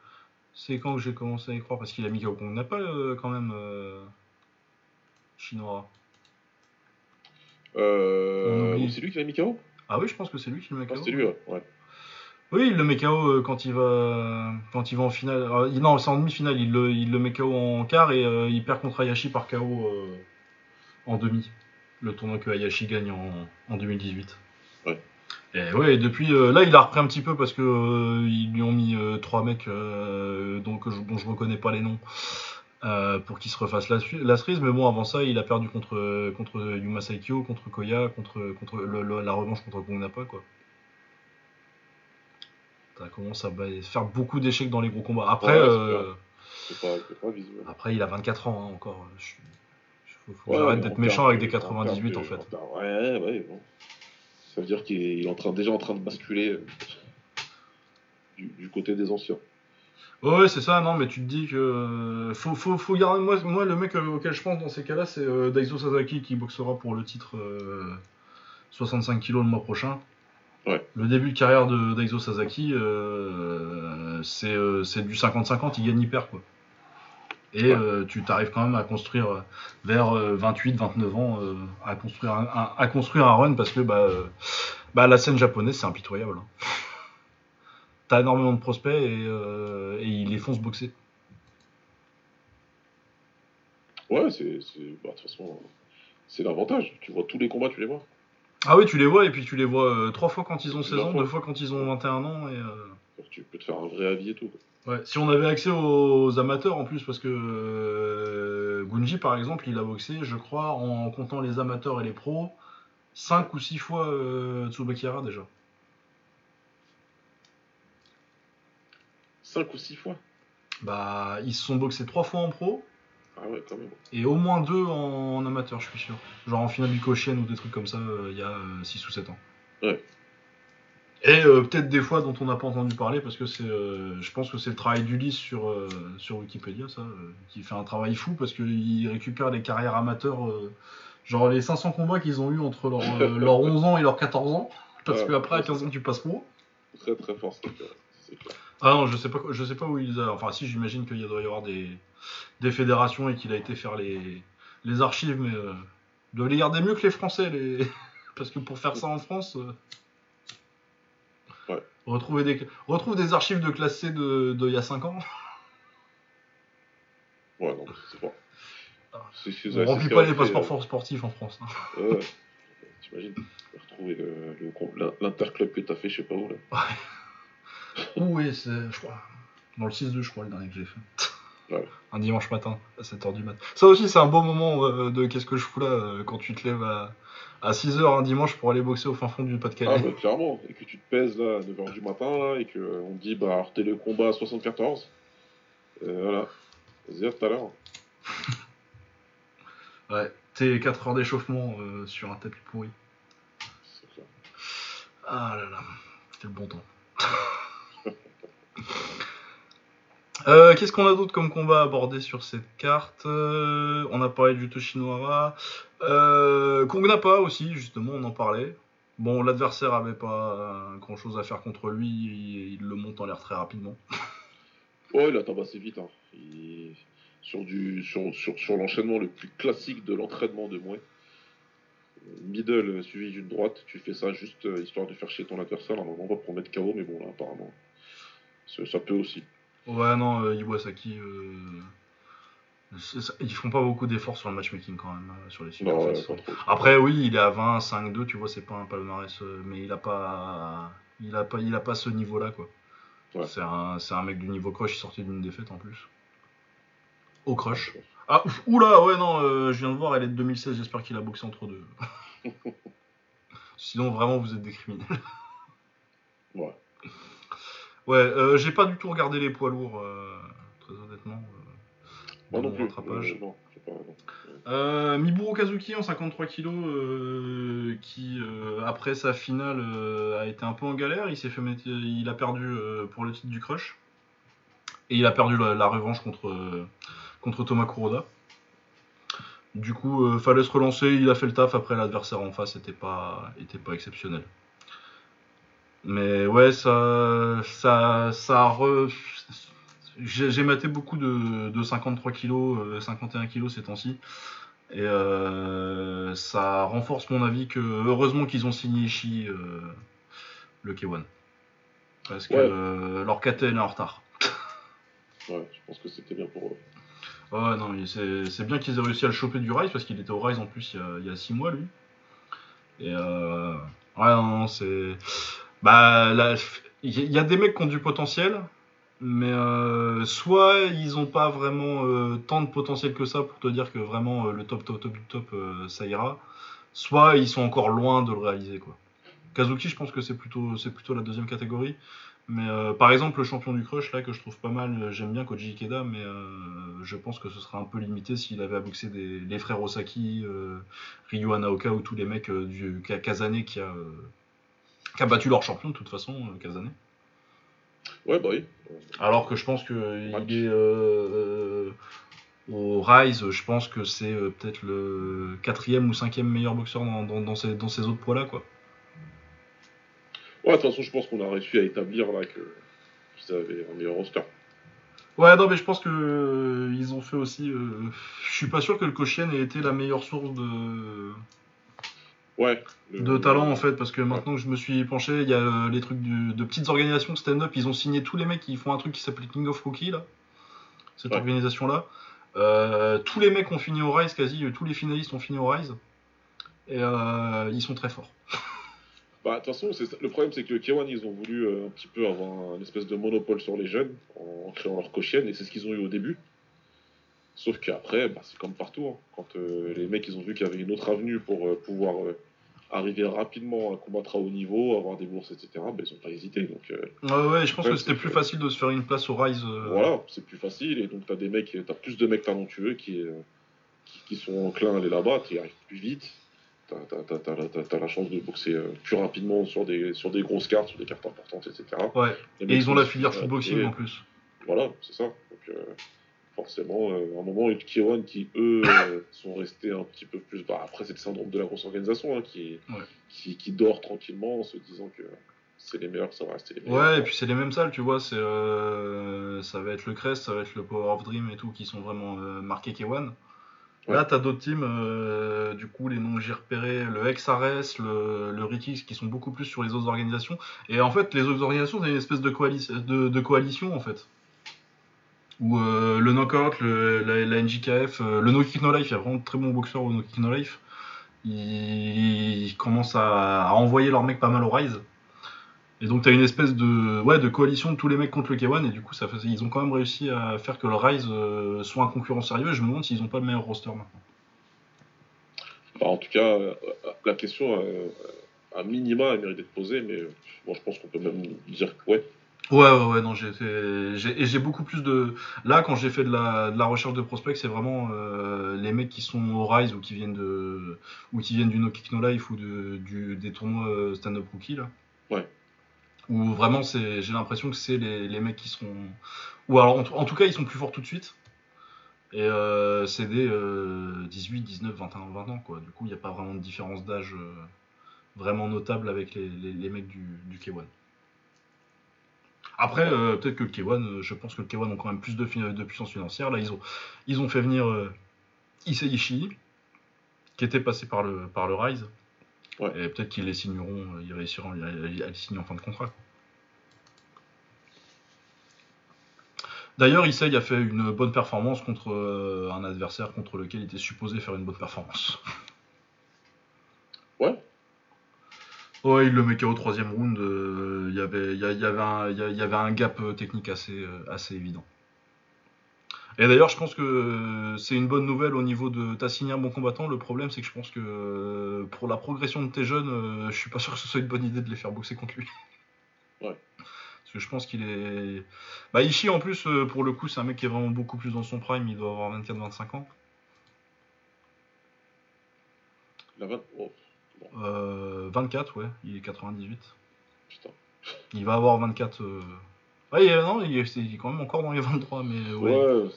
C'est quand que j'ai commencé à y croire parce qu'il a mis Kong Napa euh, quand même. Euh... Chinois. Euh, c'est lui qui l'a mis KO Ah oui, je pense que c'est lui qui le met Ah, KO. c'était lui, ouais. ouais. Oui, il le met KO euh, quand il va quand il va en finale. Alors, non, c'est en demi-finale. Il le, il le met KO en quart et euh, il perd contre Hayashi par KO euh, en demi. Le tournoi que Hayashi gagne en, en 2018. Ouais. Et ouais, et depuis euh, là, il a repris un petit peu parce que euh, ils lui ont mis euh, trois mecs donc je, dont je reconnais pas les noms. Euh, pour qu'il se refasse la, cerise, mais bon, avant ça, il a perdu contre, contre Yuma Saikyo, contre Koya, contre, contre le- le- la revanche contre Kong Napa, quoi. Ça commence à faire beaucoup d'échecs dans les gros combats. Après, Ouais, euh, pas, pas après, il a 24 ans hein, encore. Je, faut, faut que Ouais, j'arrête d'être méchant avec de- des 98 en fait. en Ouais, ouais, bon. Ça veut dire qu'il est, il est en train, déjà en train de basculer euh, du, du côté des anciens. Ouais, c'est ça, non, mais tu te dis que. euh, Faut, faut, faut garder. Moi, moi, le mec euh, auquel je pense dans ces cas-là, c'est euh, Daiso Sasaki qui boxera pour le titre euh, 65 kg le mois prochain. Ouais. Le début de carrière de Daiso Sasaki, euh, c'est euh, du 50-50, il gagne, il perd, quoi. Et Ouais. euh, tu t'arrives quand même à construire euh, vers 28-29 ans, euh, à, construire un, à construire un run parce que bah, euh, bah, la scène japonaise, c'est impitoyable. hein. T'as énormément de prospects et, euh, et ils les font se boxer. Ouais, c'est. bah, De toute façon, c'est l'avantage. Tu vois tous les combats, tu les vois. Ah oui, tu les vois, et puis tu les vois euh, trois fois quand ils ont 16 ans, fois. deux fois quand ils ont 21 ans. Et, euh, tu peux te faire un vrai avis et tout. quoi. ouais. Si on avait accès aux amateurs en plus, parce que euh, Gunji par exemple, il a boxé, je crois, en comptant les amateurs et les pros, 5 ou 6 fois Tsubakira déjà. 5 ou 6 fois. Bah, ils se sont boxés trois fois en pro, Ah ouais, quand même. et au moins deux en, en amateur, je suis sûr. Genre en finale du Koshien ou des trucs comme ça, euh, il y a 6 ou 7 ans. Ouais. Et euh, peut-être des fois dont on n'a pas entendu parler parce que c'est, euh, je pense que c'est le travail d'Ulysse sur, euh, sur Wikipédia, ça, euh, qui fait un travail fou parce qu'il récupère les carrières amateurs, euh, genre les 500 combats qu'ils ont eu entre leurs euh, leurs 11 ans et leurs 14 ans, parce Ouais. que après à 15 ans tu passes pro. Très très fort, c'est clair. C'est clair. Ah non, je sais pas, je sais pas où il a. Enfin, si, j'imagine qu'il doit y avoir des, des fédérations et qu'il a été faire les, les archives, mais euh, ils doivent les garder mieux que les Français, les... parce que pour faire ça en France. euh, Ouais. Retrouver des, retrouve des archives de classe C de, de il y a 5 ans. Ouais, non, c'est pas. Ah. C'est c'est- On remplit pas les passeports euh, sportifs en France. hein. Ouais, t'imagines retrouver le, le- l'in- l'interclub que t'as fait, je sais pas où là. Ouh, oui, c'est, je crois. Dans le 6-2, je crois, le dernier que j'ai fait. Ouais. Un dimanche matin, à 7h du mat. Ça aussi, c'est un beau moment euh, de qu'est-ce que je fous là, euh, quand tu te lèves à, à 6h un dimanche pour aller boxer au fin fond du Ah Pas-de-Calais. bah clairement, et que tu te pèses là à 9h du matin là, et qu'on te dit bah alors t'es le combat à 74. Euh, voilà. Vas-y à tout à l'heure. Ouais, t'es 4 heures d'échauffement euh, sur un tapis pourri. C'est clair. Ah là là, c'était le bon temps. Euh, Qu'est-ce qu'on a d'autre comme combat à aborder sur cette carte Euh, On a parlé du Toshinowara. Euh, Kongnapa aussi, justement, on en parlait. Bon, l'adversaire avait pas grand chose à faire contre lui, il, il le monte en l'air très rapidement. Ouais, il a tabassé vite. Hein. Sur, l'enchaînement le plus classique de l'entraînement de Mouet. Middle suivi d'une droite, tu fais ça juste histoire de faire chier ton adversaire, normalement pas pour mettre KO, mais bon là apparemment. Ça- Ça peut aussi. Ouais, non, euh, Iwasaki, euh, ils font pas beaucoup d'efforts sur le matchmaking quand même, euh, sur les super Non, ouais. Après, oui, il est à 20, 5-2, tu vois, c'est pas un palmarès, mais il a pas, il a pas, il a pas ce niveau-là, quoi. Ouais. C'est un, mec du niveau crush, il sortait d'une défaite en plus. Au crush. Ah, ouf, oula, ouais, non, euh, je viens de voir, elle est de 2016, j'espère qu'il a boxé entre deux. Sinon, vraiment, vous êtes des criminels. Ouais. Ouais, euh, j'ai pas du tout regardé les poids lourds, euh, très honnêtement. euh, non mon plus. rattrapage. Euh, non, pas- non. Miburo Kazuki en 53 kg qui après sa finale a été un peu en galère, il s'est fait mettre- il a perdu pour le titre du crush et il a perdu la, la revanche contre contre Thomas Kuroda. Du coup, fallait se relancer, il a fait le taf après l'adversaire en face était pas était pas exceptionnel. Mais ouais, ça ça ça a re- j'ai maté beaucoup de, de 53 kg, euh, 51 kg ces temps-ci. Et euh, ça renforce mon avis que heureusement qu'ils ont signé Ishii, euh, le K1. Parce que Ouais. euh, leur KTN est en retard. Ouais, je pense que c'était bien pour eux. Ouais, non, mais c'est bien qu'ils aient réussi à le choper du Rise parce qu'il était au Rise en plus il y a- il y a 6 mois lui. Et euh, ouais, non, non, c'est. Bah, il y, a des mecs qui ont du potentiel, mais euh, soit ils ont pas vraiment euh, tant de potentiel que ça pour te dire que vraiment euh, le top, top, top du top euh, ça ira, soit ils sont encore loin de le réaliser quoi. Kazuki, je pense que c'est plutôt, c'est plutôt la deuxième catégorie. Mais euh, par exemple, le champion du crush, là, que je trouve pas mal, j'aime bien Koji Ikeda, mais je pense que ce serait un peu limité s'il avait à boxer des, les frères Osaki, Ryu Anaoka ou tous les mecs du Ka- Kazane qui a, qui a battu leur champion de toute façon, euh, Kazane. Ouais, bah oui. Alors que je pense que Match. il est euh, au Rise, je pense que c'est euh, peut-être le quatrième ou cinquième meilleur boxeur dans, dans, dans ces, dans ces autres poids-là, quoi. Ouais, de toute façon, je pense qu'on a réussi à établir là que qu'ils avaient un meilleur roster. Ouais, non, mais je pense que euh, ils ont fait aussi. euh, je suis pas sûr que le Koshien ait été la meilleure source de, Ouais. de talent en fait, parce que maintenant que je me suis penché, il y a euh, les trucs de petites organisations de stand-up. Ils ont signé tous les mecs qui font un truc qui s'appelle King of Rookie là, cette Ouais. organisation-là. Euh, tous les mecs ont fini au Rise, quasi euh, tous les finalistes ont fini au Rise, et euh, ils sont très forts. Bah, de toute façon, le problème, c'est que K1, ils ont voulu euh, un petit peu avoir un espèce de monopole sur les jeunes en créant leur cochienne, et c'est ce qu'ils ont eu au début. Sauf qu'après, bah, c'est comme partout. hein. Quand euh, les mecs, ils ont vu qu'il y avait une autre avenue pour euh, pouvoir euh, arriver rapidement à combattre à haut niveau, avoir des bourses, etc., bah, ils n'ont pas hésité. Donc Ouais, ouais, je pense que c'était plus facile de se faire une place au Rise. voilà, c'est plus facile, et donc des mecs, t'as plus de mecs talentueux qui, qui, qui sont enclins à aller là-bas, tu y arrives plus vite. T'as- t'as la- t'as- t'as la chance de boxer plus rapidement sur des, sur des grosses cartes, sur des cartes importantes, etc. Ouais. Et ils ont la filière footboxing et- en plus. Voilà, c'est ça. Donc, forcément, euh, à un moment, il y a eu Kiwan qui, eux, euh, sont restés un petit peu plus. Bah, après, c'est le syndrome de la grosse organisation hein, qui, Ouais. qui, qui dort tranquillement en se disant que c'est les meilleurs, ça va rester les meilleurs. Ouais, et puis c'est les mêmes salles, tu vois. C'est, euh, ça va être le Crest, ça va être le Power of Dream et tout, qui sont vraiment euh, marqués K1. Ouais. Là, t'as d'autres teams, du coup, les noms que j'ai repérés, le XRS, le, le qui sont beaucoup plus sur les autres organisations. Et en fait, les autres organisations, c'est une espèce de, coalition, de, de coalition, en fait. Où euh, le Knockout, la, NJKF, euh, le No Kick No Life, il y a vraiment de très bons boxeurs au No Kick No Life. Ils, commencent à, envoyer leurs mecs pas mal au Rise. Et donc t'as une espèce de, ouais, de coalition de tous les mecs contre le K1 et du coup ça ils ont quand même réussi à faire que le Rise euh, soit un concurrent sérieux. Je me demande s'ils ont pas le meilleur roster maintenant. Bah, en tout cas, la question, à minima, elle mérite d'être posée, mais moi, je pense qu'on peut même dire que ouais. Ouais, ouais, ouais, non, j'ai fait- j'ai- et j'ai beaucoup plus de. Là, quand j'ai fait de la, de la recherche de prospects, c'est vraiment euh, les mecs qui sont au Rise ou qui viennent de. ou qui viennent du No Kick No Life ou de, du, des tournois euh, stand-up rookie, là. Ouais. Où vraiment, c'est, j'ai l'impression que c'est les, les mecs qui seront. Ou alors, en, tout- en tout cas, ils sont plus forts tout de suite. Et euh, c'est des euh, 18, 19, 21, 20 ans, quoi. Du coup, il n'y a pas vraiment de différence d'âge vraiment notable avec les, les, les mecs du, du K1. Après, euh, peut-être que le K1, euh, je pense que le K1 ont quand même plus de, puissance financière. Là, ils ont, ils ont fait venir euh, Issei Ishii, qui était passé par le, par le Rise. Ouais. Et peut-être qu'ils les signeront, ils réussiront à, les signer en fin de contrat. quoi. D'ailleurs, Issei a fait une bonne performance contre euh, un adversaire contre lequel il était supposé faire une bonne performance. Ouais. Ouais, il le met KO au troisième round. euh, Il y avait- y, y un- il y a- il y avait un gap euh, technique assez, euh, assez évident. Et d'ailleurs, je pense que euh, c'est une bonne nouvelle au niveau de t'as signé un bon combattant. Le problème, c'est que je pense que pour la progression de tes jeunes, je suis pas sûr que ce soit une bonne idée de les faire boxer contre lui. Ouais. Parce que je pense qu'il est. Bah, Ishii, en plus, pour le coup, c'est un mec qui est vraiment beaucoup plus dans son prime. Il doit avoir 24-25 ans. La 20... Oh, Euh, 24, ouais, il est 98. putain. Il va avoir 24. euh, Ouais, il est- non, il est, il est quand même encore dans les 23, mais ouais. Ouais,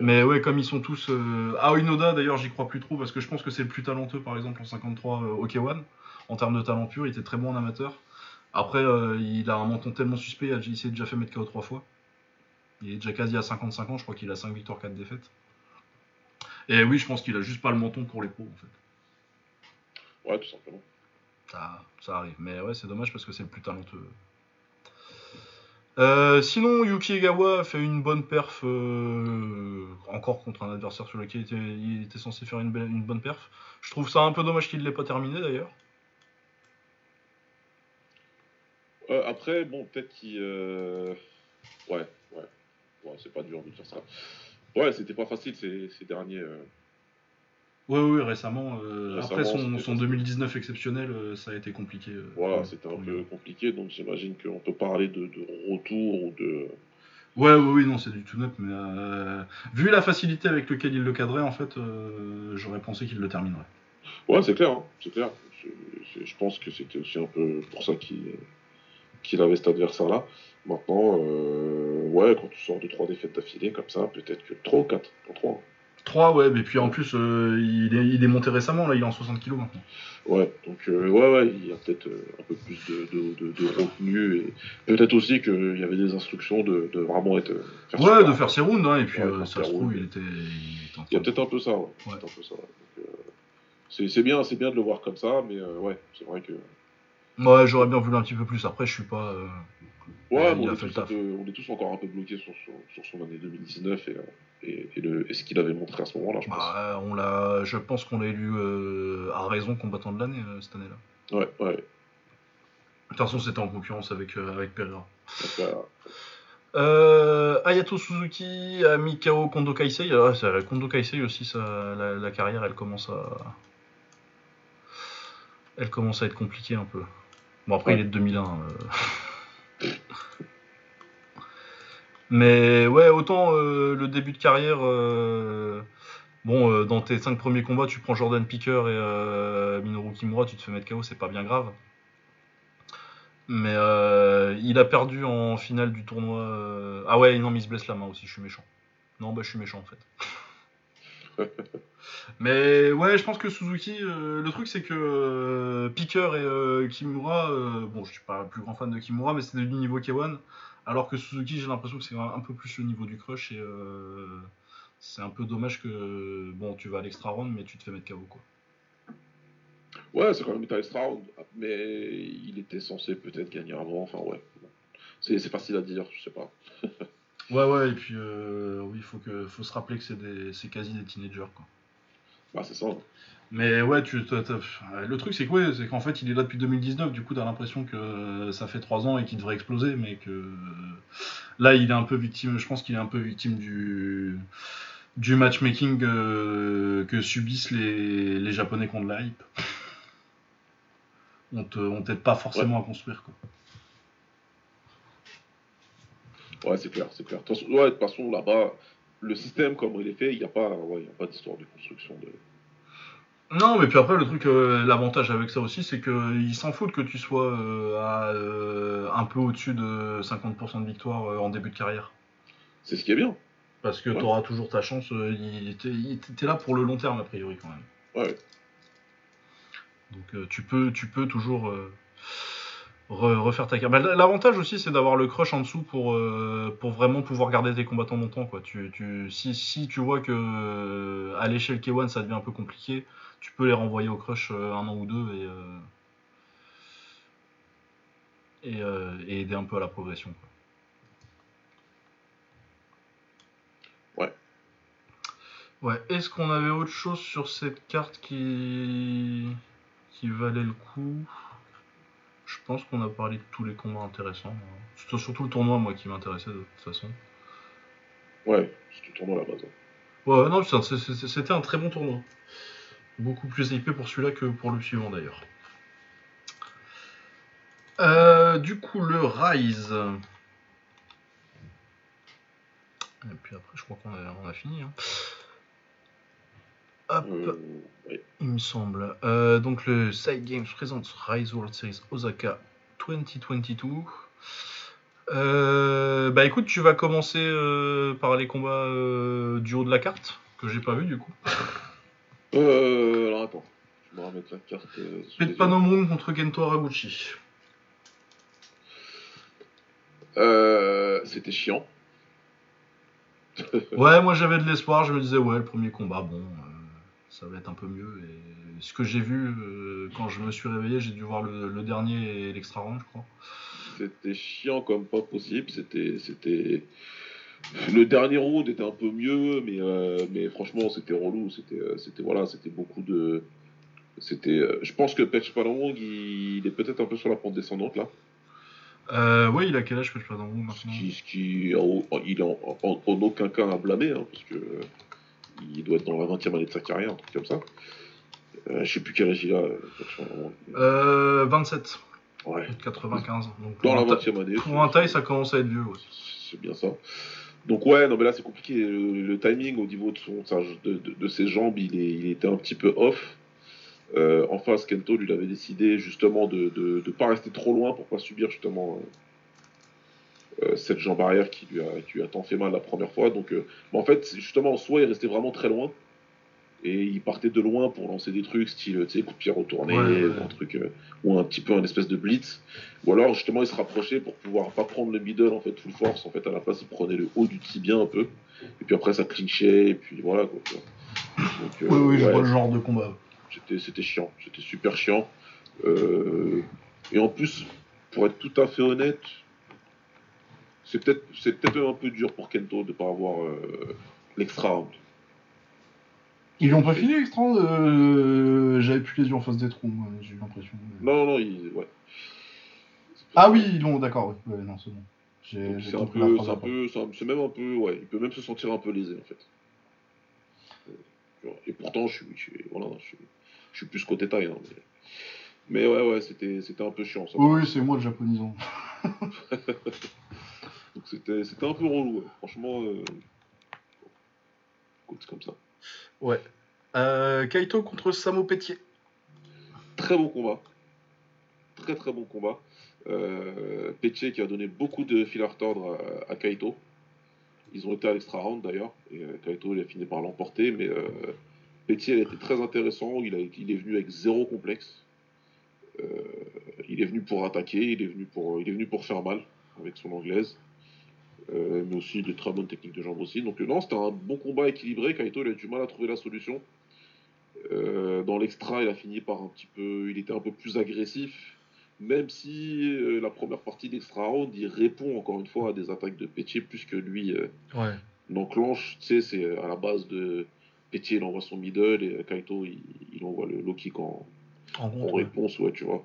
Mais ouais, comme ils sont tous. Euh... Ah, Unoda, d'ailleurs, j'y crois plus trop parce que je pense que c'est le plus talentueux, par exemple, en 53 euh, K1. En termes de talent pur, il était très bon en amateur. Après, euh, il a un menton tellement suspect, il s'est déjà fait mettre KO trois fois. Il est déjà quasi à 55 ans, je crois qu'il a 5 victoires, 4 défaites. Et oui, je pense qu'il a juste pas le menton pour les pros, en fait. Ouais, tout simplement. Ça, ça arrive. Mais ouais, c'est dommage parce que c'est le plus talentueux. Euh, sinon, Yuki Egawa fait une bonne perf, euh, encore contre un adversaire sur lequel il était, il était censé faire une, belle- une bonne perf. Je trouve ça un peu dommage qu'il ne l'ait pas terminé d'ailleurs. Euh, après, bon, peut-être qu'il. Ouais, ouais. Ouais, c'est pas dur de dire ça. Ouais, c'était pas facile ces, ces derniers. Oui, oui, récemment. euh, Récemment, après son, c'était son facile. 2019 exceptionnel, euh, ça a été compliqué. euh, Voilà, c'était un peu compliqué, donc j'imagine qu'on peut parler de, de retour ou de. Ouais, oui, oui, non, c'est du tout net, mais euh, vu la facilité avec laquelle il le cadrait, en fait, euh, j'aurais pensé qu'il le terminerait. Ouais, c'est clair, hein, c'est clair. Je pense que c'était aussi un peu pour ça qu'il avait cet adversaire-là. Maintenant, euh, ouais, quand tu sors de trois défaites d'affilée comme ça, peut-être que 3 ou 4, pas 3. 3, ouais, mais puis en plus, euh, il, est, il est monté récemment, là, il est en 60 kg maintenant. Ouais, donc euh, ouais, ouais, il y a peut-être euh, un peu plus de, de, de, de retenue et peut-être aussi qu'il y avait des instructions de, vraiment être. faire Ouais, de faire ses rounds, hein, et puis Ouais, ça se trouve, il était. il Il y a peut-être un peu ça, ouais. Ouais. Peut-être un peu ça, ouais. Donc, c'est bien, c'est bien de le voir comme ça, mais ouais, c'est vrai que. Ouais, j'aurais bien voulu un petit peu plus. Après, je suis pas. Euh, Ouais, mais il on, est tous on est encore un peu bloqués sur, son- sur son année 2019 et, euh, et, et le, et ce qu'il avait montré à ce moment-là, je pense. Bah, on l'a. Je pense qu'on l'a élu euh, à raison combattant de l'année euh, cette année-là. Ouais, ouais. De toute façon, c'était en concurrence avec, euh, avec Pereira. Euh, Ayato Suzuki KO Kondo Kaisei. Ah, c'est- Kondo Kaisei aussi, ça, la, la carrière, elle commence à. Elle commence à être compliquée un peu. Bon, après, Ouais. il est de 2001. euh. Mais ouais, autant euh, le début de carrière. euh, Bon, euh, dans tes 5 premiers combats, tu prends Jordan Picker et euh, Minoru Kimura, tu te fais mettre KO, c'est pas bien grave. Mais euh, il a perdu en finale du tournoi. Ah ouais, non, mais il se blesse la main aussi, je suis méchant. Non, bah je suis méchant en fait. mais ouais, je pense que Suzuki, le truc c'est que Picker et Kimura, bon, je suis pas le plus grand fan de Kimura, mais c'est du niveau K1. Alors que Suzuki, j'ai l'impression que c'est un, un peu plus le niveau du crush et euh, c'est un peu dommage que bon, tu vas à l'extra round, mais tu te fais mettre KO quoi. Ouais, c'est quand même un extra round, mais il était censé peut-être gagner avant, enfin ouais. C'est facile à dire, je sais pas. Ouais, ouais, et puis euh, oui, faut que faut se rappeler que c'est des, c'est quasi des teenagers quoi. Bah, c'est ça. Mais ouais, tu, le truc c'est que ouais, c'est qu'en fait il est là depuis 2019, du coup t'as l'impression que ça fait 3 ans et qu'il devrait exploser, mais que là il est un peu victime, je pense qu'il est un peu victime du, du matchmaking euh, que subissent les, les japonais contre la hype. On te- t'aide pas forcément à construire quoi. Ouais, c'est clair, c'est clair. De toute façon, ouais, là-bas, le système, comme il est fait, il n'y a pas, ouais, il y a pas d'histoire de construction de. Non, mais puis après, le truc, euh, l'avantage avec ça aussi, c'est qu'ils s'en foutent que tu sois euh, à, euh, un peu au-dessus de 50% de victoire en début de carrière. C'est ce qui est bien. Parce que Ouais. tu auras toujours ta chance. il- t'es là pour le long terme, a priori, quand même. Ouais. Donc tu, peux, tu peux toujours re- refaire ta carrière. Bah, L'avantage aussi, c'est d'avoir le crush en dessous pour, euh, pour vraiment pouvoir garder tes combattants longtemps. Quoi. Tu, tu, si, si tu vois que euh, à l'échelle K1 ça devient un peu compliqué, tu peux les renvoyer au crush euh, un an ou deux et, et, et aider un peu à la progression. quoi. Ouais. Ouais, est-ce qu'on avait autre chose sur cette carte qui, qui valait le coup? Je pense qu'on a parlé de tous les combats intéressants. hein. C'était surtout le tournoi, moi, qui m'intéressait de toute façon. Ouais, tout le tournoi à la base. hein. Ouais, non, c'était un très bon tournoi. Beaucoup plus hypé pour celui-là que pour le suivant d'ailleurs. Euh, du coup, le Rise. Et puis après, je crois qu'on a, on a fini. hein. Hop. Euh. Il me semble. Euh, donc le Side Games présente Rise World Series Osaka 2022. Euh, bah écoute, tu vas commencer euh, par les combats du haut de la carte, que j'ai pas vu du coup. Euh, alors attends, je vais me remettre la carte. Yeux. Panomon contre Kento Haraguchi. C'était chiant. Ouais, moi j'avais de l'espoir, je me disais ouais, le premier combat, bon, ça va être un peu mieux. Et ce que j'ai vu euh, quand je me suis réveillé, j'ai dû voir le, le dernier et l'extra round, je crois. C'était chiant comme pas possible. C'était, c'était. Le dernier round était un peu mieux, mais, euh, mais franchement, c'était relou. C'était, euh, c'était voilà, c'était beaucoup de. C'était. je pense que Patch Palong, il, il est peut-être un peu sur la pente descendante là. Euh, ouais, il a quel âge, Panomon Ce maintenant? Qui, ce qui en- en- il est en, en- en aucun cas à blâmer, hein, parce que il doit être dans la 20e année de sa carrière, un truc comme ça. Euh, je sais plus quel âge il a. euh, Patch Palong. euh, 27, Ouais. 95. Donc Dans la un, ta- 20e année. pour un taille, ça commence à être vieux aussi. C'est bien ça. Donc ouais, non mais là c'est compliqué. Le, le timing au niveau de, son, de, de- de ses jambes, il, est, il était un petit peu off. Euh, en face, Kento lui avait décidé justement de ne pas rester trop loin pour pas subir justement euh, euh, cette jambe arrière qui lui, a, qui lui a tant fait mal la première fois. Donc euh, en fait, justement, soit il restait vraiment très loin et il partait de loin pour lancer des trucs style coup de pied retourné Ouais, ouais. ou un truc euh, ou un petit peu un espèce de blitz. Ou alors justement il se rapprochait pour pouvoir pas prendre le middle en fait full force. En fait à la place il prenait le haut du tibia un peu. Et puis après ça clinchait et puis voilà quoi. Donc, euh, Oui, oui, je vois le genre de combat. c'était, c'était chiant, c'était super chiant. Euh, et en plus, pour être tout à fait honnête, c'est peut-être, c'est peut-être un peu dur pour Kento de ne pas avoir euh, l'extra round. Ils l'ont pas fini l'extra euh, J'avais plus les yeux en face des trous, moi, j'ai eu l'impression. Non, non, il, ouais. Ah oui, ils l'ont, d'accord, oui. Ouais, non, c'est bon. J'ai Donc j'ai c'est un peu, c'est un après. peu, c'est un- c'est même un peu, ouais, il peut même se sentir un peu lésé en fait. Et pourtant, je suis, je voilà, je suis, je suis plus côté taille. hein, mais... mais ouais, ouais, c'était, c'était un peu chiant ça. Oui, c'est moi le japonisant. Donc c'était, c'était un peu relou. ouais. Franchement, euh... c'est comme ça. Ouais. Euh, Kaito contre Samo Pétier. Très bon combat. Très très bon combat. Euh, Peche qui a donné beaucoup de fil à retordre à, à Kaito. Ils ont été à l'extra round d'ailleurs. Et Kaito il a fini par l'emporter. Mais euh, Peche elle était très intéressant. Il, a, il est venu avec zéro complexe. Euh, il est venu pour attaquer. Il est venu pour, il est venu pour faire mal avec son anglaise. Euh, mais aussi de très bonnes techniques de jambes aussi. Donc euh, non, c'était un bon combat équilibré. Kaito il a eu du mal à trouver la solution. Euh, dans l'extra, il a fini par un petit peu, il était un peu plus agressif, même si la première partie d'extra round, il répond encore une fois à des attaques de Pétier plus que lui Ouais. n'enclenche. Tu sais, c'est à la base de Pétier, il envoie son middle et Kaito, il, il envoie le low kick en, En en réponse, ouais, tu vois.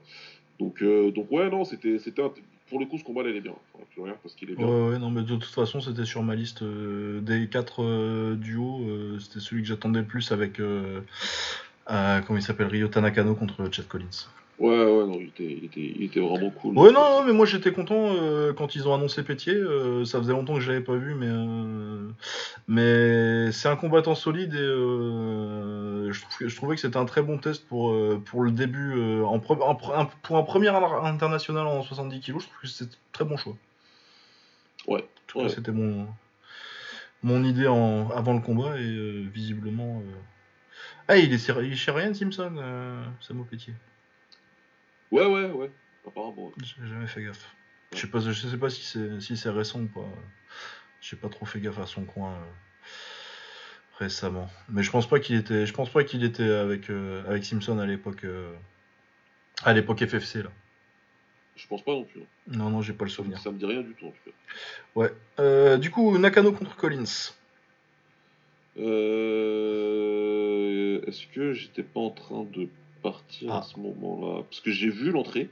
Donc, euh, donc ouais, non, c'était, c'était un- pour le coup, ce combat, il est bien. Enfin, vois, parce qu'il est bien. Ouais, non, mais de toute façon, c'était sur ma liste euh, des quatre euh, duos. euh, c'était celui que j'attendais le plus avec. Comment il s'appelle Ryo Tanakano contre Chad Collins. Ouais, ouais, non, il était, il était, il était vraiment cool. Ouais, non, non, mais moi j'étais content euh, quand ils ont annoncé Pétier. euh, ça faisait longtemps que je l'avais pas vu, mais euh, mais c'est un combattant solide et je, trouve, je trouvais que c'était un très bon test pour pour le début en, pre- en pour un premier inter- international en 70 kg. Je trouve que c'était un très bon choix. Ouais, ouais. c'était mon mon idée en, avant le combat et visiblement. Ah, il est, il est Simpson, Samo Pétier. Ouais, ouais, ouais. Apparemment. ouais. J'ai jamais fait gaffe. Je sais pas, je sais pas si c'est si c'est récent ou pas. J'ai pas trop fait gaffe à son coin euh, récemment. Mais je pense pas qu'il était, je pense pas qu'il était avec euh, avec Simpson à l'époque euh, à l'époque FFC là. Je pense pas non plus. hein. Non non, j'ai pas le souvenir. ça me dit rien du tout en tout cas. Ouais. Du coup, Nakano contre Collins. Euh... Est-ce que j'étais pas en train de partir Ah. à ce moment-là Parce que j'ai vu l'entrée.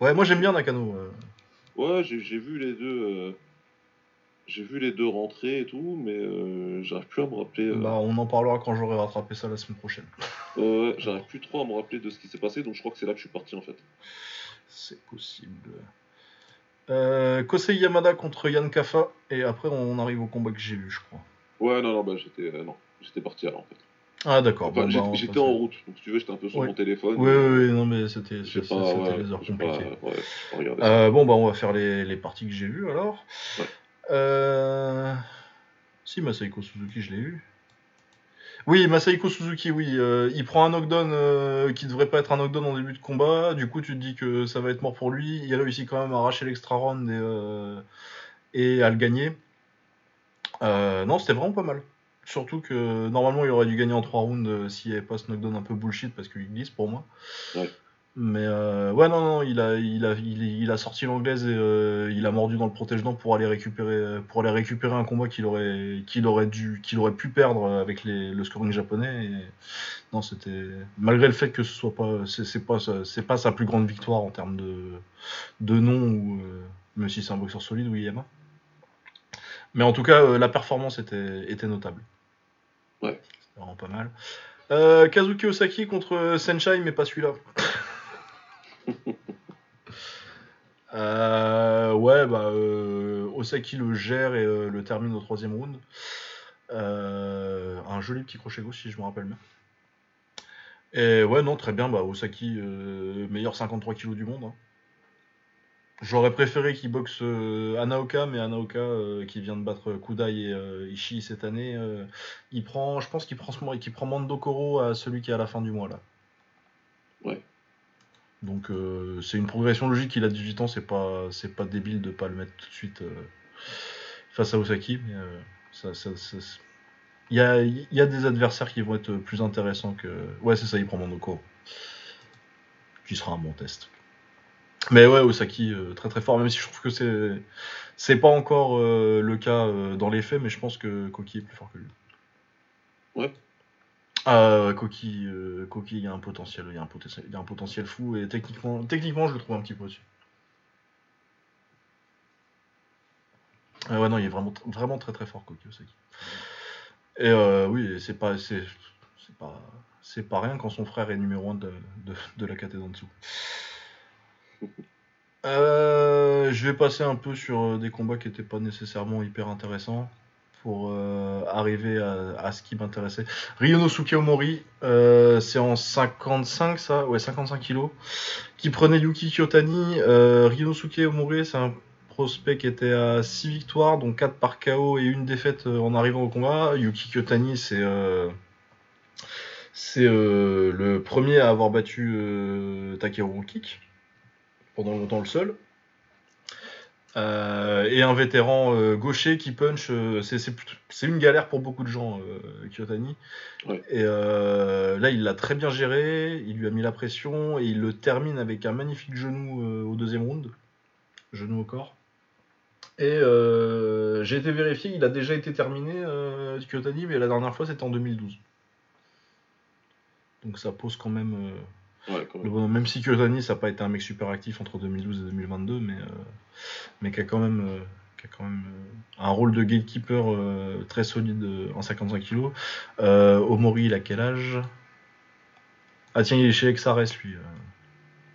Ouais, moi j'aime bien Nakano. euh. Ouais, j'ai vu les deux. euh, J'ai vu les deux rentrer et tout, mais euh, j'arrive plus à me rappeler. Bah, on en parlera quand j'aurai rattrapé ça la semaine prochaine. ouais, j'arrive plus trop à me rappeler de ce qui s'est passé, donc je crois que c'est là que je suis parti en fait. C'est possible. Kosei Yamada contre Yann Kafa et après on arrive au combat que j'ai lu, je crois. Ouais, non, non, bah j'étais non, j'étais parti alors en fait. Ah d'accord. Enfin, bon, j'étais en route, donc si tu veux, j'étais un peu sur Ouais. mon téléphone. Oui, oui, oui, non, mais c'était ouais, les heures pas, compliquées. ouais. Euh, bon, bah, on va faire les, les parties que j'ai vues alors. Euh... Si, Masaiko Suzuki, je l'ai eu. Oui, Masaiko Suzuki, oui. euh, il prend un knockdown qui devrait pas être un knockdown en début de combat. Du coup, tu te dis que ça va être mort pour lui. Il réussit quand même à arracher l'extra round et, et à le gagner. Non, c'était vraiment pas mal. Surtout que normalement, il aurait dû gagner en 3 rounds euh, s'il n'y avait pas ce knockdown un peu bullshit parce qu'il glisse pour moi. Ouais. Mais euh, ouais, non, non, il a, il a, il, il a sorti l'anglaise et euh, il a mordu dans le protège-dents pour aller récupérer, pour aller récupérer un combat qu'il aurait, qu'il aurait dû, qu'il aurait pu perdre avec les, le scoring japonais. Et non, c'était malgré le fait que ce soit pas, c'est pas, c'est pas sa plus grande victoire en termes de, de nom ou euh, même si c'est un boxeur solide, William. Mais en tout cas, euh, la performance était, était notable. Ouais. C'est vraiment pas mal. Euh, Kazuki Osaki contre Senshai, mais pas celui-là. Euh, ouais, bah, euh, Osaki le gère et le termine au troisième round. Un joli petit crochet gauche, si je me rappelle bien. Et ouais, non, très bien, bah, Osaki, meilleur 53 kg du monde. hein. J'aurais préféré qu'il boxe euh, Anaoka, mais Anaoka, euh, qui vient de battre Kudai et euh, Ishii cette année, il prend, je pense qu'il prend, ce- qu'il prend Mando Koro à celui qui est à la fin du mois là. Ouais. Donc c'est une progression logique. Il a 18 ans, c'est pas, c'est pas débile de pas le mettre tout de suite face à Osaki. Mais ça, ça- il y a, il y a des adversaires qui vont être plus intéressants que. Ouais, c'est ça, il prend Mando Koro. Qui sera un bon test. Mais ouais, Osaki, euh, très très fort, même si je trouve que c'est c'est pas encore euh, le cas euh, dans les faits, mais je pense que Koki est plus fort que lui. Ouais. Ah, ouais, Koki, euh, Koki, il y a un potentiel, il y a un potentiel, il y a un potentiel fou et techniquement, techniquement, je le trouve un petit peu au-dessus. Ah ouais, non, il est vraiment, vraiment très très fort, Koki Osaki. Et euh, oui, c'est pas, c'est, pas, c'est pas rien quand son frère est numéro 1 de, de, de la catégorie en dessous. Euh, je vais passer un peu sur euh, des combats qui n'étaient pas nécessairement hyper intéressants pour euh, arriver à, ce qui m'intéressait. Ryonosuke Omori, c'est en 55 ça, ouais 55 kilos, qui prenait Yuki Kyotani. Ryonosuke Omori, c'est un prospect qui était à 6 victoires, dont 4 par KO et une défaite en arrivant au combat. Yuki Kyotani, c'est le premier à avoir battu Takeru Kick pendant longtemps le seul. Euh, et un vétéran euh, gaucher qui punch, euh, c'est- une galère pour beaucoup de gens, Kyotani. Ouais. Et là, il l'a très bien géré, il lui a mis la pression et il le termine avec un magnifique genou au deuxième round, genou au corps. Et j'ai été vérifié, il a déjà été terminé, Kyotani, mais la dernière fois c'était en 2012. Donc ça pose quand même. Ouais, même. si Kyotani, ça n'a pas été un mec super actif entre 2012 et 2022, mais, euh, mais qui a quand même, euh, qui a quand même euh, un rôle de gatekeeper euh, très solide euh, en 55 kg. Euh, Omori, il a quel âge? Ah tiens, il est chez Exares, lui.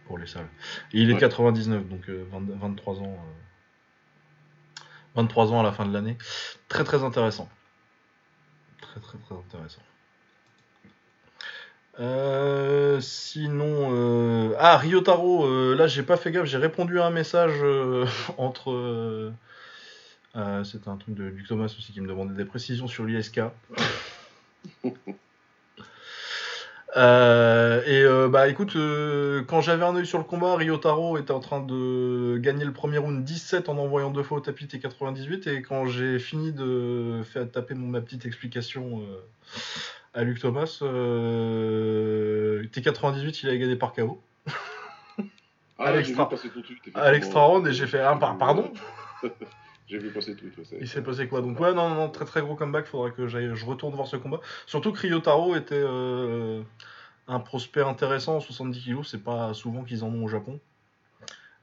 pour les salles. Et il est Ouais. 99, donc euh, 20 23 ans. euh, 23 ans à la fin de l'année. Très très intéressant. Très très très intéressant. Euh, sinon, euh, ah Ryotaro, euh, là j'ai pas fait gaffe, j'ai répondu à un message entre. C'était un truc de Luc Thomas aussi qui me demandait des précisions sur l'ISK. Et bah écoute, quand j'avais un œil sur le combat, Ryotaro était en train de gagner le premier round 17 en envoyant deux fois au tapis T98 et quand j'ai fini de faire taper mon, ma petite explication à Luc Thomas, euh, T98 il a gagné par KO Ah, À l'extra- round et j'ai fait un par pardon. J'ai vu passer tout. ouais, Il s'est passé quoi Donc ouais non, non très très gros comeback, faudrait que j'aille je retourne voir ce combat. Surtout que Ryotaro était euh, un prospect intéressant en 70 kg, c'est pas souvent qu'ils en ont au Japon.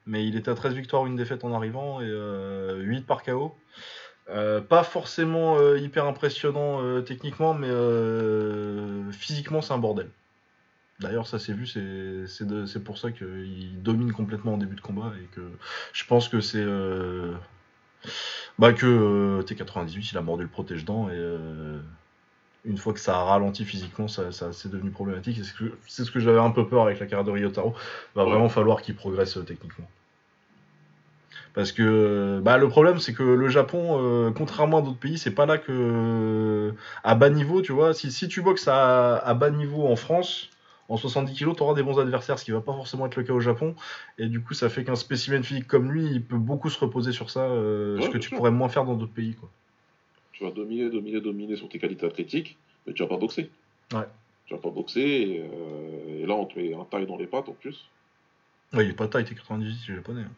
Mais il était à 13 victoires, une défaite en arrivant et euh, 8 par KO. Euh, pas forcément euh, hyper impressionnant euh, techniquement, mais physiquement c'est un bordel. D'ailleurs, ça s'est vu, c'est- pour ça qu'il domine complètement en début de combat et que je pense que c'est bah que euh, T98 il a mordu le protège-dents et une fois que ça a ralenti physiquement, ça, ça- c'est devenu problématique. C'est ce que, ce que j'avais un peu peur avec la carrière de Ryotaro. Va vraiment falloir qu'il progresse techniquement. Parce que bah, le problème, c'est que le Japon, euh, contrairement à d'autres pays, c'est pas là que. À bas niveau, tu vois, si, si tu boxes à, à bas niveau en France, en 70 kg, tu auras des bons adversaires, ce qui va pas forcément être le cas au Japon. Et du coup, ça fait qu'un spécimen physique comme lui, il peut beaucoup se reposer sur ça, euh, Ouais, ce que tu sûr. pourrais moins faire dans d'autres pays. Quoi. Tu vas dominer, dominer, dominer sur tes qualités athlétiques, mais tu vas pas boxer. Ouais. Tu vas pas boxer, et, euh, et là on te met un taille dans les pattes en plus. Ouais, il est pas taille, t'es 98, il est japonais. hein.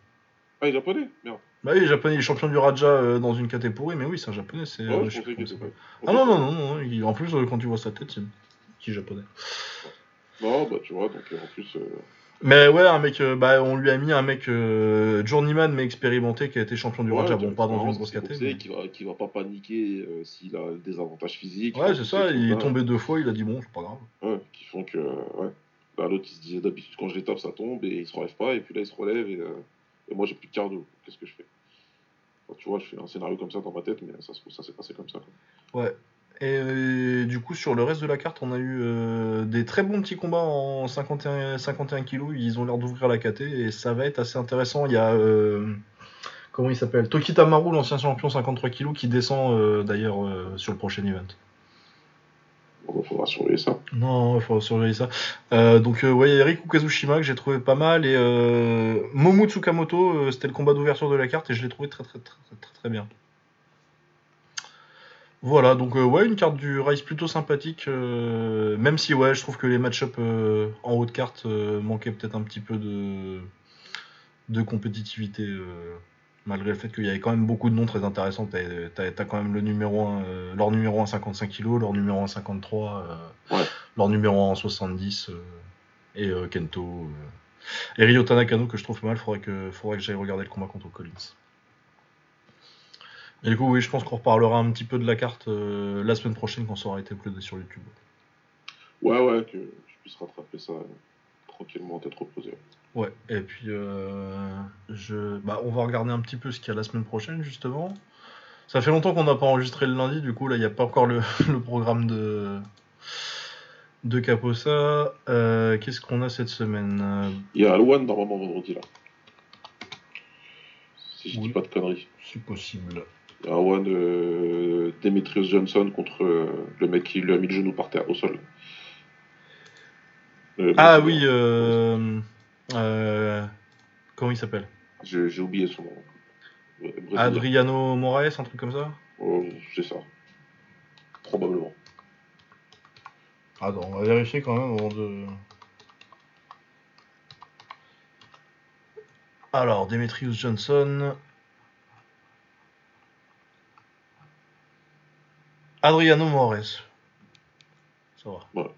Ah, il est japonais Merde. Bah oui, il est japonais, il est champion du Raja euh, dans une caté pourrie, mais oui, c'est un japonais. C'est, Ouais, euh, je. Ah non, non, non, non, il- en plus, euh, quand tu vois sa tête, c'est qui est japonais. Non, bah tu vois, donc en plus. Mais ouais, un mec, bah, on lui a mis un mec euh, journeyman mais expérimenté qui a été champion du ouais, Raja. Bon, pas dans une grosse qui sait caté. boxer, mais- Qui, va, qui va pas paniquer euh, s'il a des avantages physiques. Ouais, c'est ça, il est tombé deux fois, il a dit bon, c'est pas grave. Ouais, qui font que. Ouais. Bah, l'autre il se disait d'habitude quand je les tape ça tombe et il se relève pas, et puis là il se relève et, euh, et moi j'ai plus de cardio. Qu'est-ce que je fais? Tu vois, je fais un scénario comme ça dans ma tête, mais ça s'est passé comme ça. Ouais. Et euh, du coup, sur le reste de la carte, on a eu euh, des très bons petits combats en 51, 51 kilos. Ils ont l'air d'ouvrir la KT et ça va être assez intéressant. Il y a. euh, comment il s'appelle? Tokita Maru, l'ancien champion 53 kilos, qui descend d'ailleurs sur le prochain event. Bah, faudra surveiller ça. Non, il faut surveiller ça. Euh, donc, euh, ouais, il y a Riku Kazushima que j'ai trouvé pas mal. Et euh, Tsukamoto, euh, c'était le combat d'ouverture de la carte et je l'ai trouvé très, très, très, très, très, bien. Voilà, donc euh, ouais, une carte du Rise plutôt sympathique, même si ouais, je trouve que les match-up en haut de carte manquaient peut-être un petit peu de, de compétitivité, malgré le fait qu'il y avait quand même beaucoup de noms très intéressants. T'as, t'as- t'as quand même le numéro 1, euh, leur numéro 1 55 kg, leur numéro 1 53, euh, Ouais. leur numéro 1 70 euh, et Kento. Et Ryota Nakano que je trouve pas mal, faudrait que, faudrait que j'aille regarder le combat contre Collins. Et du coup, oui, je pense qu'on reparlera un petit peu de la carte la semaine prochaine quand ça aura été uploadé sur YouTube. Ouais, ouais, que je puisse rattraper ça tranquillement, tête reposée. Ouais, et puis euh, je... bah, on va regarder un petit peu ce qu'il y a la semaine prochaine, justement. Ça fait longtemps qu'on n'a pas enregistré le lundi, du coup, là, il n'y a pas encore le, le programme de, de Caposa. Euh, Qu'est-ce qu'on a cette semaine? Il y a Alwan normalement vendredi là. Si je Oui. dis pas de conneries. C'est possible. Il y a Alwan euh, Demetrius Johnson contre euh, le mec qui lui a mis le genou par terre au sol. Ah oui, euh, euh, comment il s'appelle? J'ai oublié son nom. Euh. Adriano Moraes, un truc comme ça? Oh, c'est ça. Probablement. Attends, on va vérifier quand même avant de. Alors, Demetrius Johnson. Adriano Moraes. Ça va. Ouais.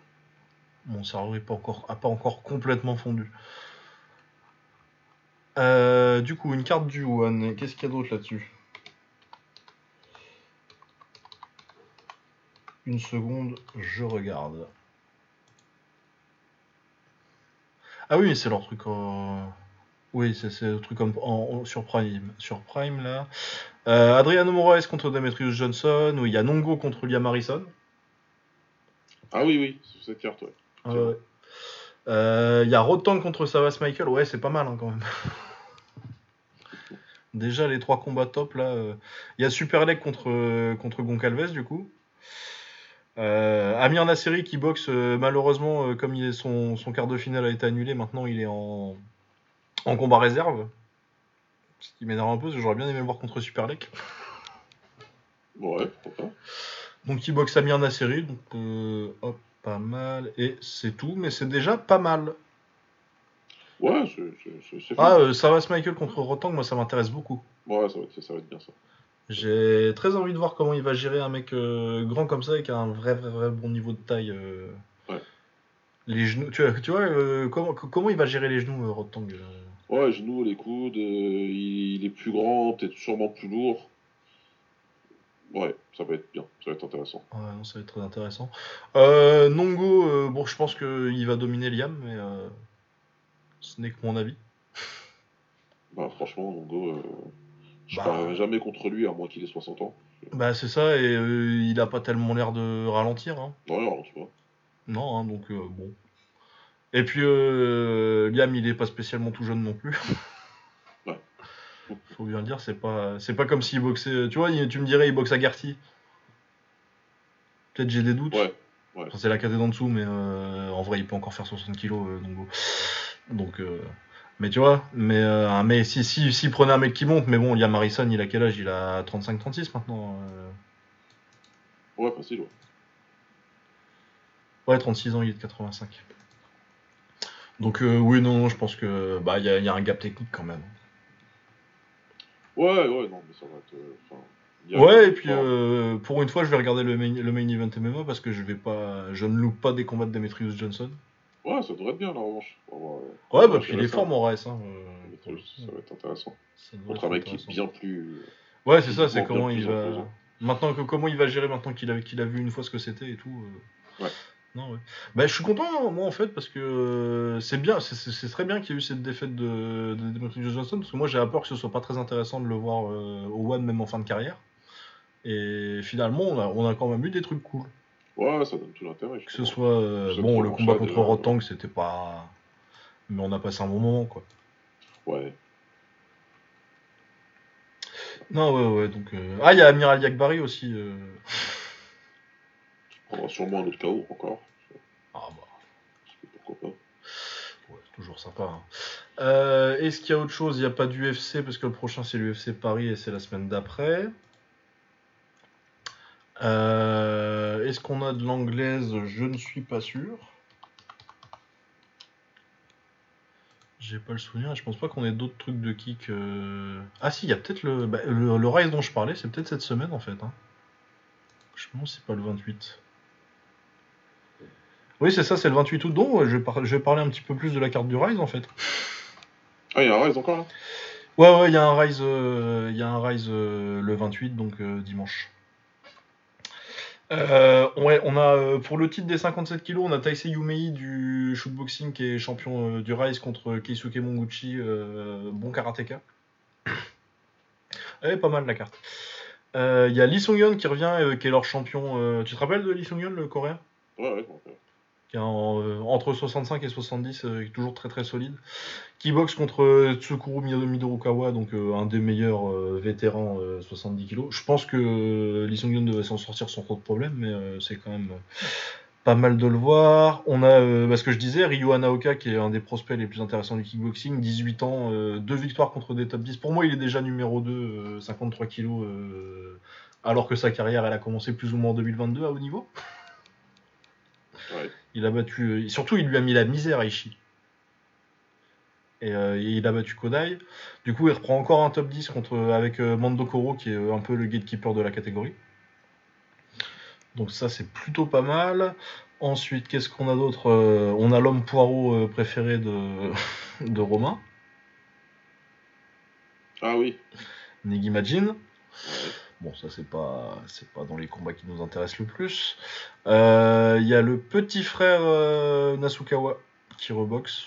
Mon cerveau n'est pas encore, a pas encore complètement fondu. Euh, du coup, une carte du One. Qu'est-ce qu'il y a d'autre là-dessus? Une seconde, je regarde. Ah oui, mais c'est leur truc en. Oui, c'est le truc en, en- sur Prime. Sur Prime, là. Euh, Adriano Moraes contre Demetrius Johnson. Oui, il y a Nongo contre Liam Harrison. Ah oui, oui, sur cette carte, ouais. Ah. Euh, Il y a Rotang contre Savas Michael. Ouais, c'est pas mal hein, quand même. Déjà, les trois combats top là. euh. Il y a Superleg contre, euh, contre Goncalves du coup. Euh, Amir Nasseri qui boxe malheureusement comme il est, son, son quart de finale a été annulé. Maintenant, il est en, en combat réserve. Ce qui m'énerve un peu parce que j'aurais bien aimé le voir contre Superleg. Ouais, pourquoi pas. Donc il boxe Amir Nasseri. Donc euh, hop, pas mal. Et c'est tout, mais c'est déjà pas mal. Ouais, c'est- Ah, euh, Savas Michael contre Rotang, moi ça m'intéresse beaucoup. Ouais, ça va, être, ça va être bien ça. J'ai très envie de voir comment il va gérer un mec euh, grand comme ça avec un vrai, vrai, vrai bon niveau de taille. euh. Ouais. Les genoux, tu vois, tu vois euh, comment, comment il va gérer les genoux, Rotang Ouais, genoux, les coudes, il, il est plus grand, peut-être sûrement plus lourd. Ouais, ça va être bien, ça va être intéressant. Ouais, non, ça va être très intéressant. Euh, Nongo, bon, je pense qu'il va dominer Liam, mais euh, ce n'est que mon avis. Bah, franchement, Longo, euh, je Bah. parlerai jamais contre lui à moins qu'il ait 60 ans. Bah, c'est ça, et euh, il a pas tellement l'air de ralentir. Hein. Ouais, alors, tu vois. Non, hein, donc euh, bon. Et puis Liam, il est pas spécialement tout jeune non plus. Ouais. Faut bien le dire, c'est pas, c'est pas comme s'il boxait. Tu vois, il- tu me dirais, il boxe à Garty. Peut-être j'ai des doutes. Ouais, Enfin, c'est la caté d'en dessous, mais en vrai, il peut encore faire 60 kilos, Nongo. Donc, euh, mais tu vois, mais euh, si, si, si prenait un mec qui monte, mais bon, Liam Harrison, il a quel âge? Il a 35-36 maintenant. euh. ouais, facile, ouais. Ouais, 36 ans, il est de 85. Donc euh, oui, non, non, je pense que bah il y, a- il y a un gap technique quand même. Ouais, ouais, non, mais ça va être. il y a- Ouais, et puis euh, pour une fois, je vais regarder le main, le main event MMA parce que je vais pas, je ne loupe pas des combats de Demetrius Johnson. Ouais, ça devrait être bien, la revanche. On euh, Ouais, bah puis il est ça. fort, Moraes. Hein, euh, ça va être intéressant. Contre un mec qui est bien plus. Ouais, c'est ça, c'est comment il va. imposant. Maintenant que comment il va gérer maintenant qu'il a, qu'il a vu une fois ce que c'était et tout. euh. Ouais. Non, ouais. Bah, je suis content, hein, moi, en fait, parce que euh, c'est bien, c'est- très bien qu'il y ait eu cette défaite de, de Demetrius Johnson, parce que moi, j'ai peur que ce soit pas très intéressant de le voir euh, au One, même en fin de carrière. Et finalement, on a, on a quand même eu des trucs cool. Ouais, ça donne tout l'intérêt. Que ce soit. euh, bon, le combat contre. Rotang, c'était pas. Mais on a passé un bon moment, quoi. Ouais. Non, ouais, ouais, donc. euh, Ah, il y a Amiral Yakbari aussi. euh. On aura sûrement un autre KO encore. Ah, bah. Pourquoi pas. Ouais, c'est toujours sympa. hein. Euh, Est-ce qu'il y a autre chose? Il n'y a pas d'UFC parce que le prochain c'est l'UFC Paris et c'est la semaine d'après. Euh, Est-ce qu'on a de l'anglaise? Je ne suis pas sûr. J'ai pas le souvenir. Je pense pas qu'on ait d'autres trucs de kick. euh. Ah si, il y a peut-être le, bah, le le Rise dont je parlais. C'est peut-être cette semaine en fait. hein. Je demande si c'est pas le 28. Oui, c'est ça, c'est le 28 août. Donc, je, vais par- je vais parler un petit peu plus de la carte du Rise en fait. Ah, il y a un Rise encore là? Ouais, ouais, il y a un Rise, euh, il y a un Rise euh, le 28, donc dimanche. Euh, ouais, on a euh, pour le titre des 57 kilos, on a Taisei Yumei du shootboxing qui est champion euh, du Rise contre Keisuke Monguchi, bon karatéka. Elle est pas mal la carte. Il y a Lee Sung-yeon qui revient, qui est leur champion. tu te rappelles de Lee Sung-yeon, le coréen? Ouais, ouais, euh, qui est euh, entre 65 et 70, euh, toujours très très solide, qui boxe contre euh, Tsukuru Mido- Midorukawa, donc un des meilleurs vétérans euh, 70 kg. Je pense que Lee Sung-yeon devait s'en sortir sans trop de problème, mais c'est quand même pas mal de le voir. On a, ce que je disais, Ryu Hanaoka, qui est un des prospects les plus intéressants du kickboxing, 18 ans, deux victoires contre des top 10. Pour moi, il est déjà numéro 2, euh, 53 kg, alors que sa carrière, elle a commencé plus ou moins en 2022 à haut niveau. Ouais. Il a battu. euh, surtout, il lui a mis la misère à Ishii. Et euh, il a battu Kodai. Du coup, il reprend encore un top 10 contre, avec euh, Mando Koro, qui est un peu le gatekeeper de la catégorie. Donc, ça, c'est plutôt pas mal. Ensuite, qu'est-ce qu'on a d'autre On a l'homme poireau préféré de, de Romain, Ah oui. Negi Majin. Ouais. Bon, ça, c'est pas, c'est pas dans les combats qui nous intéressent le plus. Euh, Il y a le petit frère euh, Nasukawa qui reboxe.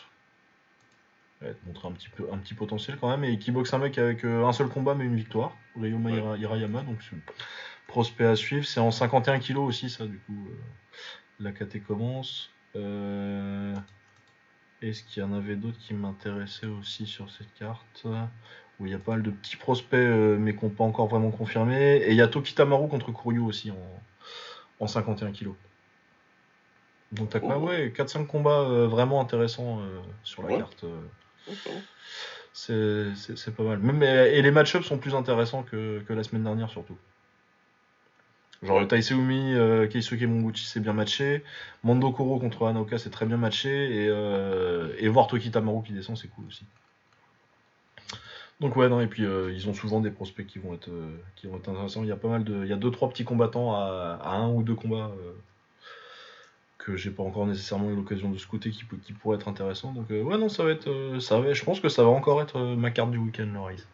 Ouais, te montrer un petit, peu, un petit potentiel quand même. Et qui boxe un mec avec euh, un seul combat mais une victoire. Ryoma Ouais. Hirayama. Donc c'est prospect à suivre. C'est en 51 kilos aussi, ça, du coup. euh, la KT commence. Euh, Est-ce qu'il y en avait d'autres qui m'intéressaient aussi sur cette carte? Où il y a pas mal de petits prospects, euh, mais qui n'ont pas encore vraiment confirmé. Et il y a Tokitamaru contre Kuryu aussi en, en 51 kilos. Donc t'as quoi Oh. Ouais, 4-5 combats euh, vraiment intéressants euh, sur la Ouais. carte. euh, c'est- pas mal. Même, et les match-ups sont plus intéressants que, que la semaine dernière surtout. Genre Ouais. Taiseumi, Keisuke Monguchi c'est bien matché, Mando Koro contre Hanaoka c'est très bien matché, et, et voir Toki Tamaru qui descend c'est cool aussi. Donc ouais non et puis euh, ils ont souvent des prospects qui vont être euh, qui vont être intéressants. Il y a pas mal de, il y a deux trois petits combattants à, un ou deux combats euh, que j'ai pas encore nécessairement eu l'occasion de scouter qui, qui pourraient être intéressants. Donc euh, ouais non ça va être, ça va, je pense que ça va encore être ma carte du week-end le Rise.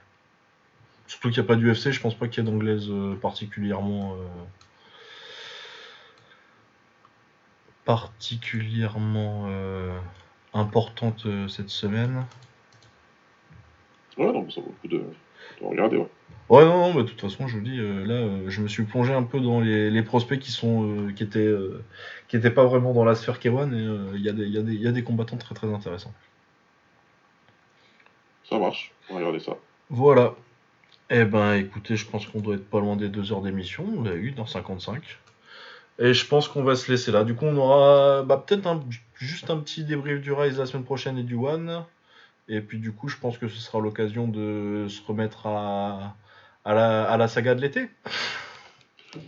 Surtout qu'il n'y a pas d'UFC, je pense pas qu'il y ait d'anglaise particulièrement. particulièrement importante cette semaine. Ouais, non, mais ça vaut le coup de, de regarder. Ouais. Ouais, non, non, bah, de toute façon, je vous dis, euh, là, euh, je me suis plongé un peu dans les, les prospects qui sont, euh, qui étaient, qui étaient pas vraiment dans la sphère K1 et il y, a des- y, y a combattants très très intéressants. Ça marche, on va regarder ça. Voilà. Eh ben, écoutez, je pense qu'on doit être pas loin des deux heures d'émission. On a eu dans 55. Et je pense qu'on va se laisser là. Du coup, on aura bah, peut-être un- juste un petit débrief du Rise la semaine prochaine et du One. Et puis, du coup, je pense que ce sera l'occasion de se remettre à, à, la, à la saga de l'été.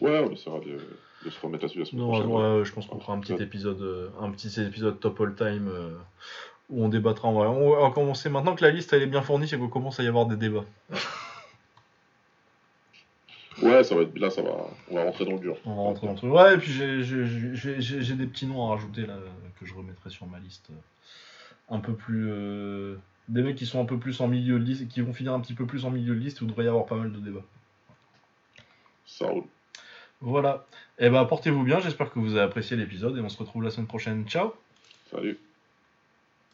Ouais, on essaiera de, de se remettre à celui la semaine Non, prochaine. ouais, je pense qu'on fera un petit épisode, euh, un petit épisode top all time euh, où on débattra. On va, on va commencer maintenant que la liste elle est bien fournie, c'est qu'on commence à y avoir des débats. Ouais, ça va être, là, ça va, on va rentrer dans le dur. On va rentrer dans le truc. Ouais, et puis j'ai des petits noms à rajouter là que je remettrai sur ma liste. Un peu plus. euh, des mecs qui sont un peu plus en milieu de liste et qui vont finir un petit peu plus en milieu de liste où il devrait y avoir pas mal de débats. Ça roule. Voilà. Et ben portez-vous bien, j'espère que vous avez apprécié l'épisode et on se retrouve la semaine prochaine. Ciao Salut.